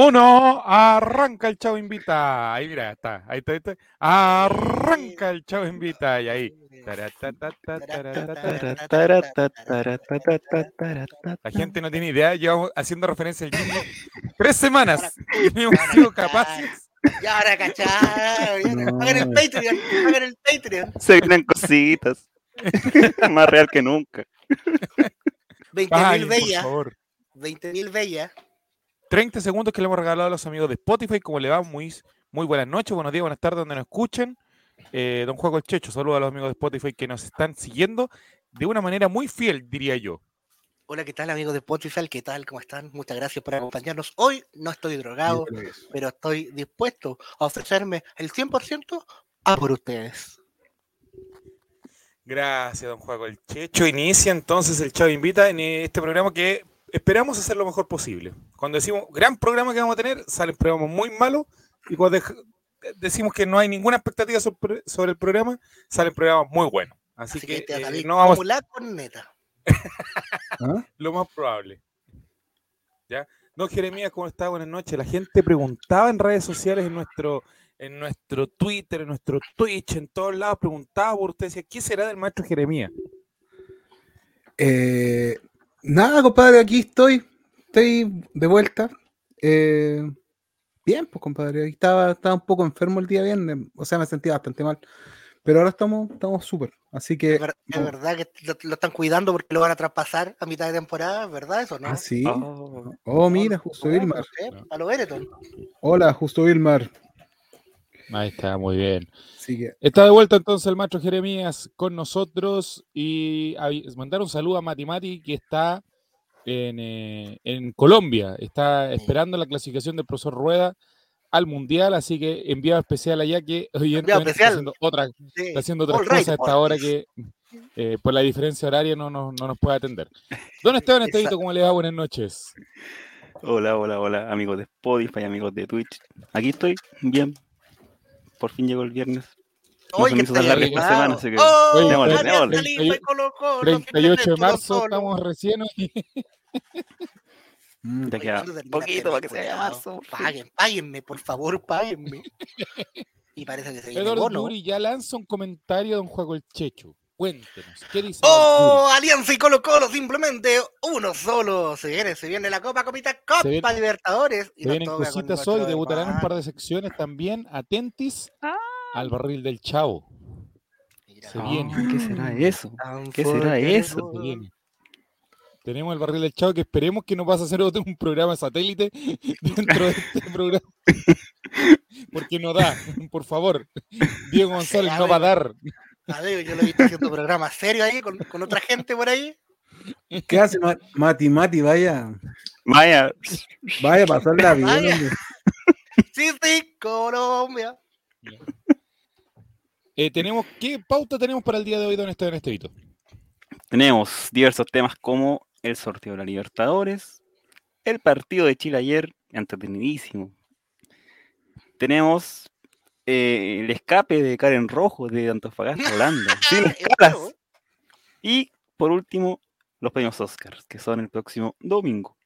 Uno, arranca el chavo invita. Ahí mira, está. Ahí está, ahí está. Arranca el chavo invita. Y ahí. La gente no tiene idea. Llevamos haciendo referencia al jingle tres semanas. Y no hemos sido capaces. Ya ahora cachar. Hagan el Patreon. Hagan el Patreon. Se vienen cositas. Más real que nunca. 20 Ay, mil por bellas. favor. 20 mil bellas. 30 segundos que le hemos regalado a los amigos de Spotify. ¿Cómo le va? Muy, muy buenas noches, buenos días, buenas tardes, donde nos escuchen. Eh, don Juego el Checho, saludos a los amigos de Spotify que nos están siguiendo de una manera muy fiel, diría yo. Hola, ¿qué tal, amigos de Spotify? ¿Qué tal? ¿Cómo están? Muchas gracias por acompañarnos. Hoy no estoy drogado, pero estoy dispuesto a ofrecerme el 100% a por ustedes. Gracias, don Juego el Checho. Inicia entonces el Chavo Invita en este programa que esperamos hacer lo mejor posible. Cuando decimos gran programa que vamos a tener, salen programas muy malos y cuando dej- decimos que no hay ninguna expectativa sobre, sobre el programa, salen programas muy buenos. Así, Así que, que te eh, salí no vamos la corneta. lo más probable. ¿Ya? Don Jeremías, ¿cómo está? Buenas noches. La gente preguntaba en redes sociales, en nuestro, en nuestro Twitter, en nuestro Twitch, en todos lados, preguntaba por usted, decía, ¿qué será del maestro Jeremías? Eh, nada, compadre, aquí estoy. Estoy de vuelta. Eh, bien, pues, compadre. ahí Estaba, estaba un poco enfermo el día viernes. O sea, me sentía bastante mal. Pero ahora estamos estamos súper. Así que. Es ver- es verdad que lo, lo están cuidando porque lo van a traspasar a mitad de temporada, ¿verdad? Eso no. Ah, sí. Oh, Oh, mira, Justo Vilmar. A lo. Hola, Justo Vilmar. Ahí está, muy bien. Así que. Está de vuelta entonces el maestro Jeremías con nosotros y mandar un saludo a Mati Mati que está en, eh, en Colombia, está esperando la clasificación del profesor Rueda al Mundial, así que enviado especial allá que evidentemente está especial. haciendo, otra, Sí. está haciendo otras right, cosas a esta hora que eh, por la diferencia horaria no nos, no nos puede atender. Don Esteban Estevito, Exacto. ¿cómo le va? Buenas noches. Hola, hola, hola, amigos de Spotify, amigos de Twitch. Aquí estoy, bien. Por fin llegó el viernes. No me que está larga esta semana, así que- ¡Oh! Démosle, y Colo-Colo, 38 de marzo, estamos recién hoy. Oye, queda ¿cuándo termina poquito para que se vaya culiao? marzo. Paguen, páguenme, por favor, páguenme. Y parece que se viene Eduardo bono. Yuri ya lanza un comentario de don Juego el Checho. Cuéntenos, ¿qué dice? ¡Oh! Alianza y Colo Colo, simplemente uno solo. Se viene, se viene la Copa Copita Copa viene- Libertadores. Y Se vienen cositas hoy, debutarán un par de secciones también. Atentis al barril del Chavo. Mira, Se viene. Ah, ¿Qué será eso? ¿Qué será eso? Se viene. Tenemos el barril del Chavo que esperemos que no pase a ser otro un programa satélite dentro de este programa. Porque no da, por favor. Diego González no va a dar. Ver, yo lo he visto haciendo programas serios ahí con, con otra gente por ahí. ¿Qué hace Ma- Mati? Mati, vaya. Vaya, Vaya a bien. Vaya. hombre. Sí, sí, Colombia. Eh, tenemos, ¿Qué pauta tenemos para el día de hoy, don Esteban Estevito? tenemos diversos temas como el sorteo de la Libertadores, el partido de Chile ayer, entretenidísimo. Tenemos eh, el escape de Karen Rojo de Antofagasta, Holanda, sin Es escalas. Y por último, los premios Oscars, que son el próximo domingo.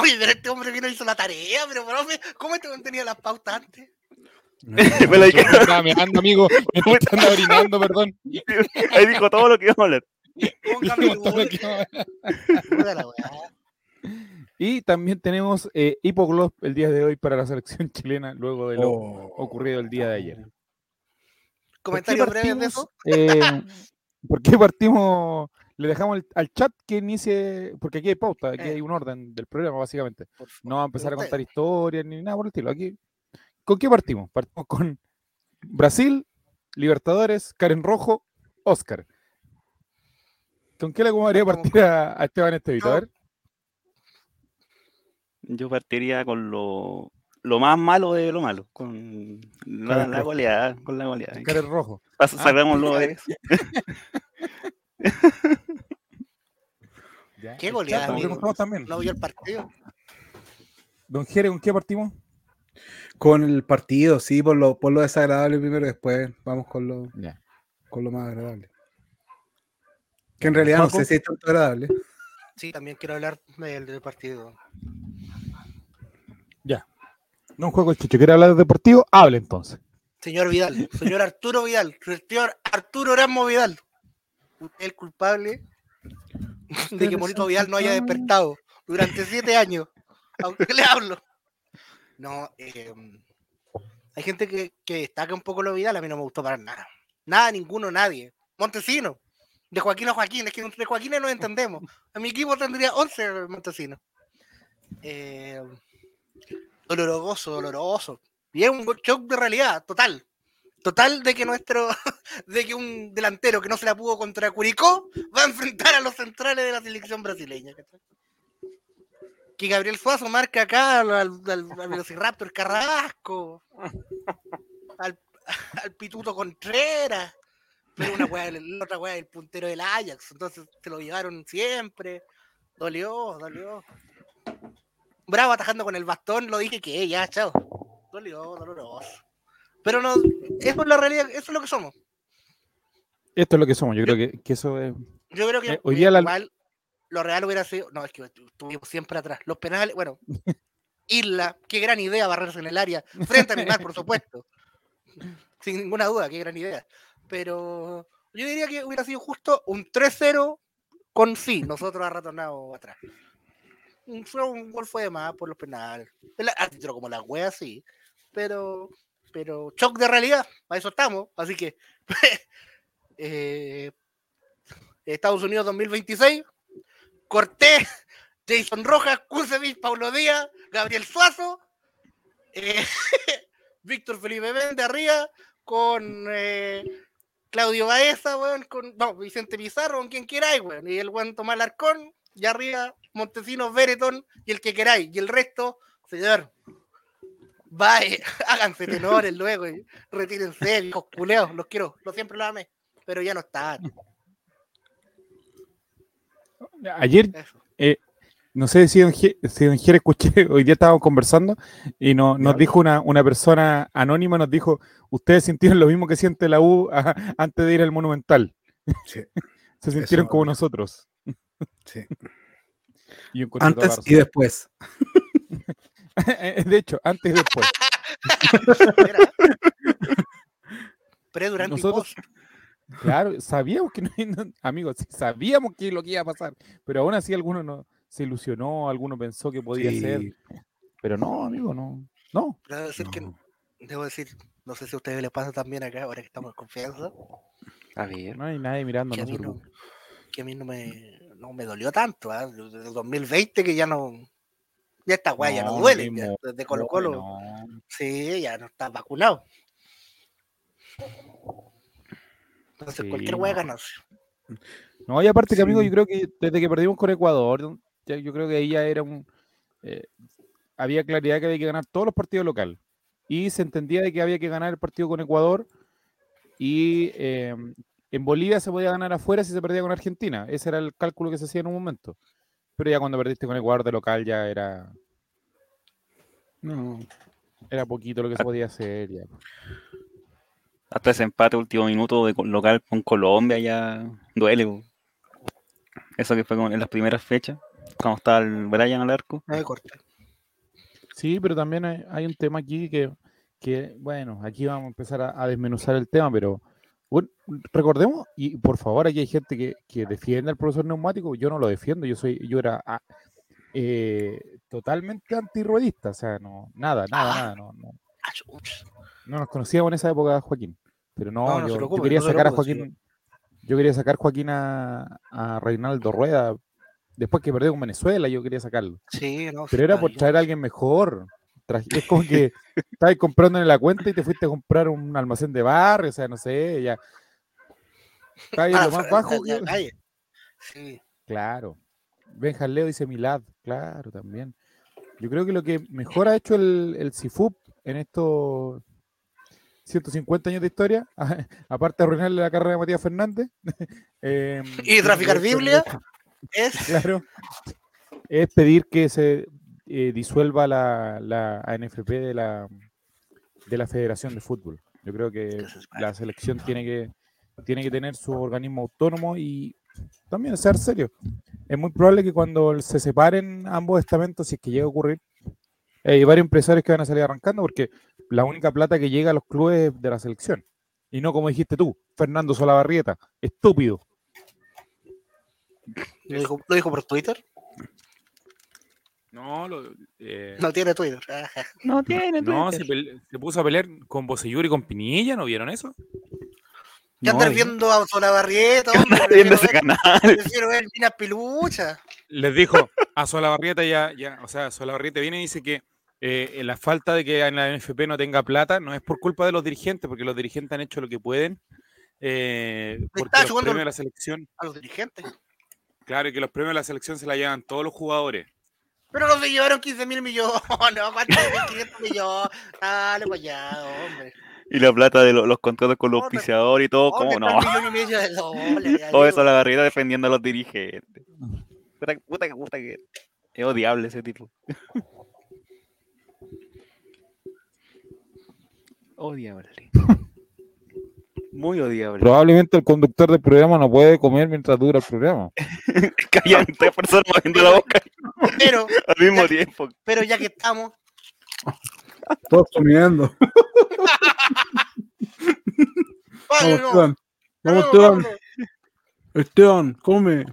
Oye, pero este hombre vino y hizo la tarea, pero profe, ¿cómo este hombre tenía las pautas antes? Me la dije- Me estaba meando, amigo. Me estaba orinando, perdón. Ahí dijo todo lo que íbamos a hablar. Póngame Todo lo que- Puta la. Y también tenemos eh, Hipoglós el día de hoy para la selección chilena, luego de lo Oh. ocurrido el día de ayer. ¿Por qué ¿Comentarios breves de eso? partimos, eh, ¿Por qué partimos? Le dejamos el- al chat que inicie, porque aquí hay pauta, aquí Eh. hay un orden del programa, básicamente. No va a empezar a contar historias ni nada por el estilo. Aquí, ¿Con qué partimos? Partimos con Brasil, Libertadores, Karen Rojo, Oscar. ¿Con qué le gustaría partir a, a Esteban Estevito? A ver. Yo partiría con lo, lo más malo de lo malo, con la, la goleada, con la goleada. Karen Rojo. Pas- Ah, de eso. Ya, Qué goleada, también. No vio el partido. Don Jere, ¿con qué partimos? Con el partido, sí, por lo, por lo desagradable primero, después vamos con lo, Ya. con lo más agradable. Que en realidad no sé si es tanto agradable. Sí, también quiero hablar del, del partido. No juego el chicho. ¿Quiere hablar de deportivo? Hable entonces. Señor Vidal, señor Arturo Vidal, señor Arturo Ramo Vidal. Usted es el culpable de que Monito Vidal no haya despertado durante siete años. Aunque le hablo. No, eh, hay gente que, que destaca un poco lo Vidal, a mí no me gustó para nada. Nada, ninguno, nadie. Montesino. De Joaquín a Joaquín, es que entre Joaquín no entendemos. A mi equipo tendría 11 Montesinos. Eh, doloroso, doloroso. Y es un shock de realidad, total. Total de que nuestro, de que un delantero que no se la pudo contra Curicó va a enfrentar a los centrales de la selección brasileña. Que Gabriel Suazo marca acá al, Velociraptor Carrasco, al, al Pituto Contreras, pero una weá, la otra weá el puntero del Ajax, entonces se lo llevaron siempre. Dolió, dolió. Bravo atajando con el bastón, lo dije que ya, chao. Dolió, doloroso. Pero no, eso es la realidad, eso es lo que somos. Esto es lo que somos. Yo creo que, que eso es. Yo creo que Eh, hoy día la- igual lo real hubiera sido. No, es que estuvimos siempre atrás. Los penales, bueno, Isla, qué gran idea barrerse en el área. Frente a Neymar, por supuesto. Sin ninguna duda, qué gran idea. Pero yo diría que hubiera sido justo un 3-0 con sí, nosotros arratonado atrás. Un, un gol fue de más por los penales. El árbitro como la wea, sí. Pero, pero shock de realidad, a eso estamos. Así que eh, Estados Unidos 2026, Cortés, Jason Rojas, Kusevich, Paulo Díaz, Gabriel Suazo, eh, Víctor Felipe Vende arriba, con eh, Claudio Baeza, weón, con no, Vicente Pizarro, con quien queráis, weón, y el buen Tomás Larcón, y arriba Montesinos, Bereton, y el que queráis, y el resto, señor. Bye, háganse tenores luego y retírense, viejos culeos, los quiero, los siempre los amé, pero ya no están. Ayer, Eso. no sé si Don si Don Jere escuché, hoy día estábamos conversando y no- nos dijo una, una persona anónima, nos dijo, ustedes sintieron lo mismo que siente la U a- antes de ir al Monumental. Sí, Se sintieron Eso- como nosotros. Y Antes y después. de hecho, antes y después. Pre, durante Nosotros- y post. Claro, sabíamos que no, no- amigos, sabíamos que lo que iba a pasar, pero aún así alguno no, se ilusionó, alguno pensó que podía Sí, ser, pero no, amigo, no, no. Debo decir que, no. debo decir, no sé si a ustedes les pasa también acá, ahora que estamos en confianza, A ver. No hay nadie mirando que a mí nuestro no, grupo. que a mí no me, no me dolió tanto, desde el 2020 que ya no, ya esta weá ya no duele, ya, desde Colo Colo, No, sí, ya no está vacunado. Entonces Sí, cualquier weá no. ganancia. No, y aparte que, amigo, Sí. yo creo que desde que perdimos con Ecuador, ya- yo creo que ahí ya era un... eh, había claridad que había que ganar todos los partidos locales. Y se entendía de que había que ganar el partido con Ecuador y eh, en Bolivia se podía ganar afuera si se perdía con Argentina. Ese era el cálculo que se hacía en un momento. Pero ya cuando perdiste con Ecuador de local ya era, No. era poquito lo que se podía hacer. Ya. Hasta ese empate último minuto de local con Colombia ya duele. Eso que fue en las primeras fechas, cuando estaba el Brian al arco. No corte. Sí, pero también hay, hay un tema aquí que, que, bueno, aquí vamos a empezar a, a desmenuzar el tema, pero bueno, recordemos, y por favor, aquí hay gente que, que defiende al profesor neumático, yo no lo defiendo, yo soy, yo era ah, eh, totalmente antirruedista, o sea, no, nada, nada, Ah. nada, no, no, Ah, no nos conocíamos en esa época, Joaquín, pero no, yo, quería sacar a Joaquín, yo quería sacar Joaquín a, a Reinaldo Rueda, después que perdió con Venezuela, yo quería sacarlo. Sí, no. Pero era por traer a alguien mejor. Es como que estabas comprando en la cuenta y te fuiste a comprar un almacén de barrio, o sea, no sé, ya. Está ahí Ah, lo más bajo. de la que- calle. Sí. Claro. Benja Leo dice Milad, claro, también. Yo creo que lo que mejor ha hecho el, el CIFUP en estos 150 años de historia, aparte de arruinarle la carrera de Matías Fernández. em, Y traficar Biblia. Es Claro. Es pedir que se eh, disuelva la, la ANFP de la, de la Federación de Fútbol. Yo creo que la selección tiene que, tiene que tener su organismo autónomo y también ser serio. Es muy probable que cuando se separen ambos estamentos, si es que llega a ocurrir, hay varios empresarios que van a salir arrancando porque la única plata que llega a los clubes es de la selección. Y no como dijiste tú, Fernando Solabarrieta, estúpido. ¿Lo dijo, lo dijo por Twitter? No, lo, eh, No tiene Twitter. No tiene, no Twitter. se, pele- se puso a pelear con Bocellur y con Pinilla, ¿no vieron eso? Ya No, viendo a Solabarrieta, viendo ese ver- canal. Prefiero ver Minas Pilucha. Les dijo a Solabarrieta ya, ya, o sea, Solabarrieta viene y dice que eh, la falta de que en la NFP no tenga plata no es por culpa de los dirigentes, porque los dirigentes han hecho lo que pueden. eh, porque los jugando- premios de la selección, A los dirigentes. claro, y que los premios de la selección se la llevan todos los jugadores. Pero no se llevaron 15 mil millones. No, ¿cuántos 500 millones? Dale para allá, hombre. Y la plata de lo- los contratos con los ¿Dónde- auspiciadores y todo, ¿Dónde ¿cómo no? Todo eso la barriga defendiendo a los dirigentes. Puta, puta, puta que es odiable ese tipo. odiable. Muy odiable. Probablemente el conductor del programa no puede comer mientras dura el programa. Personas moviendo la boca Pero, al mismo tiempo. pero ya que estamos, Todos comiendo. Vale, Vamos, no, Esteban. Vamos, Esteban. come.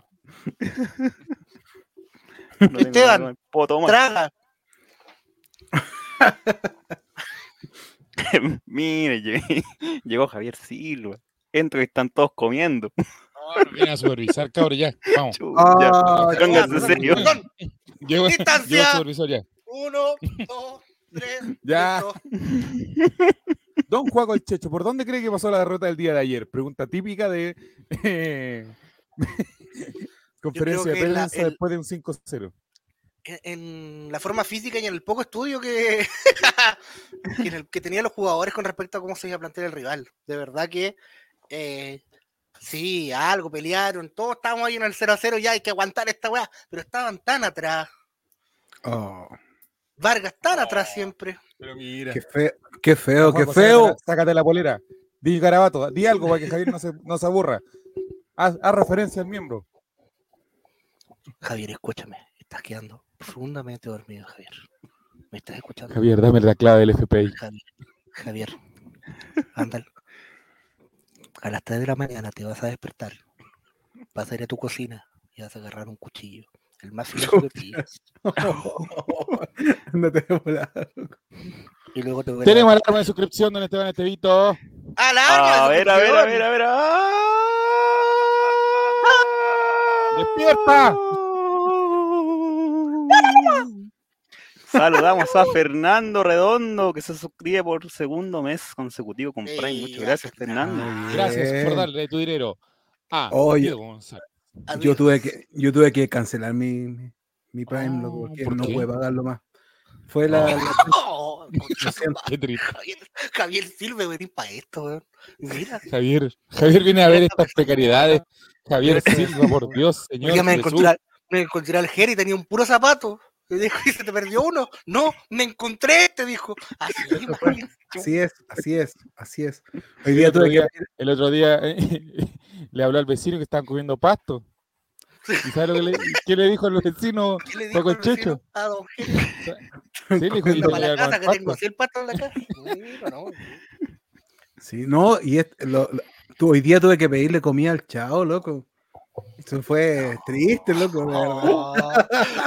No Esteban. Traga. Mire, llegó Javier Silva. Entro y están todos comiendo. Viene a supervisar, cabrón, ya. Vamos. Ah. Pónganse perdón, serio. Distancia. llegó el supervisor ya. Uno, dos, tres. Ya. Don Juaco el Checho, ¿por dónde cree que pasó la derrota del día de ayer? Pregunta típica de eh, conferencia de prensa el- después de un 5-0. En, en la forma física y en el poco estudio que, que tenían los jugadores con respecto a cómo se iba a plantear el rival. De verdad que eh, sí, algo pelearon, todos estábamos ahí en el 0 a 0, ya hay que aguantar esta weá, pero estaban tan atrás. Oh, Vargas tan atrás siempre. Pero mira. qué feo, qué feo, qué Juaco, feo. Sácate la, sácate la polera. Di garabato, di algo para que Javier no se, no se aburra. Haz, haz referencia al miembro. Javier, escúchame, estás quedando profundamente dormido, Javier. ¿Me estás escuchando? Javier, dame la clave del FPI. Javier, Javier, ándale. A las 3 de la mañana te vas a despertar. Vas a ir a tu cocina y vas a agarrar un cuchillo. El más filoso que. No te. Y luego te voy a Tenemos alarma de suscripción, don Esteban Estevito. ¡Alarma! A de ver, a ver, a ver, a ver. ¡Despierta! Saludamos a Fernando Redondo que se suscribe por segundo mes consecutivo con Prime. Ey, Muchas gracias, Fernando. Gracias por darle tu dinero. Ah, González. Yo tuve que, yo tuve que cancelar mi, mi, Prime, loco, Oh, porque ¿por no pude pagarlo más. Fue la, la- Oh, triste. Javier, Javier venir para esto, weón. Mira, Javier, Javier viene a ver estas precariedades. Javier Silva, por Dios, señor. ya me Jesús. encontré, al- me encontré al Jerry y tenía un puro zapato. Y dijo, ¿y se te perdió uno? No, me encontré, te dijo. Así. Así es, así es, así es. Hoy El día otro tuve que día, el otro día eh, le habló al vecino que estaban comiendo pasto. ¿Y sabe lo que le, qué le dijo al vecino? ¿Qué le dijo el vecino Checho. a don Jerry? Sí, le dijo que Comiendo iba a Para la comer casa que pasto. tengo así el pato en la casa. Mira, no. Sí, no, y es- lo- lo- tu- hoy día tuve que pedirle comida al chao, loco. Eso fue triste, loco. de verdad. Oh,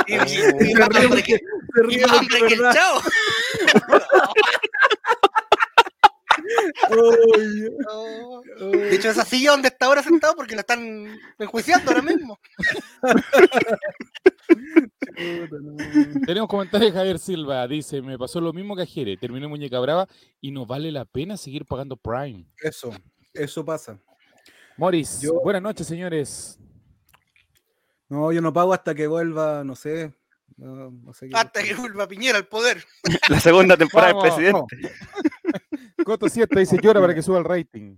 y, y- y más hambre que, que es el chavo. Oh. De hecho, esa silla donde está ahora sentado porque la están enjuiciando ahora mismo. Tenemos comentarios de Javier Silva. Dice, me pasó lo mismo que a Jere. Terminé en Muñeca Brava y no vale la pena seguir pagando Prime. Eso, eso pasa. Morris, Yo- buenas noches, señores. No, yo no pago hasta que vuelva, no sé. No, no sé qué- Hasta que vuelva Piñera al poder. La segunda temporada del presidente. Coto Siesta dice llora para que suba el rating.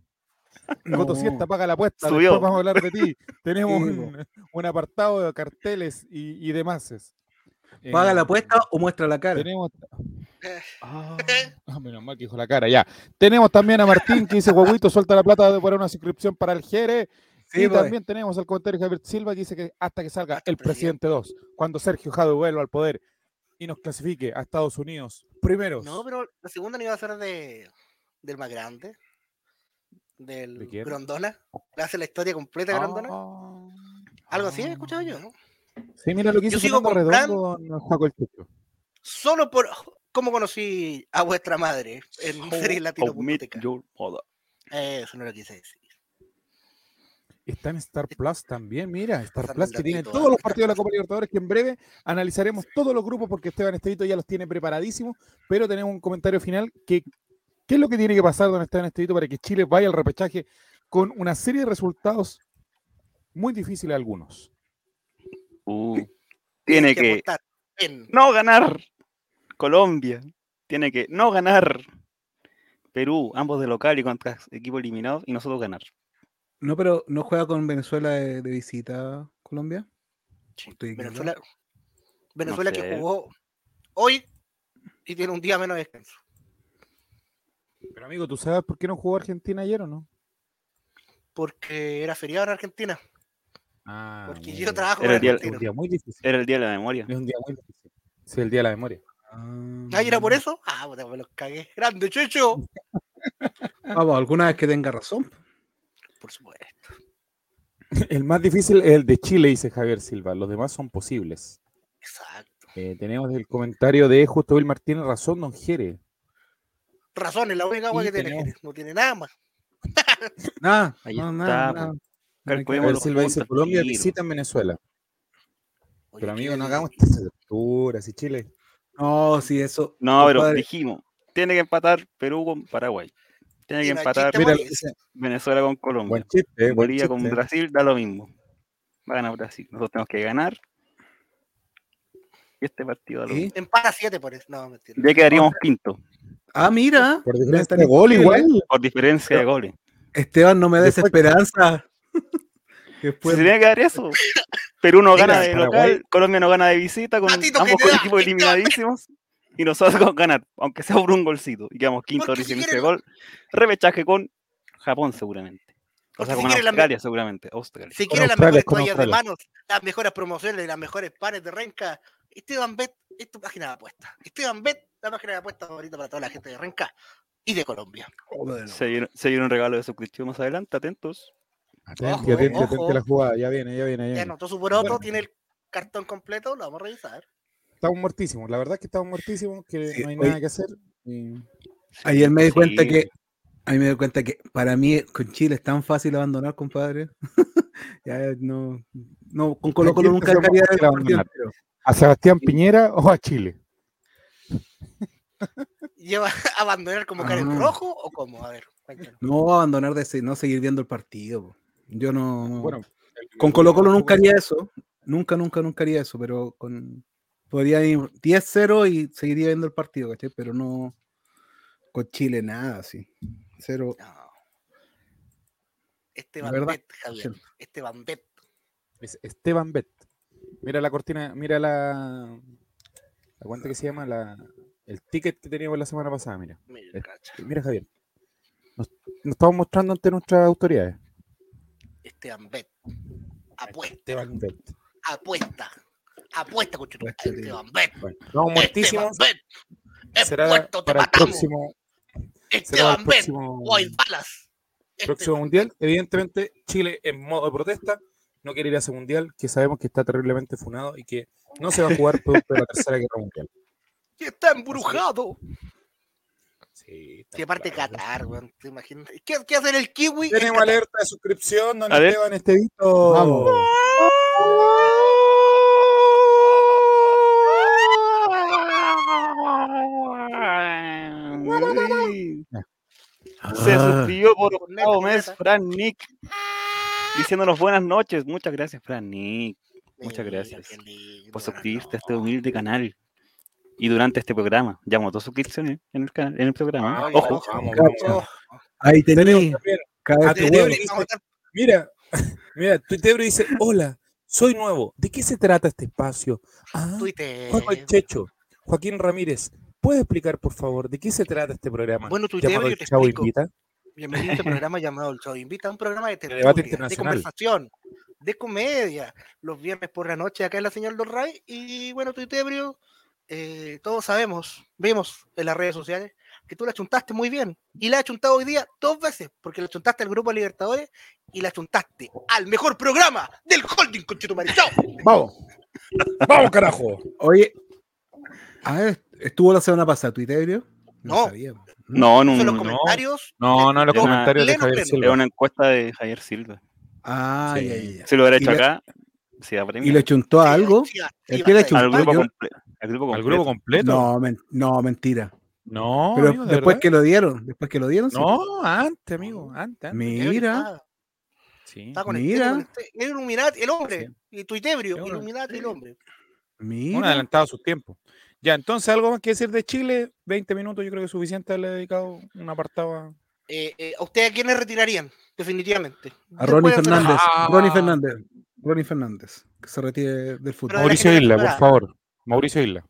No. Coto Siesta paga la apuesta. Subió. Después vamos a hablar de ti. Tenemos un, un apartado de carteles y, y demás. ¿Paga la Eh, apuesta o muestra la cara? Tenemos. Ah, ah, menos mal que dijo la cara, ya. Tenemos también a Martín que dice: Guaguito, suelta la plata para una suscripción para el Jere. Sí, y pues. también tenemos al comentario de Javier Silva que dice que hasta que salga Hasta el presidente. presidente 2, cuando Sergio Jado vuelva al poder y nos clasifique a Estados Unidos primeros. No, pero la segunda no iba a ser de, del más grande. Del ¿De? Grondona. Le hace la historia completa de Grondona. Ah. Algo así he escuchado yo, ¿no? Sí, mira lo que Yo hizo sigo Fernando comprando- Redondo Juaco el Chucho. Solo por cómo conocí a vuestra madre en series mother. Eso no lo quise decir. Está en Star Plus también, mira, Star Plus que tiene todos los partidos de la Copa Libertadores que en breve analizaremos todos los grupos porque Esteban Estevito ya los tiene preparadísimos, pero tenemos un comentario final que ¿qué es lo que tiene que pasar don Esteban Estevito para que Chile vaya al repechaje con una serie de resultados muy difíciles algunos? Uh, Tienes tiene que en no ganar Colombia. Tiene que no ganar Perú, ambos de local y contra equipo eliminados, y nosotros ganar. No, pero no juega con Venezuela de, de visita Colombia. Sí. Venezuela, Venezuela que sé. jugó hoy y tiene un día menos de descanso. Pero amigo, ¿tú sabes por qué no jugó Argentina ayer o no? Porque era feriado en Argentina. Ah, Porque muy yo trabajo Era con el día- Es un argentinos. día muy difícil. Era el día de la memoria. Es un día muy difícil. Sí, el día de la memoria. Ah, ¿y era por eso? Ah, puta, me los cagué. Grande, Checho. Vamos, alguna vez que tenga razón. Por supuesto. El más difícil es el de Chile, dice Javier Silva. Los demás son posibles. Exacto. Eh, tenemos el comentario de Justo Bill Martínez, razón, don Jere. Razón, es la única agua que tiene. tenemos- No tiene nada más. Nada, Ahí no, está, nada. Calculemos Javier Silva dice, Colombia visita en Venezuela. Oye, Pero amigo, no hagamos estas alturas. Y Chile, No, sí, eso. No, pero dijimos, tiene que empatar Perú con Paraguay. Tiene que empatar mira. Venezuela con Colombia. buen chiste, eh, buen Bolivia con. Brasil da lo mismo. Va a ganar Brasil. Nosotros tenemos que ganar. Y este partido da lo ¿Sí? mismo. Empata 7 por eso. No, mentira. Ya quedaríamos quinto, Ah, mira. Por diferencia de gol igual. por diferencia de goles. Esteban, no me des Después- esperanza. Se tenía que dar eso. Perú no gana de Paraguay- local, Colombia no gana de visita, con ambos con equipos eliminadísimos. Y nosotros con ganar, aunque sea por un golcito. Y quedamos quinto diferencia de quieren- gol. Repechaje con Japón seguramente. O sea, si con quieren la- Australia seguramente. Australia. Si Con quieren las Australia, mejores toallas de Australia. manos, las mejores promociones, las mejores pares de renca, Esteban Bet es tu página de apuestas. Esteban Bet, la página de apuestas favorita para toda la gente de renca y de Colombia. Joder, Se viene, se viene un regalo de suscripción más adelante, atentos. Atente, Ojo, atente, ojo. atente la jugada. Ya viene, ya viene, ya Ya viene. anotó su poroto, Bueno. tiene el cartón completo, lo vamos a revisar. Estamos muertísimos. La verdad es que estamos muertísimos, que Sí, no hay oye. nada que hacer. y- Ayer me di cuenta que, a mí me di cuenta que para mí con Chile es tan fácil abandonar, compadre. ya no, no, con Colo Colo nunca dejaría de abandonar? ¿A Sebastián Piñera o a Chile? ¿Lleva a abandonar como Karen Ah. Rojo o cómo? A ver, cuéntanos. No abandonar de no seguir viendo el partido. po. Yo no. Bueno, con Colo Colo nunca haría eso. Nunca, nunca, nunca haría eso, pero con podría ir 10-0 y seguiría viendo el partido, ¿cachai? Pero no con Chile nada, sí. Cero. No. Esteban verdad, Bet, Javier. Esteban Bet. Es Esteban Bet. Mira la cortina, mira la. ¿La cuenta que se llama? La, el ticket que teníamos la semana pasada, mira. Mira. Mira, Javier. Nos, nos estamos mostrando ante nuestras autoridades. Esteban Bet. Apuesta, Esteban Bet. apuesta. Apuesta, tío. Esteban Bet. Bueno, estamos muertísimos. Esteban Bet. Será Expuesto, te para el próximo, Esteban Bet. Wild Balas. próximo Esteban mundial. Evidentemente, Chile en modo de protesta no quiere ir a ese mundial, que sabemos que está terriblemente funado y que no se va a jugar producto de la tercera guerra mundial. Bet. Está embrujado. Sí, está Si aparte claro. Qatar, weón. ¿Te imaginas? ¿Qué, qué hace el kiwi? en Tenemos alerta de suscripción, don A ver. Esteban Estevito. Vamos. Se suscribió por Corneta, octavo mes corneta. Fran Nick. Diciéndonos buenas noches. Muchas gracias, Fran Nick, Muchas gracias por suscribirte a este humilde canal. Y durante este programa. Llevamos dos suscripciones en el, canal, en el programa. Oye, Ojo. vamos. Ahí Tenemos también Cada Mira, mira, Tuitebro dice, hola, soy nuevo. ¿De qué se trata este espacio? Ah, Twitter. Juan el Checho, Joaquín Ramírez, ¿puede explicar, por favor, de qué se trata este programa? Bueno, Twitter, yo te Chavo explico. Invita. Bienvenido a este programa llamado El Show Invita, un programa de tertulia, de conversación, de comedia, los viernes por la noche acá en la señal del Ray. Y bueno, Tuitebrio eh, todos sabemos, vemos en las redes sociales que tú la chuntaste muy bien. Y la has chuntado hoy día dos veces, porque la chuntaste al Grupo Libertadores y la chuntaste al mejor programa del Holding, conchetumare. ¡Chao! Vamos. Vamos, carajo. Oye, a ver, estuvo la semana pasada, Twitter, No. sabía. No, no, Hizo no, los no. comentarios. No, no, los Era- comentarios de Javier Silva. una encuesta de Javier Silva. Ah, Sí. ya, ya, ya. Si lo hubiera Y hecho le- acá, sí da premio. ¿Y le chuntó a algo? Sí, ¿El sí, que le de- Al chuntó? grupo, yo- comple- al grupo ¿Al completo. grupo completo? No, men- no, mentira. No, Pero amigo, ¿de después verdad? que lo dieron, después que lo dieron, sí. No, antes, amigo, antes. antes. Mira, Está, Sí. está con Mira. el, el Illuminati, el hombre. Y Tuitebrio, Illuminati, el hombre. Un mira. adelantado a sus tiempos. Ya, entonces, algo más que decir de Chile. 20 minutos, yo creo que es suficiente haberle dedicado un apartado a. Eh, eh, ¿A ustedes a quiénes retirarían? Definitivamente. A Ronnie Fernández. Ah. Ronnie Fernández. Ronnie Fernández. Que se retire del fútbol. Mauricio Isla, por favor. Mauricio Isla.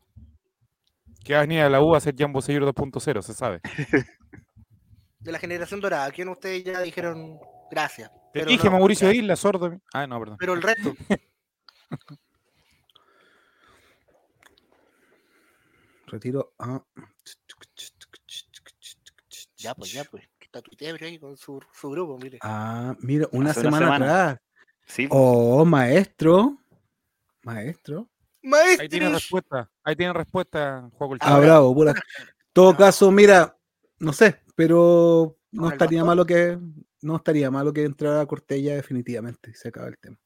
Que va a venir a la U a hacer Jambo Seguir 2.0, se sabe. De la generación dorada, ¿a quién ustedes ya dijeron gracias? Te Pero dije no, Mauricio ya. Isla, sordo. Ah, no, perdón. Pero el resto. Retiro a. ya, pues, ya, pues. que Está Tuitebrio ahí con su, su grupo, mire. Ah, mira, una Hace una semana, semana. atrás. Sí, Oh, maestro. Maestro. Ahí tiene Maestros. respuesta. Ahí tiene respuesta, Juan Ah, bravo, pura. todo caso, mira, no sé, pero no estaría malo que no estaría malo que entrara Cortella definitivamente y se acaba el tema.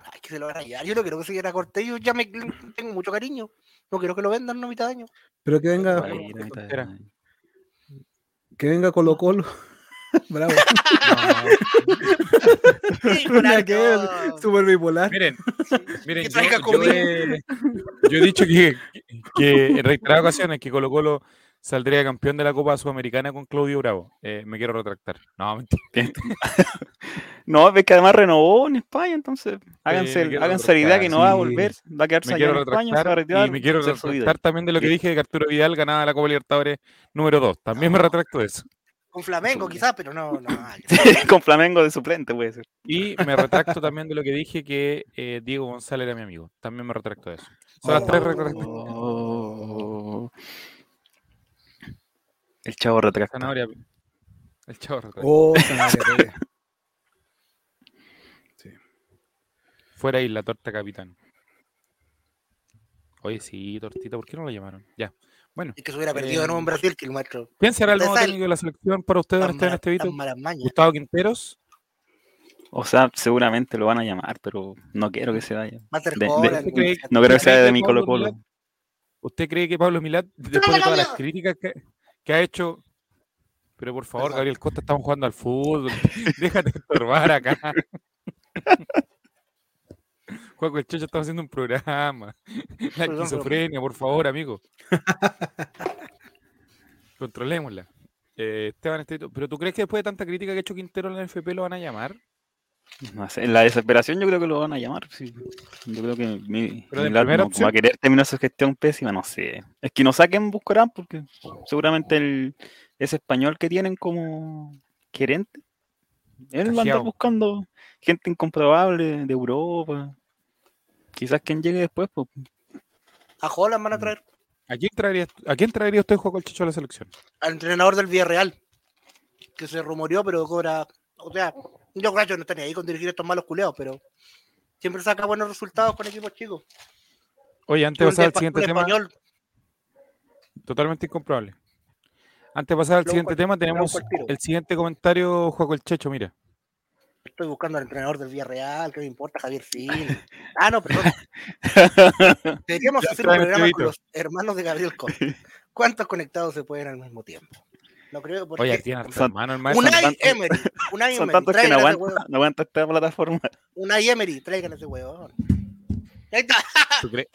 Ay, que se lo van a llevar. Yo no quiero que se quiera Cortés. Yo ya me tengo mucho cariño. No quiero que lo vendan no a mitad de año. Pero que venga, Vale. que venga Colo Colo. Bravo. Nada que ver, Súper bipolar. Miren, miren, yo, yo he, yo he dicho que, que en reiteradas ocasiones que Colo Colo saldría campeón de la Copa Sudamericana con Claudio Bravo. Eh, me quiero retractar. No, mentira. No, es que además renovó en España, entonces háganse, quiero háganse la idea que no va a sí. volver, va a quedarse Me allá quiero en España, se va a retractar retirar, y me quiero retractar también de lo que dije de que Arturo Vidal ganaba la Copa Libertadores número 2. También me retracto de eso. Con Flamengo, quizás, pero no. Con Flamengo de suplente puede ser. Y me retracto también de lo que dije que eh, Diego González era mi amigo. También me retracto de eso. Son las tres retractaciones. Oh. El chavo retracta. Zanahoria. El chavo retracta. Oh, Zanahoria Pérez. Fuera ahí la torta capitán. Oye, sí, tortita, ¿por qué no lo llamaron? Ya. Bueno, Es que se hubiera perdido de nuevo en Eh, Brasil que el maestro. ¿quién será el nuevo técnico de la selección para ustedes en este video? Gustavo Quinteros. O sea, seguramente lo van a llamar, pero no quiero que se vaya. De- de- Holland, ¿Usted güey. cree- No creo que ¿Usted sea de mi Colo Colo. ¿Usted cree que Pablo Milat, después de todas las críticas que, que ha hecho, pero por favor. Gabriel Costa, estamos jugando al fútbol, déjate estorbar acá. Juego el Checho estamos haciendo un programa. La esquizofrenia, por favor, amigo. Controlémosla. Eh, Esteban ¿pero tú crees que después de tanta crítica que ha hecho Quintero en la NFP lo van a llamar? No sé, en la desesperación yo creo que lo van a llamar. sí. Yo creo que mi, Pero va a querer terminar su gestión pésima, no sé. Es que no saquen buscarán porque seguramente el, ese español que tienen como gerente, él va a andar buscando gente incomprobable de Europa. Quizás quien llegue después, pues A Holland van a traer ¿A quién traería, a quién traería usted Juego el Checho a la selección? al entrenador del Villarreal. Que se rumoreó, pero cobra. O sea, yo creo que no está ni ahí con dirigir estos malos culeados, pero siempre saca buenos resultados con equipos chicos. Oye, antes de pasar al siguiente tema, español, totalmente incomprobable. Antes de pasar al siguiente tema, tenemos el siguiente comentario, Juego el Checho, mira. Estoy buscando al entrenador del Villarreal, que me importa Javier Cine. Ah, no, perdón. Deberíamos hacer un programa con los hermanos de Gabriel Costa. ¿Cuántos conectados se pueden al mismo tiempo? No creo, porque Oye, tiene son- hermano maestro. Unai tantos- Emery, Unai son Emery, tantos que no aguanta esta plataforma. Unai Emery, traigan ese huevón. Ahí está. ¿Tú cree-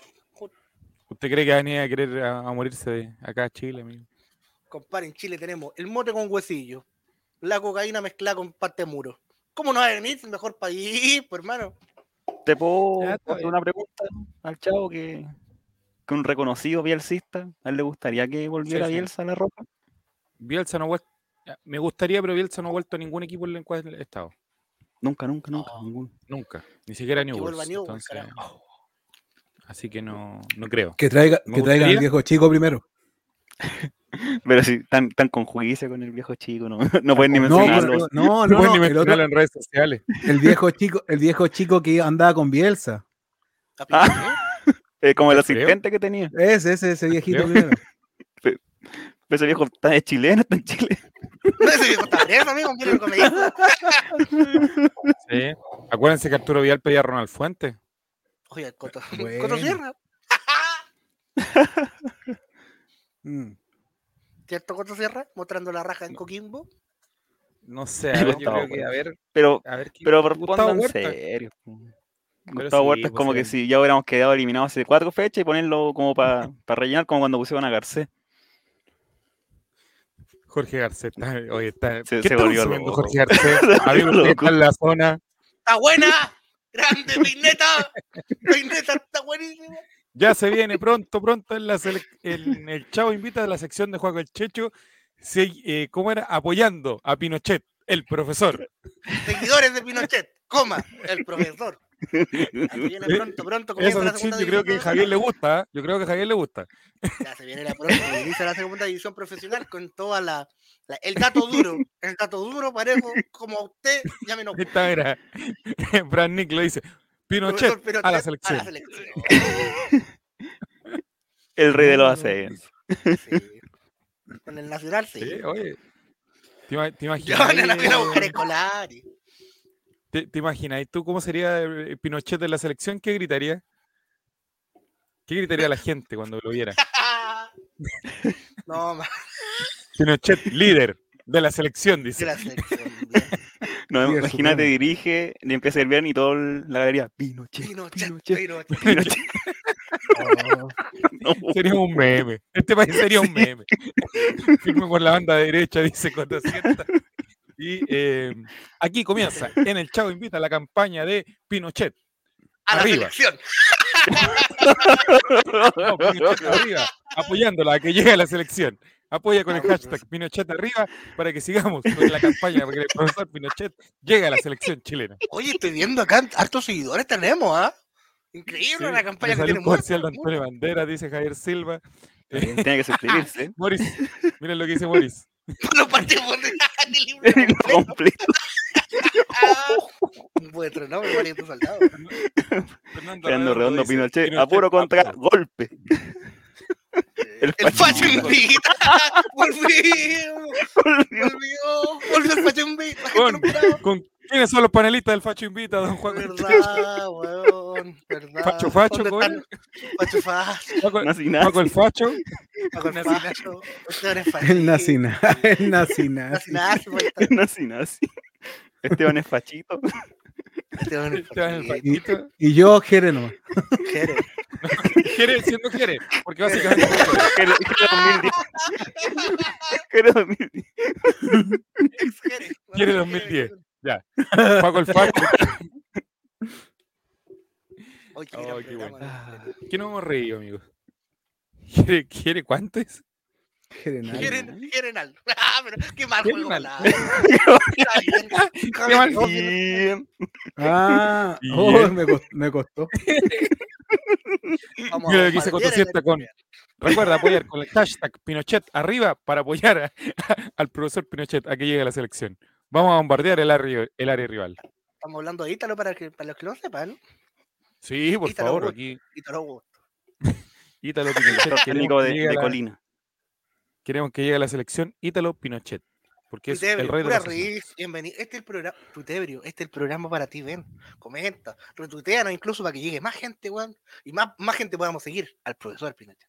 ¿Usted cree que va a venir a querer a, a morirse de acá a Chile, amigo? Compadre, en Chile tenemos el mote con huesillo, la cocaína mezclada con parte de muro. ¿Cómo no va a venir? El mejor país, pues, hermano. Te puedo Ya, hacer una pregunta al chavo que, que un reconocido bielcista, ¿a él le gustaría que volviera Sí, sí. Bielsa a la ropa? Bielsa no ha vuelto. Me gustaría, pero Bielsa no ha vuelto a ningún equipo en el cual he estado. Nunca, nunca, nunca. Nunca. Ni siquiera carajo. Así que no, no creo. Que traiga, que traigan al viejo chico primero. Pero si tan, tan con juicio con el viejo chico, no, no pueden ni mencionarlo. no, No, no, pueden ni el, otro- mencionarlo en redes sociales. el viejo chico, el viejo chico que andaba con Bielsa. Ah, Eh, como el creo. asistente que tenía. Ese, ese, ese viejito primero. Pero ese viejo está de chileno, está en Chile. Ese viejo está preso, amigo. Sí. Acuérdense que Arturo Vidal pedía a Ronald Fuentes. Oye, el Coto, Bueno. Coto Sierra. Mm. ¿Cierto, Coto Sierra? Mostrando la raja en Coquimbo. No sé, a ver, yo creo que, a ver, Pero, a ver. ¿qué- pero respondan Huerta. serio. Pero Gustavo sí, Huerta es pues, como sí. que si ya hubiéramos quedado eliminados hace cuatro fechas y ponerlo como para rellenar, como cuando pusieron a Garcés. Jorge Garcés. está- Oye, está. Se- ¿Qué se está volvió loco. Jorge Garcés? Está en la zona. ¡Está buena! ¡Grande, Peineta! ¡Peineta está buenísima! Ya se viene pronto, pronto en, la sele- en el Chavo Invita de la sección de Juego el Checho. se- eh, ¿Cómo era? Apoyando a Pinochet, el profesor. Seguidores de Pinochet, coma, el profesor. Así viene pronto, pronto comienza la segunda yo creo que a. Javier le gusta. ¿eh? Yo creo que a Javier le gusta. Ya se viene la inicia la segunda división profesional con toda la, la- el dato duro, el dato duro parejo, como a usted, llámenos. Esta era. Brad Nick lo dice. Pinochet a la selección. selección. El rey de los ascensos. Sí. Con el Nacional, sí. Sí, oye. ¿Te, ima- te imaginas? A a. ¿Te, te imaginas? ¿Y tú cómo sería eh, Pinochet de la selección? ¿Qué gritaría? ¿Qué gritaría la gente cuando lo viera? No, más Pinochet, líder de la selección, dice. la selección. No, imagínate, dirige, le empieza a ir bien y toda la galería. Pinochet, Pinochet, Pinochet, Pinochet. Pinochet. Oh, No, Sería un meme. Este país sería un meme. Firme por la banda derecha, dice cuando sienta. Y eh, aquí comienza, en el Chavo Invita, la campaña de Pinochet. A la Arriba. selección. No, Pinochet arriba, apoyándola a que llegue a la selección. Apoya con el hashtag Pinochet arriba para que sigamos con la campaña para que el profesor Pinochet llegue a la selección chilena. Oye, estoy viendo acá, hartos seguidores tenemos, ¿ah? Increíble Sí, la campaña que un comercial de Antonio Bandera, dice Javier Silva. Tiene que suscribirse. ¿eh? Moris, miren lo que dice Moris. Los partimos de del libro El libro completo. buen nombre, valiente soldado. Fernando Fernando Redondo dice, Pinochet, a puro apto. contra golpe. El El facho facho invita. Volvió. Volvió. Volvió el facho invita. La gente Con- no esperaba. ¿Con quiénes son los panelistas del Facho Invita, don Juan? Verdad, weón. Verdad. Facho, facho, ¿Dónde ¿cómo están? Facho, facho. Paco, Nazi, nazi. Paco el Facho. Facho, facho. El nacina, el nacina. Nazi, nazi, pues, está- Nazi, nazi. Esteban es fachito. Esteban Fachito. Y yo, Jere nomás. quiere. Quiere, siendo quiere. Porque básicamente. Quiere 2010. Quiere 2010. Quiere. Quiere 2010. Paco el qué Oh, qué bueno. ¿no? ¿Qué no hemos reído, amigos? ¿Quiere, quiere cuánto es? Quieren, quieren algo. Ah, pero qué mal juego. Qué mal Bien. Ah, oh, me, costó, me costó. vamos a dice bombardear Cotosieta el- con- Recuerda apoyar con el hashtag Pinochet arriba para apoyar a- al profesor Pinochet a que llegue a la selección. Vamos a bombardear el área, el área rival. Estamos hablando de Ítalo para, que, para los que no sepan. Sí, por Ítalo favor, Wood. aquí Ítalo Wood. Ítalo Pinochet. Técnico de, a de la, Colina. Queremos que llegue a la selección Ítalo Pinochet. Porque es el rey de ascensos. risa, bienvenido. Este es el programa, Tutebrio, este es el programa para ti, ven. Comenta, retuiteanos incluso para que llegue más gente, weón. Y más, más gente podamos seguir al profesor Pinochet.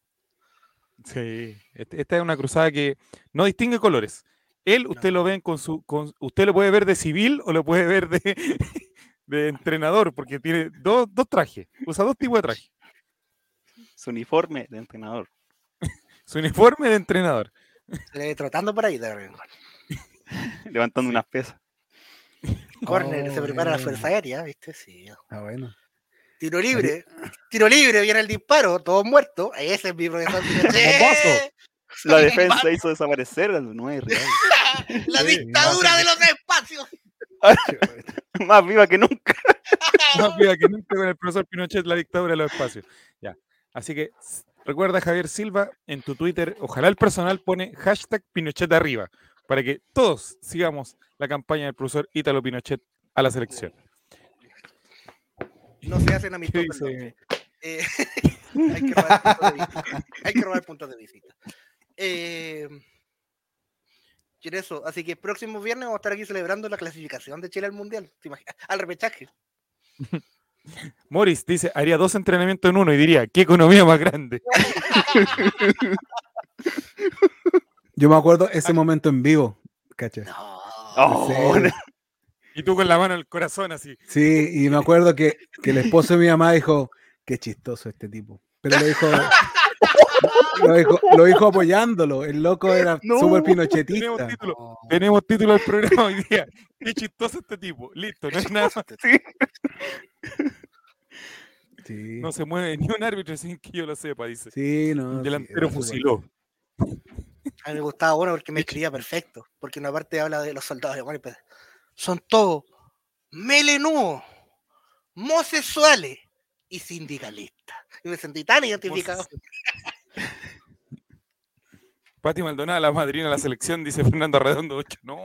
Sí, este- esta es una cruzada que no distingue colores. Él, usted No. lo ven con su, con, usted lo puede ver de civil o lo puede ver de, de entrenador, porque tiene dos, dos trajes, usa dos tipos de trajes. Su uniforme de entrenador. Su uniforme de entrenador. Se le ve trotando por ahí de rincón. Levantando unas pesas. Corner, Oh, se prepara la bueno. fuerza aérea, ¿viste? Sí. Ah, bueno. Tiro libre, tiro libre, viene el disparo, todos muertos. Ese es mi profesor Pinochet. La defensa hizo desaparecer a los nueve rivales. La dictadura de los espacios. Más viva que nunca. Más viva que nunca con el profesor Pinochet, la dictadura de los espacios. Ya. Así que recuerda, Javier Silva, en tu Twitter, ojalá el personal pone hashtag Pinochet arriba, para que todos sigamos la campaña del profesor Ítalo Pinochet a la selección. No se hacen ¿Qué amistosos. Eh, hay, que robar puntos de vista. hay que robar puntos de visita. Eh, y eso, así que el próximo viernes vamos a estar aquí celebrando la clasificación de Chile al Mundial. ¿te imaginas? Al repechaje. Morris dice, haría dos entrenamientos en uno y diría, ¿qué economía más grande? Yo me acuerdo ese momento en vivo, ¿cachai? No. Oh, Sí. Y tú con la mano en el corazón así. Sí, y me acuerdo que, que el esposo de mi mamá dijo, qué chistoso este tipo. Pero lo dijo, lo dijo, lo dijo apoyándolo. El loco era No. súper Tenemos pinochetista. título, tenemos título del programa hoy día. Qué chistoso este tipo. Listo, no es nada más. Sí, No se mueve ni un árbitro sin que yo lo sepa, dice. sí, no. El sí, delantero fusiló. A mí me gustaba bueno porque me escribía perfecto. Porque una parte habla de los soldados de Guanipe. Son todos melenudos, homosexuales y sindicalistas. Y me sentí tan identificado. Pati Maldonado, la madrina de la selección, dice Fernando Redondo 8. No,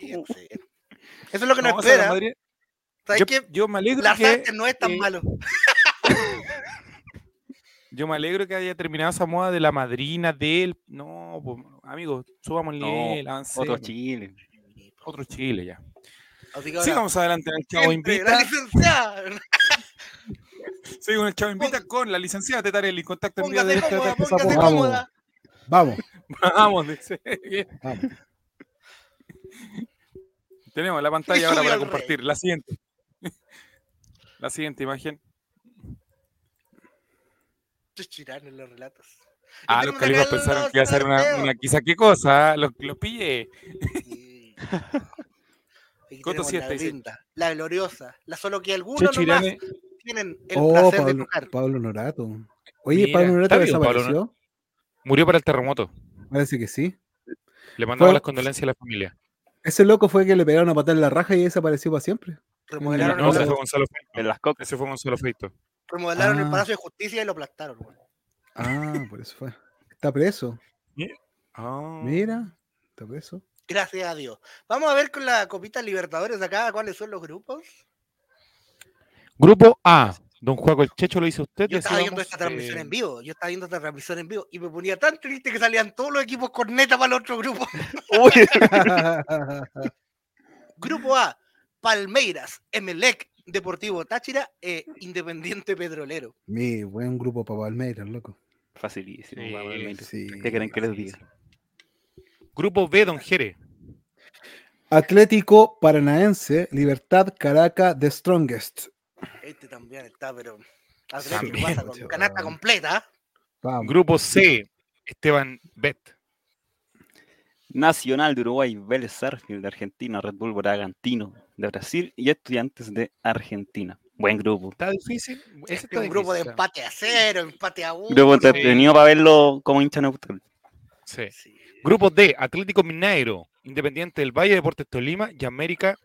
Sí, sí. Eso es lo que nos no, o sea, la espera. madrina- ¿Sabes yo, qué? yo me alegro Las que, no es tan eh, malo. yo me alegro que haya terminado esa moda de la madrina de él. No, pues, amigos, subamos el No, nivel, otro. Chile. Otro Chile ya. Así que ahora, Sigamos adelante el Chavo Invita. la licenciada. Sigo en el Chavo Invita con la licenciada Tetarelli. Contacto en vía cómoda, desde póngase cómoda. Vamos, Vamos, dice. vamos. Tenemos la pantalla ahora para compartir. La siguiente. La siguiente imagen. Chirán en los relatos. Ah, los acá pensaron que iba a ser una, una quizá qué cosa. Los, los pillé. Sí. Coto la linda, la gloriosa, la solo que algunos nomás tienen el Oh, placer de Pablo, tocar. Pablo Norato. Oye, Mira, Pablo Norato vivo Pablo desapareció. Murió para el terremoto. Parece que sí. Le mandamos Fue- las condolencias a la familia. Ese loco fue que le pegaron a patar en la raja y desapareció para siempre. Remodelaron, No, el, ese palacio, fue Gonzalo Feito. En las cocas. Ese fue Gonzalo Feito. remodelaron el Ah. Palacio de Justicia y lo aplastaron. güey. Ah, por eso fue. Está preso. Ah. Mira, está preso. Gracias a Dios. Vamos a ver con la copita Libertadores acá cuáles son los grupos. Grupo A. Don Juaco el Checho lo hizo usted. Yo estaba viendo esta transmisión eh, en vivo. Yo estaba viendo esta transmisión en vivo y me ponía tan triste que salían todos los equipos con neta para el otro grupo. Grupo A, Palmeiras, Emelec, Deportivo Táchira e Independiente Petrolero. Mi buen grupo para Palmeiras, loco. Facilísimo. Sí, ¿Qué quieren que les diga? Grupo B, Don Jere. Atlético Paranaense, Libertad, Caracas, The Strongest. Este también está, pero Atlético También, pasa con canasta completa. Vamos. Grupo C, Esteban Bet. Nacional de Uruguay, Vélez Sarfield de Argentina, Red Bull Bragantino de Brasil y Estudiantes de Argentina. Buen grupo. Está difícil. Ese Este está un grupo de empate a cero, empate a uno. Grupo entretenido para verlo como hincha neutral. Sí. Sí. Grupo D, Atlético Mineiro, Independiente del Valle, Deportes Tolima y América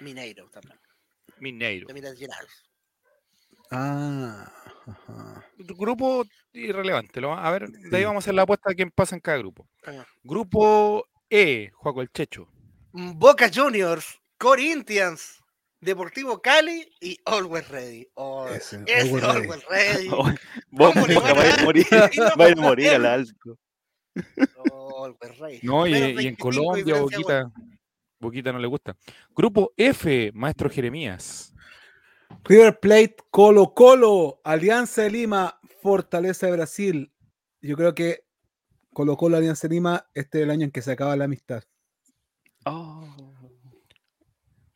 Mineiro también. Mineiro. de Minas Gerais. Ah, ajá. Grupo irrelevante. Lo, a ver, de ahí vamos a hacer la apuesta de quién pasa en cada grupo. Ah. Grupo E, Juaco el Checho. Boca Juniors, Corinthians, Deportivo Cali y Always Ready. Oh, Ese, ese Always Ready. Always Ready. Vos ¿Cómo le Boca, va a morir, va a morir al alto. Always Ready. No, y, en 25 Colombia, gol. Boquita, no le gusta. Grupo F, Maestro Jeremías. River Plate, Colo Colo, Alianza de Lima, Fortaleza de Brasil. Yo creo que Colo Colo, Alianza de Lima, este es el año en que se acaba la amistad. Oh.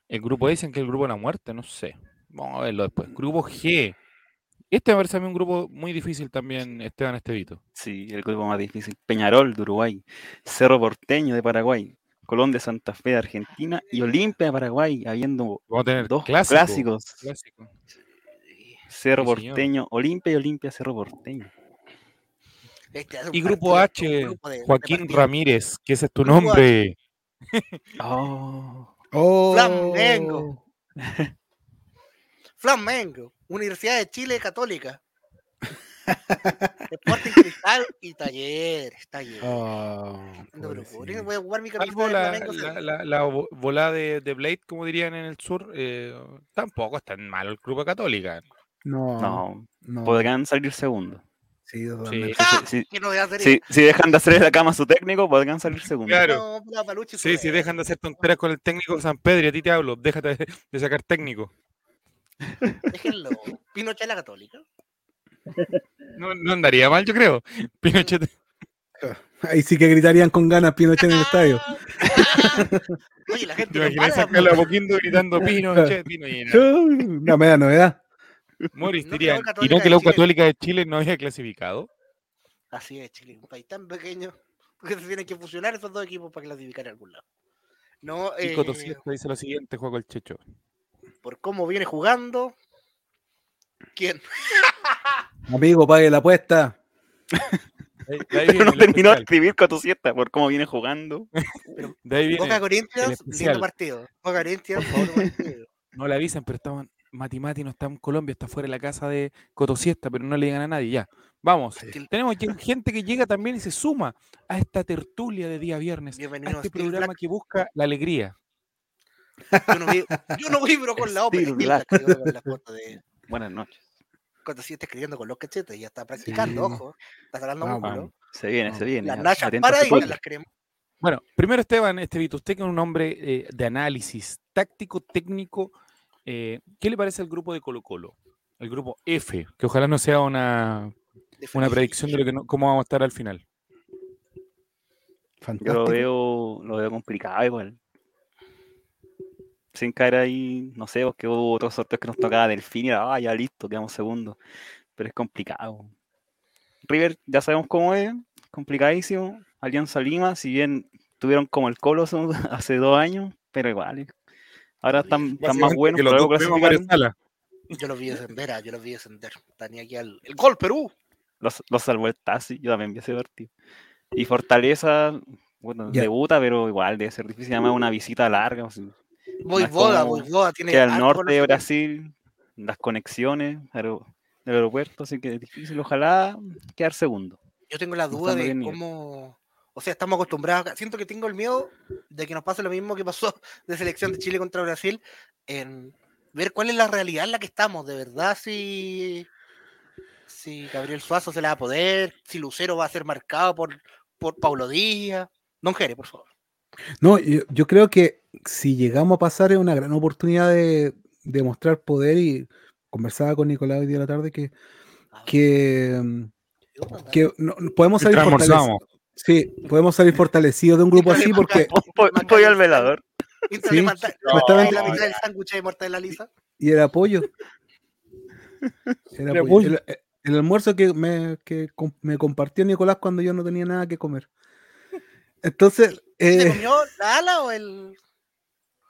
El grupo dicen que el grupo de la muerte, no sé. Vamos a verlo después. Grupo G. Este me parece a mí un grupo muy difícil también, Esteban Estevito. Sí, el grupo más difícil. Peñarol de Uruguay, Cerro Porteño de Paraguay, Colón de Santa Fe de Argentina y Olimpia de Paraguay, habiendo dos clásico, clásicos. clásico. Cerro Sí. Porteño, Olimpia y Olimpia Cerro Porteño. Este Y grupo partido, H, grupo de- de Joaquín. Ramírez, que ese es tu Grupo nombre. Oh. Oh. Flamengo. Flamengo, Universidad de Chile Católica. Sporting Cristal y Talleres, Talleres. Oh, No, voy a jugar mi camiseta la, la, la- la vo- volada de, de Blade, como dirían en el sur, eh, tampoco es tan malo el Club Católica. No, No, no. podrían salir segundos. Sí. Sí. Si, si- dejan de hacer la cama a su técnico, podrían salir segundos. Claro. Sí, si dejan de hacer tonteras con el técnico San Pedro, y a ti te hablo, déjate de, de sacar técnico. Déjenlo. Pinochet la Católica. No, no andaría mal, yo creo. Pinochet. Ahí sí que gritarían con ganas Pinochet en el estadio. Oye, la gente ¿Te no imaginas para, sacarlo a pues. Poquindo gritando Pinochet, Pinochet? Una media novedad. Morris diría, ¿y no que la U Chile". Católica de Chile no había clasificado? Así es, Chile, un país tan pequeño que se tienen que fusionar esos dos equipos para clasificar a algún lado. No, Y eh, Siesta dice lo siguiente, juego el Checho. por cómo viene jugando. ¿Quién? Amigo, pague la apuesta. Pero no terminó de escribir con tu siesta por cómo viene jugando. de ahí viene- Boca Corinthians, lindo partido. Boca Corinthians, otro partido. no le avisan, pero estaban, Mati Mati no está en Colombia, está fuera de la casa de Cotosiesta, pero no le digan a nadie, ya. Vamos, Sí. tenemos gente que llega también y se suma a esta tertulia de día viernes, a Bienvenido este Steel programa Black. que busca la alegría. Yo no, vi, yo no vibro con la ópera. Buenas noches. Cuando está escribiendo con los cachetes, ya está practicando, Sí. ojo. Está sacando Vamos. músculo. Se viene, No. se viene. Las nachas para y las queremos. Bueno, primero Esteban, Estevito, usted que es un hombre eh, de análisis táctico, técnico, eh, ¿qué le parece al grupo de Colo Colo? El grupo F, que ojalá no sea una, una predicción de lo que no- cómo vamos a estar al final. Yo lo veo, lo veo complicado igual. Sin caer ahí, no sé, porque hubo otros sorteos que nos tocaba Delfín y era, ah, ya listo, quedamos segundos. Pero es complicado. River, ya sabemos cómo es, complicadísimo. Alianza Lima, si bien tuvieron como el Colo hace, dos años, pero igual. Ahora están, están más buenos, que clasificaron. Sala. Yo los vi descender, ah, yo los vi descender. Tenía aquí al, el gol Perú. Los, los salvó el Tassi, yo también vi ese partido. Y Fortaleza, bueno, debuta, pero igual debe ser difícil, además una visita larga. o sea, Voy boda. Tiene queda al norte de. Brasil, las conexiones del aeropuerto, así que es difícil, ojalá quedar segundo. Yo tengo la duda de cómo. O sea, estamos acostumbrados. Siento que tengo el miedo de que nos pase lo mismo que pasó de selección de Chile contra Brasil. En ver cuál es la realidad en la que estamos. De verdad, si. Si Gabriel Suazo se la va a poder. Si Lucero va a ser marcado por, por Paulo Díaz. Don Jere, por favor. No, yo, yo creo que si llegamos a pasar es una gran oportunidad de, de mostrar poder y conversaba con Nicolás hoy día de la tarde que, que, mm, que no- no- podemos salir fortalecidos. Sí, podemos salir fortalecidos de un grupo así porque Voy al velador. Sí, supuestamente- la mitad del sándwich de muerte de la lisa. y era apoyo. Era apoyo. apoyo. El, el almuerzo que, me, que com- me compartió Nicolás cuando yo no tenía nada que comer. Entonces, ¿Se eh, comió la ala o el.?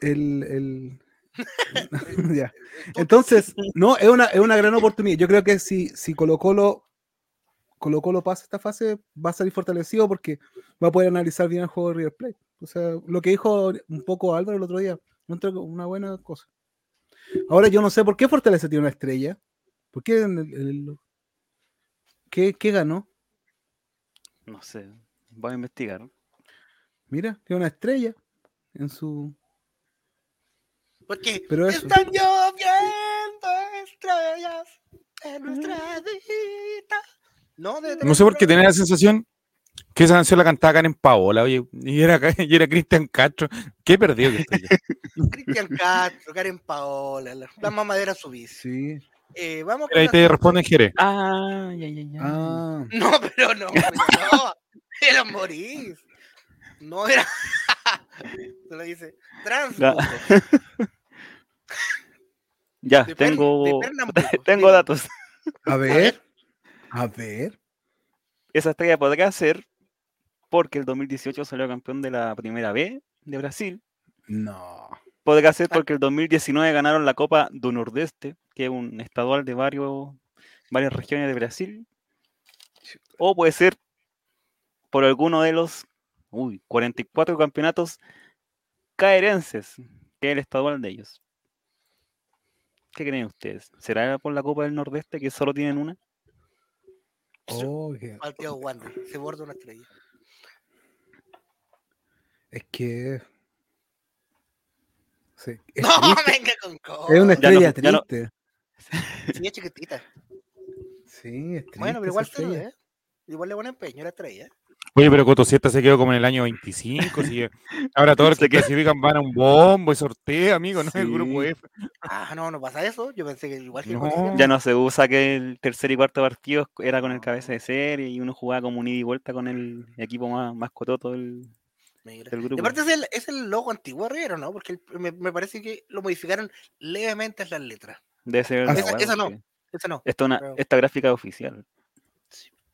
el, el- ya. Entonces, no, es una, es una gran oportunidad. Yo creo que si, si Colo Colo, Colo Colo pasa esta fase, va a salir fortalecido porque va a poder analizar bien el juego de River Plate. O sea, lo que dijo un poco Álvaro el otro día, una buena cosa. Ahora yo no sé por qué Fortaleza tiene una estrella. ¿Por qué? en el- el- ¿Qué, qué ganó? No sé, voy a investigar. Mira, tiene una estrella en su. Porque Pero eso. están lloviendo estrellas en nuestra vida. No, sé por qué tenía la sensación que esa canción la cantaba Karen Paola, oye, y era, y era Cristian Castro. Qué perdido que estoy. Cristian Castro, Karen Paola, la, la mamadera subís. Sí. Eh, vamos Mira, ahí te responden Jere. Ah, ya, ya, ya. Ah, No, pero no, pero no. Era Morís. No era. Se lo dice. Transbuco. Ya, De tengo, de tengo datos. a ver. A ver. Esa estrella podría ser porque el 2018 salió campeón de la primera B de Brasil. No. Podría ser porque el 2019 ganaron la Copa do Nordeste, que es un estadual de varios, varias regiones de Brasil. O puede ser por alguno de los uy, 44 campeonatos caerenses, que es el estadual de ellos. ¿Qué creen ustedes? ¿Será por la Copa del Nordeste que solo tienen una? Oh, que- Wander, se borda una estrella. es que. Sí, es, No, triste, venga con cosas. es una Ya no- estrella ya no- triste. Sí, es chiquitita. Sí, es triste. Bueno, pero igual se estrella. ¿eh? Igual le pone empeño la estrella. Oye, pero Coto Siesta se quedó como en el año 25. sigue. Ahora todos los que clasifican van a un bombo y sorteo, amigo, no es el Sí. grupo F. Ah, no, no pasa eso. Yo pensé que igual que No. Ya no se usa que el tercer y cuarto partido era con el cabeza de serie y uno jugaba como un ida y vuelta con el equipo más, más cototo del, del Y grupo. aparte es el, es el logo antiguo River, ¿no? Porque el- me, me parece que lo modificaron levemente en las letras. Debe ser Ah, la esa- no. porque Esa no, Esta, una- Pero- esta gráfica es oficial.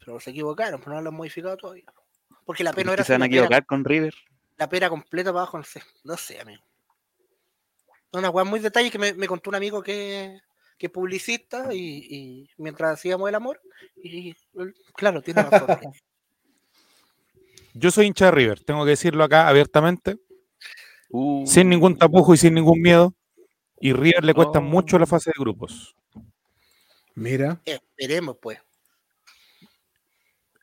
pero se equivocaron, pero no lo han modificado todavía. Porque la P ¿Por no era se van a P equivocar con River? la pera completa para abajo, no sé, no sé, amigo. Una weá muy detalle que me, me contó un amigo que, que es publicista y, y mientras hacíamos el amor, y claro, tiene razón. Yo soy hincha de River, tengo que decirlo acá abiertamente, Uh, sin ningún tapujo y sin ningún miedo. Y River le cuesta Oh. mucho la fase de grupos. Mira, Esperemos, pues.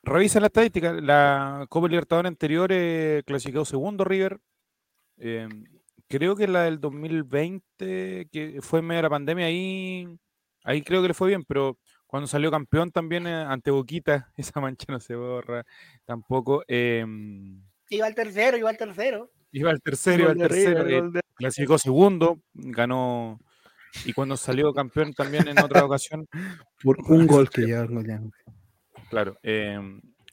Revisa la estadística. La Copa Libertadores anterior eh, clasificó segundo River. Eh, creo que la del 2020, que fue en medio de la pandemia, ahí, ahí creo que le fue bien, pero cuando salió campeón también eh, ante Boquita, esa mancha no se borra tampoco. eh, Iba al tercero, iba al tercero. iba al tercero, iba al tercero. River, eh, de- clasificó segundo, ganó. Y cuando salió campeón también en otra ocasión, por un gol que ya goleamos. Claro. eh,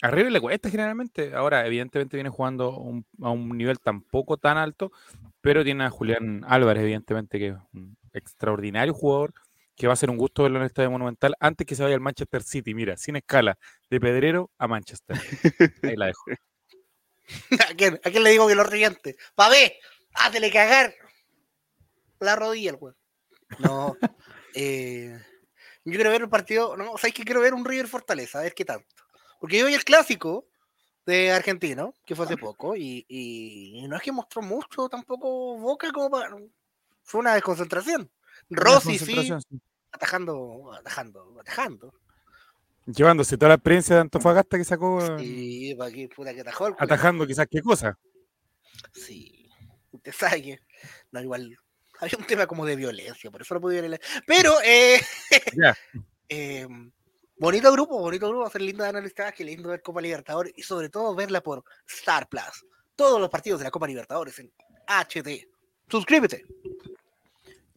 a River le cuesta generalmente. Ahora, evidentemente, viene jugando un- a un nivel tampoco tan alto, pero tiene a Julián Álvarez, evidentemente, que es un extraordinario jugador, que va a ser un gusto verlo en el Estadio Monumental antes que se vaya al Manchester City. Mira, sin escala, de Pedrero a Manchester. Ahí la dejo. ¿A quién, ¿A quién le digo que lo riente? ¡Pa' ver! ¡Házele cagar! La rodilla, el weón. No. eh, yo quiero ver un partido. No, ¿sabes que Quiero ver un River Fortaleza, a ver qué tanto. Porque yo vi el clásico de Argentino, que fue hace poco, y, y no es que mostró mucho tampoco Boca como para. Fue una desconcentración. Rossi sí, atajando, atajando, atajando. Llevándose toda la experiencia de Antofagasta que sacó, eh, Sí, pa' que puta que atajó atajando quizás qué cosa. Sí, usted sabe que no, igual había un tema como de violencia, por eso no pude el... Pero, eh, Ya. eh, bonito grupo, bonito grupo, va a ser lindo de analizar, que lindo ver Copa Libertadores y sobre todo verla por Star Plus. Todos los partidos de la Copa Libertadores en HD. Suscríbete.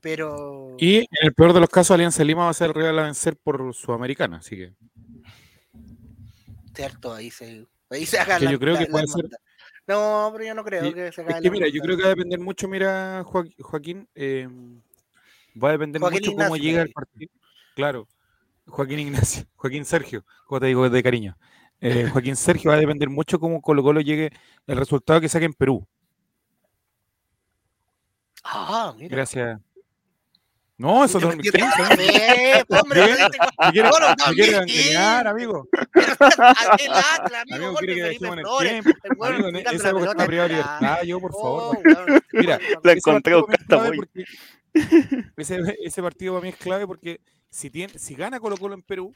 Pero... Y en el peor de los casos, Alianza Lima va a ser el rival a vencer por Sudamericana, así que. Cierto, ahí se... Ahí se haga Que la- yo creo la- que puede ser-. No, pero yo no creo Sí, que se Es haga que mira, yo creo que va a depender mucho, mira, Joa- Joaquín, eh, va a depender Joaquín mucho cómo llega el partido. Claro, Joaquín Ignacio, Joaquín Sergio, como te digo de cariño. Eh, Joaquín Sergio va a depender mucho cómo Colo Colo llegue el resultado que saque en Perú. Ah, mira. Gracias. No, eso Te no metí- ¿qué hizo, amigo? Eh, hombre, ¿Me quiere, Colo me quiere también, engañar, amigo? Aquel Atlas, amigo, Amigo, quiere que dejemos en el tiempo. El Amigo, esa la época está privada libertad, yo, por favor. Oh, weón. Mira, La ese encontré es ese, ese partido para mí es clave porque si, tiene, si gana Colo Colo en Perú,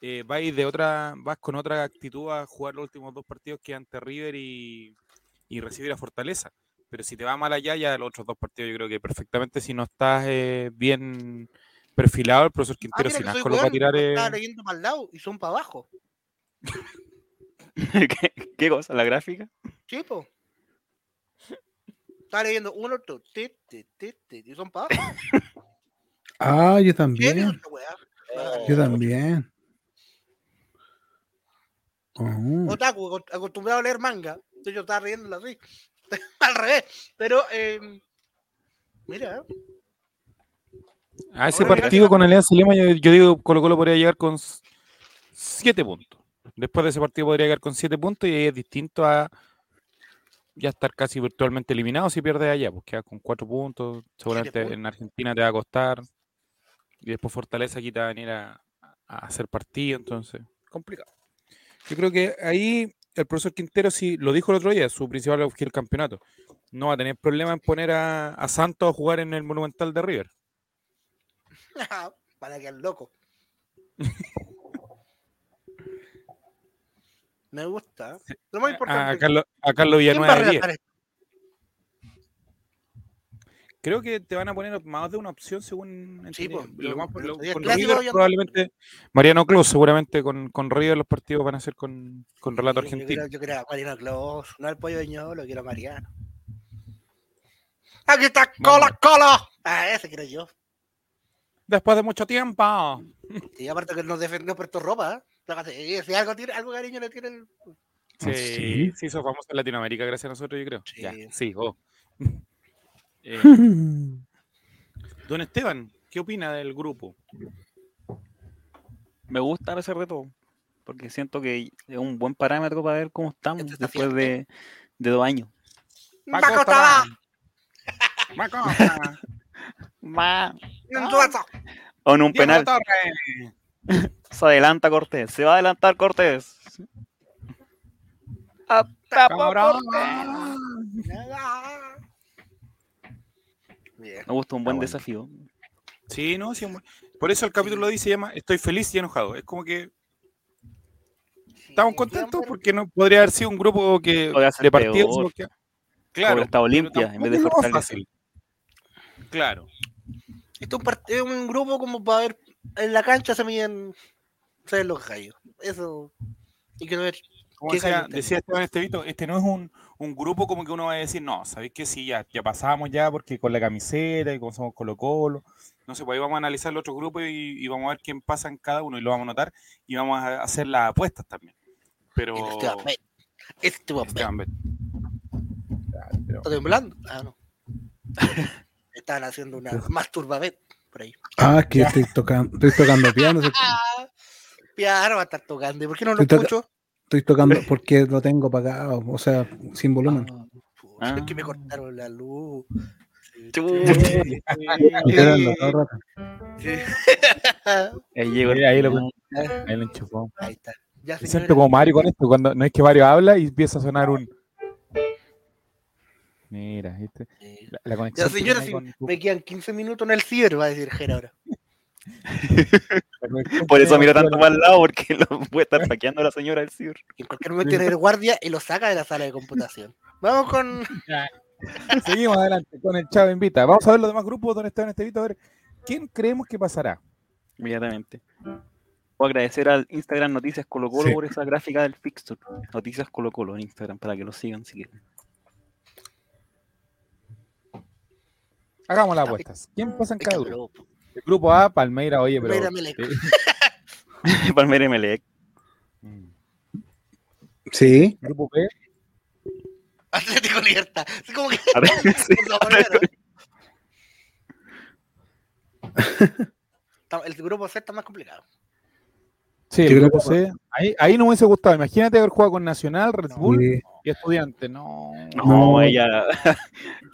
eh, va a ir de otra, vas con otra actitud a jugar los últimos dos partidos que ante River y, y recibir a Fortaleza. Pero si te va mal allá, ya los otros dos partidos yo creo que perfectamente si no estás eh, bien perfilado, el profesor Ah, Quintero mira sin asco lo va a tirar. eh, Estaba leyendo para el lado y son para abajo. ¿Qué, qué cosa? ¿La gráfica? Chipo. Estaba leyendo uno, ti, ti, ti, ti, y son para abajo. Ah, yo ¿Qué es también. Ah, Yo también. Oh, Otaku, aco- acostumbrado a leer manga. Entonces yo estaba riéndolo así. Al revés. Pero, eh, mira, A ese Ahora, partido con Alianza Lima, yo, yo digo Colo Colo podría llegar con s- siete puntos. Después de ese partido podría llegar con siete puntos y ahí es distinto a ya estar casi virtualmente eliminado si pierdes allá, pues quedas con cuatro puntos, seguramente puntos. en Argentina te va a costar. Y después Fortaleza aquí te va a venir a, a hacer partido, entonces, complicado. Yo creo que ahí el profesor Quintero, sí lo dijo el otro día, su principal objetivo el campeonato. No va a tener problema en poner a, a Santos a jugar en el Monumental de River. Para que al loco. Me gusta. Lo más A, importante. Carlos, a Carlos ¿quién va a Villanueva de 10. relatar esto? Creo que te van a poner más de una opción según. Sí, pues, Lo más- lo- con River ya- probablemente. Mariano Cruz, seguramente con, con River los partidos van a ser con, con relato Yo argentino. quiero, yo quiero a Mariano Claus, no al pollo de ñolo, quiero a Mariano. ¡Aquí está Cola Cola! Ah, ese quiero yo. Después de mucho tiempo. Y aparte que nos defendió Puerto Ropa, ¿eh? Si algo, tiene, algo cariño le tiene el. Sí, sí? sí, hizo famoso en Latinoamérica gracias a nosotros, yo creo. Sí. Ya, sí, oh. Eh, don Esteban, ¿qué opina del grupo? Me gusta ese reto, porque siento que es un buen parámetro para ver cómo estamos Este después de, de dos años. ¡Macotaba! Macosta, Ma- ¡Un dueto! O en un Diego penal se adelanta Cortés. Se va a adelantar Cortés. Ah, Cabrón. Cortés. Bien. Me gusta un buen bueno. desafío. Sí, no, sí, por eso el capítulo dice se llama Estoy feliz y enojado. Es como que estamos contentos pero- porque no podría haber sido un grupo que de partidos. porque- Claro, Hubiera estado pero limpia en vez de fácil. Claro. Esto es un, grupo como para ver en la cancha se miden se ven los gallos. Eso. Y quiero ver. Como ¿Qué decía, gallo tenés? decía Esteban Estevito, este no es un, un grupo como que uno va a decir, no, ¿sabéis que sí? Ya, ya pasamos ya porque con la camiseta y como somos Colo Colo. No sé, pues ahí vamos a analizar el otro grupo y, y vamos a ver quién pasa en cada uno y lo vamos a notar y vamos a hacer las apuestas también. Pero... Este. Este. Esteban Bet. Pero- ¿Está temblando? Ah, no. Estaban haciendo una masturbabet por ahí. Ah, es que estoy tocando, estoy tocando piano, Piano va a estar tocando. ¿Y por qué no lo Estoy escucho? Estoy tocando porque lo tengo apagado, o sea, sin volumen. Pucha, Es que me Ah. cortaron la luz. Ahí llegó ahí lo- Ahí lo enchufó. Ahí está. Ya, siento como Mario con esto, cuando no es que Mario habla y empieza a sonar un... Mira, ¿viste? La, la Ya, conexión señores, tiene si con me quedan 15 minutos en el ciber, va a decir Jera ahora. Por eso mira tanto para el lado, porque lo puede estar saqueando la señora del ciber. Y en cualquier momento tiene el guardia y lo saca de la sala de computación. Vamos con. Seguimos adelante con el Chavo Invita. Vamos a ver los demás grupos donde están este. A ver, ¿quién creemos que pasará? Inmediatamente. Puedo agradecer al Instagram Noticias Colo Colo Sí. por esa gráfica del fixture. Noticias Colo Colo en Instagram para que lo sigan si quieren. Hagamos las apuestas. ¿Quién pasa en cada grupo? Grupo. El grupo A, Palmeira, oye, pero. Palmeira, Melec. eh, Palmeiras Melec. mm. Sí, Grupo B, Atlético Libertad. Así como que. A ver, sí. El grupo C está más complicado. sí, el grupo C. Ahí, ahí no me hubiese gustado. Imagínate haber jugado con Nacional, Red Bull sí. y Estudiante. No. No, No. ella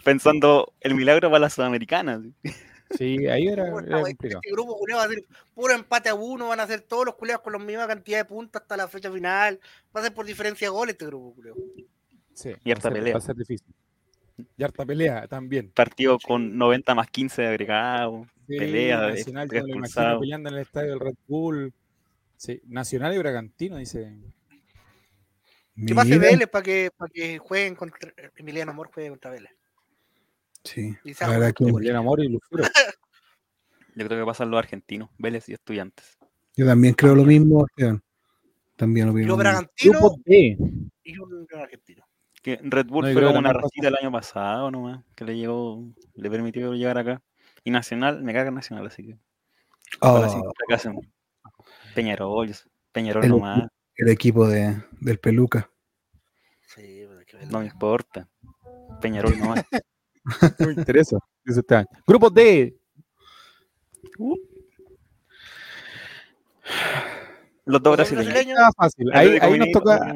pensando el milagro para la Sudamericana. sí. Sí, ahí era, complicado. Este grupo culiao va a ser puro empate a uno, van a ser todos los culeados con la misma cantidad de puntos hasta la fecha final. Va a ser por diferencia de goles este grupo, culiao. Sí, Y harta va pelea. Va a ser difícil. Y harta pelea también. Partido con 90 más 15 de agregado. Sí, Pelea, Nacional, yo lo imagino peleando en el estadio del Red Bull. Sí, Nacional y Bragantino, dice. Que pase Vélez para que, para que jueguen contra. Emiliano Amor juegue contra Vélez. Sí, Y se la haga verdad que Amor y Lucero. Yo creo que pasan los argentinos, Vélez y estudiantes. yo también creo lo mismo, Esteban. También opino lo mismo. Bragantino y un argentino. Que Red Bull No, fue como una racita el año pasado nomás, que le llegó, le permitió llegar acá. Y Nacional, me caga Nacional, así que. Oh, fracasen. Peñarol, Peñarol El- nomás, el equipo de, del Peluca. Sí, pero hay que verlo. no me importa. Peñarol nomás. No me interesa. dice Esteban. Grupo D. Los dos brasileños. fácil. Ahí, nos toca.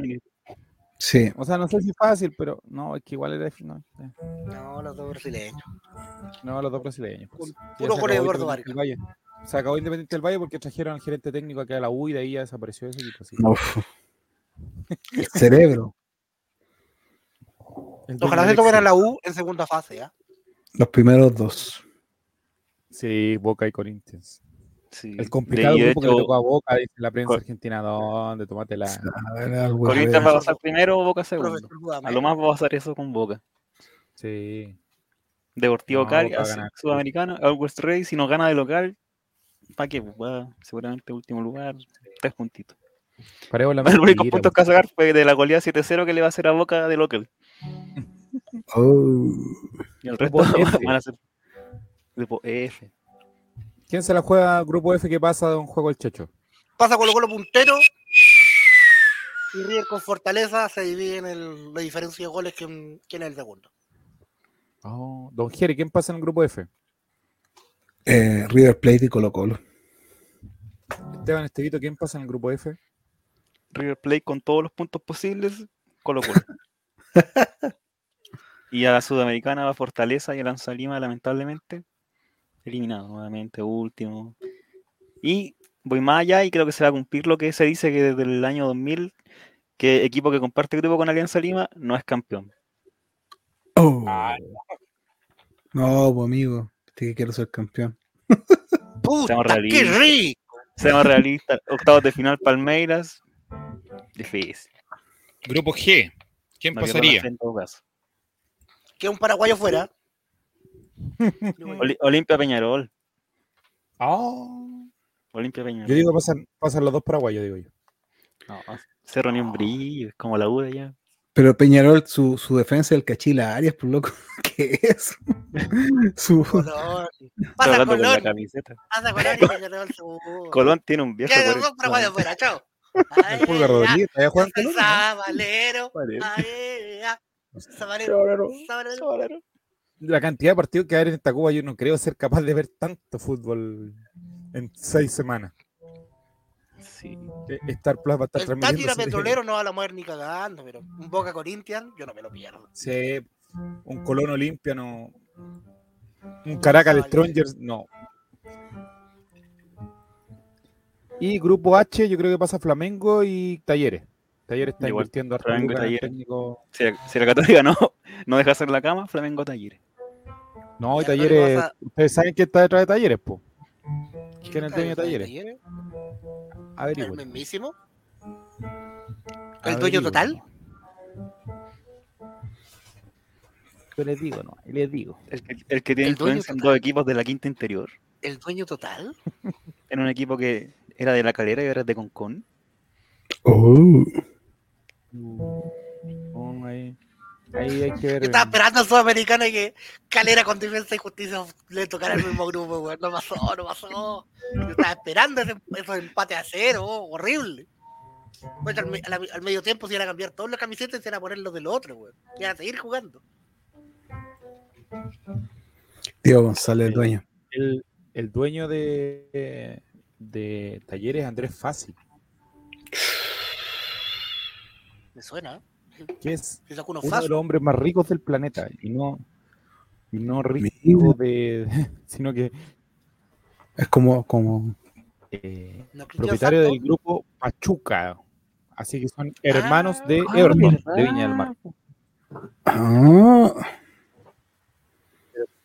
Sí, O sea, no sé si fácil, pero no, es que igual era. No, eh, No, los dos brasileños. no los dos brasileños. pues. Puro acabó Eduardo Independiente del Valle. Se acabó Independiente del Valle porque trajeron al gerente técnico acá a la U y de ahí ya desapareció ese equipo. así Uf. el cerebro. Ojalá se del tomen a Excel. la U en segunda fase, ¿ah? Los primeros dos. Sí, Boca y Corinthians. Sí. El complicado grupo que le hecho, tocó a Boca, dice la prensa argentina, ¿dónde? Tómatela. A ver, algo Corinthians va a pasar primero o Boca segundo. A lo más va a pasar eso con Boca. Sí. Deportivo No, Cali. Sudamericana, Always Ready, si nos gana de local, ¿para qué? Pues va seguramente último lugar, tres puntitos. La Los únicos puntos que va a sacar fue de la goleada 7-0 que le va a hacer a Boca de local. Oh. Y el resto Grupo F. van a ser grupo F. ¿Quién se la juega grupo F que pasa de un juego el Checho? Pasa Colo Colo puntero. Y River con Fortaleza se divide en el- la diferencia de goles quién, quién es el segundo. Oh, Don Jerry, ¿quién pasa en el grupo F? Eh, River Plate y Colo Colo. Esteban Estevito, ¿quién pasa en el grupo F? River Plate con todos los puntos posibles, Colo Colo. y a la Sudamericana va Fortaleza y a Lanza Lima, lamentablemente, eliminado nuevamente, último. Y voy más allá y creo que se va a cumplir lo que se dice que desde el año 2000, que equipo que comparte grupo con Alianza Lima no es campeón. Oh. No, pues amigo, este que quiero ser campeón. ¡Puta, Seamos qué realistas. rico! Seamos realistas, octavos de final Palmeiras, difícil. Grupo G. ¿Quién No pasaría? fe en todo caso. Que un paraguayo fuera. Oli- Olimpia Peñarol. Oh. Olimpia Peñarol. Yo digo pasan, pasan los dos paraguayos, digo yo. No, Cerro ni un brillo, es como la U de allá. Pero Peñarol, su, su defensa del Cachila Arias, por loco. ¿Qué es? su, Colón. Pasa con la Colón. camiseta. Pasa Colón y Peñarol segundo. Colón tiene un viejo. Ya, dos paraguayos fuera, chao. El Pulga Rodríguez, ¿todavía juegan Ay, con La cantidad de partidos que hay en esta Cuba, yo no creo ser capaz de ver tanto fútbol en seis semanas. Sí. Eh, Star Plus va a estar El transmitiendo. Petrolero no va a la mujer ni cagando, pero un Boca Corinthians, yo no me lo pierdo. Sí, un Colón Olimpia, no. Un Caracas Strongers, no. Y grupo H, yo creo que pasa Flamengo y Talleres. Talleres está Igual, invirtiendo harto Flamengo Talleres. técnico. Si, la, si la Católica no, no deja hacer la cama, Flamengo Talleres. No, y Talleres. Ustedes saben quién está detrás de Talleres, po. ¿Quién es el dueño de Talleres? El Averigüen. mismísimo. ¿El dueño total? Yo les digo, no, les digo. El, que- el que tiene El dueño influencia en dos equipos de la quinta interior. ¿El dueño total? En un equipo que era de la calera y ahora es de Concón. Oh. No, ahí, ahí hay que ver. Yo estaba esperando a Sudamericana que Calera con Defensa y Justicia le tocara el mismo grupo, weón. No pasó, no pasó. Yo estaba esperando ese, esos empates a cero, horrible. Pues al, medio tiempo se iban a cambiar todas las camisetas y se iban a poner los del otro, weón. Iban a seguir jugando. Tío González, el dueño. El, el dueño de, de Talleres, Andrés Fácil, Me suena, ¿eh? que es uno de los hombres más ricos del planeta. Y no, y no rico de. sino que Es como, como. eh, No, propietario del grupo Pachuca. Así que son hermanos de Ah, Everton, de Viña del Mar. Ah,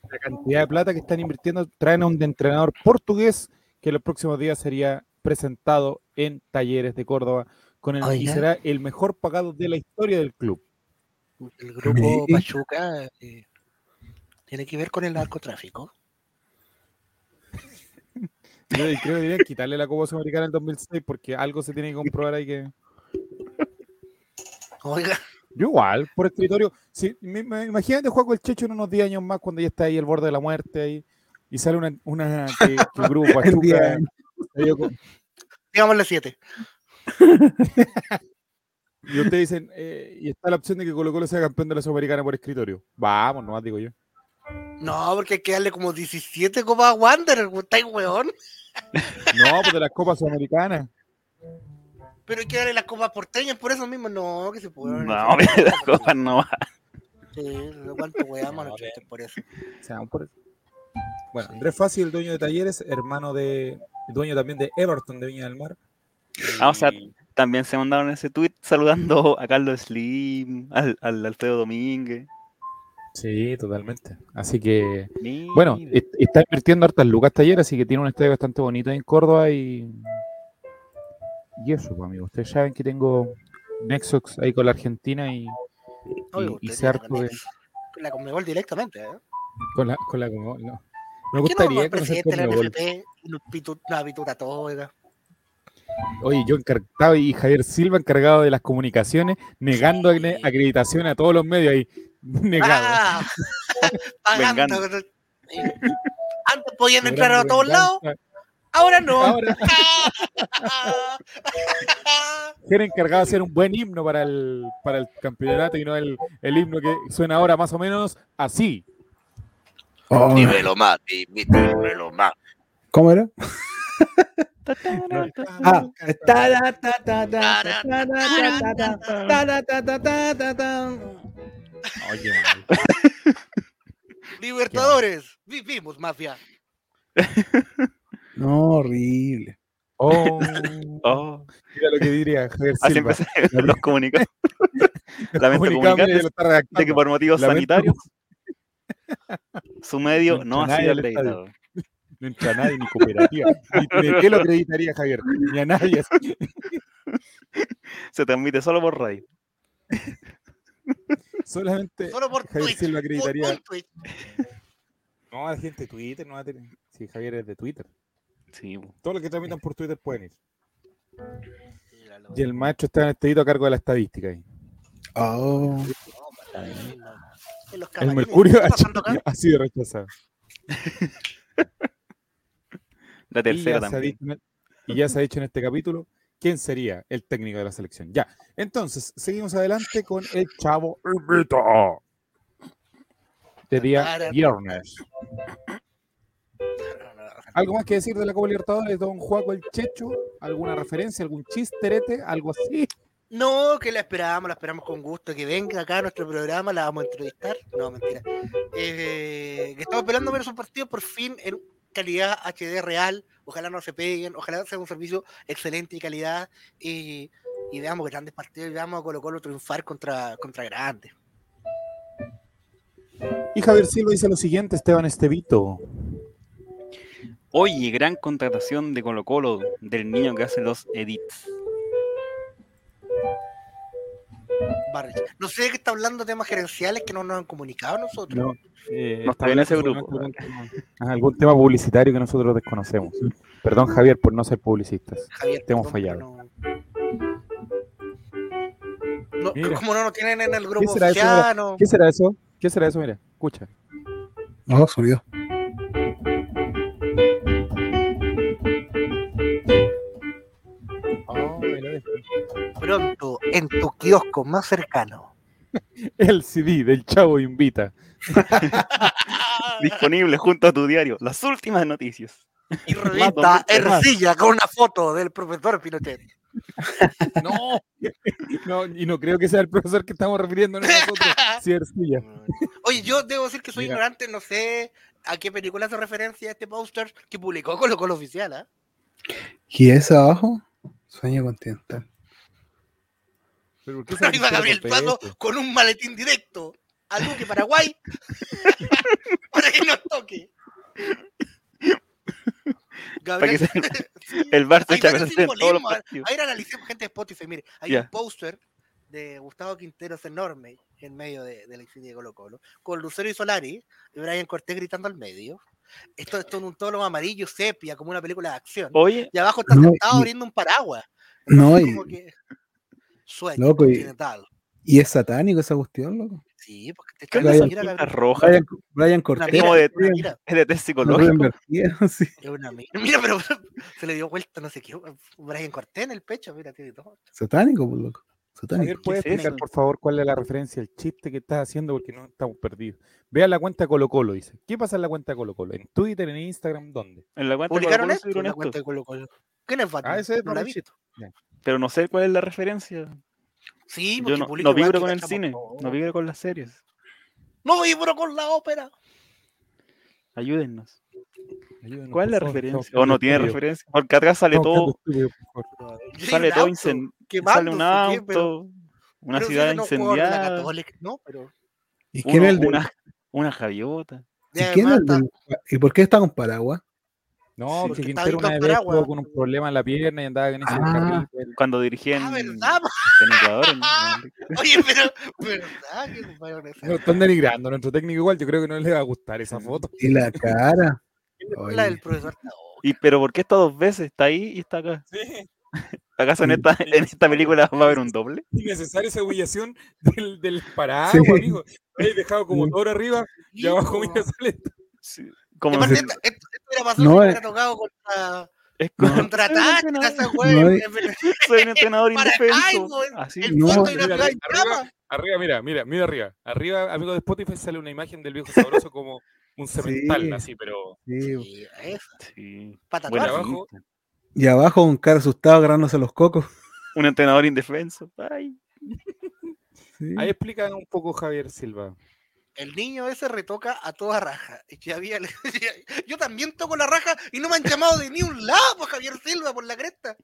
La cantidad de plata que están invirtiendo traen a un entrenador portugués que los próximos días sería presentado en Talleres de Córdoba con el, y será el mejor pagado de la historia del club. El grupo. Pachuca eh, tiene que ver con el narcotráfico. Yo creo que deberían quitarle la Copa Sudamericana en el 2006 porque algo se tiene que comprobar ahí que... Oiga, Yo igual, por escritorio. Sí, me- me- imagínate con el Checho en unos 10 años más cuando ya está ahí al borde de la muerte ahí y sale una, una que, que el grupo En 10 Pachuca digámosle siete. y ustedes dicen eh, y está la opción de que Colo Colo sea campeón de la Sudamericana por escritorio. Vamos, nomás digo yo. No, porque hay que darle como 17 copas a Wander, ¿estáis weón? No, pues de las Copas Sudamericanas. Pero hay que darle las copas porteñas por eso mismo. No, que se puede. No, mira, las copas no van. Sí, cuánto weamos por eso. O sea, por- Bueno, Andrés Fácil, el dueño de Talleres, hermano de, dueño también de Everton de Viña del Mar. Ah, o sea, también se mandaron ese tweet saludando a Carlos Slim, al, al Alfredo Domínguez. Sí, totalmente. Así que, bueno, est- está invirtiendo hartas lucas taller, así que tiene un estadio bastante bonito en Córdoba y. Y eso, pues, amigo. Ustedes saben que tengo Nexus ahí con la Argentina y, Oye, y, y harto de. La Conmebol directamente, ¿eh? con la, con la Conmebol, no. Me ¿Por qué no gustaría el conocer presidente de la Conmebol. NFP una pituta toda? Oye, yo encargado y Javier Silva encargado de las comunicaciones, negando Sí. acre- acreditación a todos los medios ahí. Negado. ¡Ah! Pagando. Vengando. Antes podían entrar a todos lados, ahora no. Ahora, era encargado de hacer un buen himno para el, para el campeonato y no el, el himno que suena ahora más o menos así. Oh, Dímelo más, dímelo más. ¿Cómo era? Libertadores, vivimos mafia. No, horrible. Oh, oh. Mira lo que diría Así La los comunicados. Lamento de que por motivos sanitarios su medio no ha sido acreditado. No entra nadie ni cooperativa. De qué lo acreditaría Javier? Ni a nadie. Se transmite solo por radio. Solamente Solo por Javier Twitch. Silva por- acreditaría. por Twitch. No, la gente de Twitter no va a tener. Si Javier es de Twitter. Sí. Todos los que tramitan por Twitter pueden ir. Y el maestro está en este a cargo de la estadística. ahí. Oh, El Mercurio ¿qué ha, está pasando acá? ha sido rechazado. La Y tercera ya, se ha también. dicho en el- y ya se ha dicho en este capítulo quién sería el técnico de la selección. Ya. Entonces, seguimos adelante con el chavo invito. De día viernes. ¿Algo más que decir de la Copa Libertadores, don Juaco el Checho? ¿Alguna referencia, algún chisterete, algo así? No, que la esperamos, la esperamos con gusto, que venga acá a nuestro programa, la vamos a entrevistar. No, mentira. Eh, que estamos esperando ver esos partidos por fin en calidad HD real. Ojalá no se peguen, ojalá sea un servicio excelente y calidad. Y, y veamos que grandes partidos y veamos a Colo Colo triunfar contra, contra grandes. Y Javier Silva dice lo siguiente, Esteban Estevito. Oye, gran contratación de Colo Colo del niño que hace los edits. Barrich. No sé de qué está hablando temas gerenciales que no nos han comunicado a nosotros. No, eh, No está en ese grupo. algún- algún tema publicitario que nosotros desconocemos. Perdón, Javier, por no ser publicistas. Javier, te hemos fallado. No, no, como no nos tienen en el grupo será eso? ¿Qué será eso? ¿Qué será eso? Mira, escucha. no, subió. Pronto en tu kiosco más cercano. El CD del Chavo Invita. Disponible junto a tu diario. Las últimas noticias. Y revista. Ercilla con una foto del profesor Pinochet. No. no, y no creo que sea el profesor que estamos refiriéndonos nosotros. Sí, Ercilla. Oye, yo debo decir que soy Mira. ignorante, no sé a qué película hace referencia este póster que publicó Colo Colo Oficial, ¿ah? ¿Y ese abajo? Sueño continental. ¿Pero por qué se Ahí va refiere Gabriel PS? con un maletín directo a Luque, Paraguay, para que nos toque. Gabriel, se- El Bar se echa a varios perder en todos los simbolismos, a- partidos. Ayer analicemos gente de Spotify. Mire, hay Ya. un póster de Gustavo Quinteros enorme en medio de, de la insignia de Colo Colo, con Lucero y Solari y Brian Cortés gritando al medio. Esto, esto en un tono amarillo sepia, como una película de acción. Oye, Y abajo está No, sentado abriendo un paraguas. No, Entonces, y, como que... Sueño Loco, y- continental. y es satánico esa cuestión, loco. Sí, porque te ¿qué echas Brian la mira, Gabriel. rojas? Brian, Brian Cortés. mira, como de- mira, Es de test una psicológico. invertida, sí. es una mira. Pero se le dio vuelta, no sé qué. Brian Cortés en el pecho, mira, tiene todo. Satánico, pues, loco. Satánico. Javier, ¿puedes ¿Qué es explicar, por favor, cuál es la referencia, el chiste que estás haciendo? Porque no estamos perdidos. Vea la cuenta Colo Colo, dice. ¿Qué pasa en la cuenta Colo Colo? ¿En Twitter, en Instagram, dónde? En la cuenta de ¿Publicaron esto? en la cuenta de Colo Colo. ¿Quién es Batman? Ah, ese es no la he Mauricio. visto. pero no sé cuál es la referencia. Sí, Yo porque no, publica no weas vibro con el cine, no vibro con las series. No vibro con la ópera. Ayúdennos. Ayúdenos, ¿Cuál es la favor, referencia? ¿O no tiene referencia? Porque atrás sale todo. Yo sale todo auto incen- sale un auto, una pero ciudad no incendiada. No, pero ¿Y quién Uno- es el una, una gaviota. ¿y Y quién es además el del- ¿Y por qué está con paraguas? No, Sí, que porque Quintero una vez paraguas. estuvo con un problema en la pierna y andaba con ese Ah. Cuando dirigía en, Ah, en ¿verdad? Ecuador. en- en- Oye, pero, ¿verdad? que No, están denigrando a nuestro técnico igual. Yo creo que no le va a gustar esa foto. Y la cara. La del profesor. Y, pero ¿por qué está dos veces? Está ahí y está acá. Sí. ¿Acaso en esta, en esta película va a haber un doble? Innecesaria esa humillación del, del paraguas, Sí. amigo. He dejado como Sí. todo arriba y abajo mira sale. Sí, Como aparte, si- esto, esto, hubiera pasado No, si eh. hubiera tocado contra, es como- contra soy un entrenador- soy un indefenso. Así. el No. Mira, arriba, mira, mira, mira arriba. Arriba, amigo de Spotify, sale una imagen del viejo sabroso como un cemental, Sí. así, pero Sí. Sí, tatuar. abajo. Y abajo un cara asustado agarrándose los cocos. Un entrenador indefenso. Ay. Sí. ahí explica un poco Javier Silva. El niño ese retoca a toda raja. Y que había, yo también toco la raja y no me han llamado de ni un lado, pues, Javier Silva, por la cresta.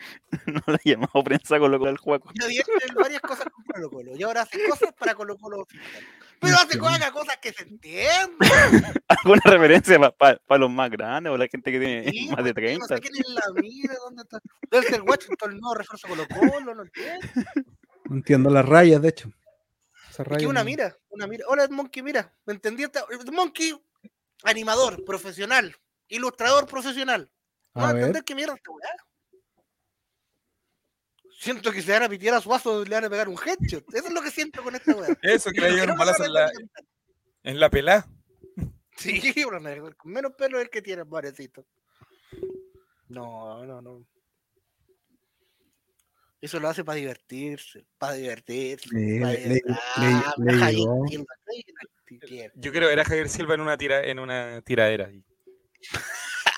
No la he llamado prensa con lo cual el juego. Ya había hecho varias cosas con Colo Colo. Y ahora hace cosas para Colo Colo. Pero hace cosas que se entiendan. ¿Alguna referencia para los más grandes o la gente que tiene Sí, más de porque yo No 30? sé quién es la mira, dónde está. Debe ser Washington, el nuevo refuerzo Colo Colo, no entiendo. No entiendo las rayas, de hecho. Esas Es que una mira, una mira. Hola, Monkey, mira. ¿Me entendí? esta- Monkey, animador, profesional, ilustrador profesional. No A entender qué mierda esta weá. Siento que se van a pitear a Suazo y le van a pegar un headshot. Eso es lo que siento con esta weá. Eso, que le me balazo en la, en la pelá. Sí, bueno, no, con menos pelo es el que tiene, pobrecito. No, no, no. Eso lo hace para divertirse, para divertirse. Sí, pa' le- le- divertir- le- Ah, le. Silva, sí, tiene. Yo creo que era Javier Silva en una, tira, en una tiradera. ahí.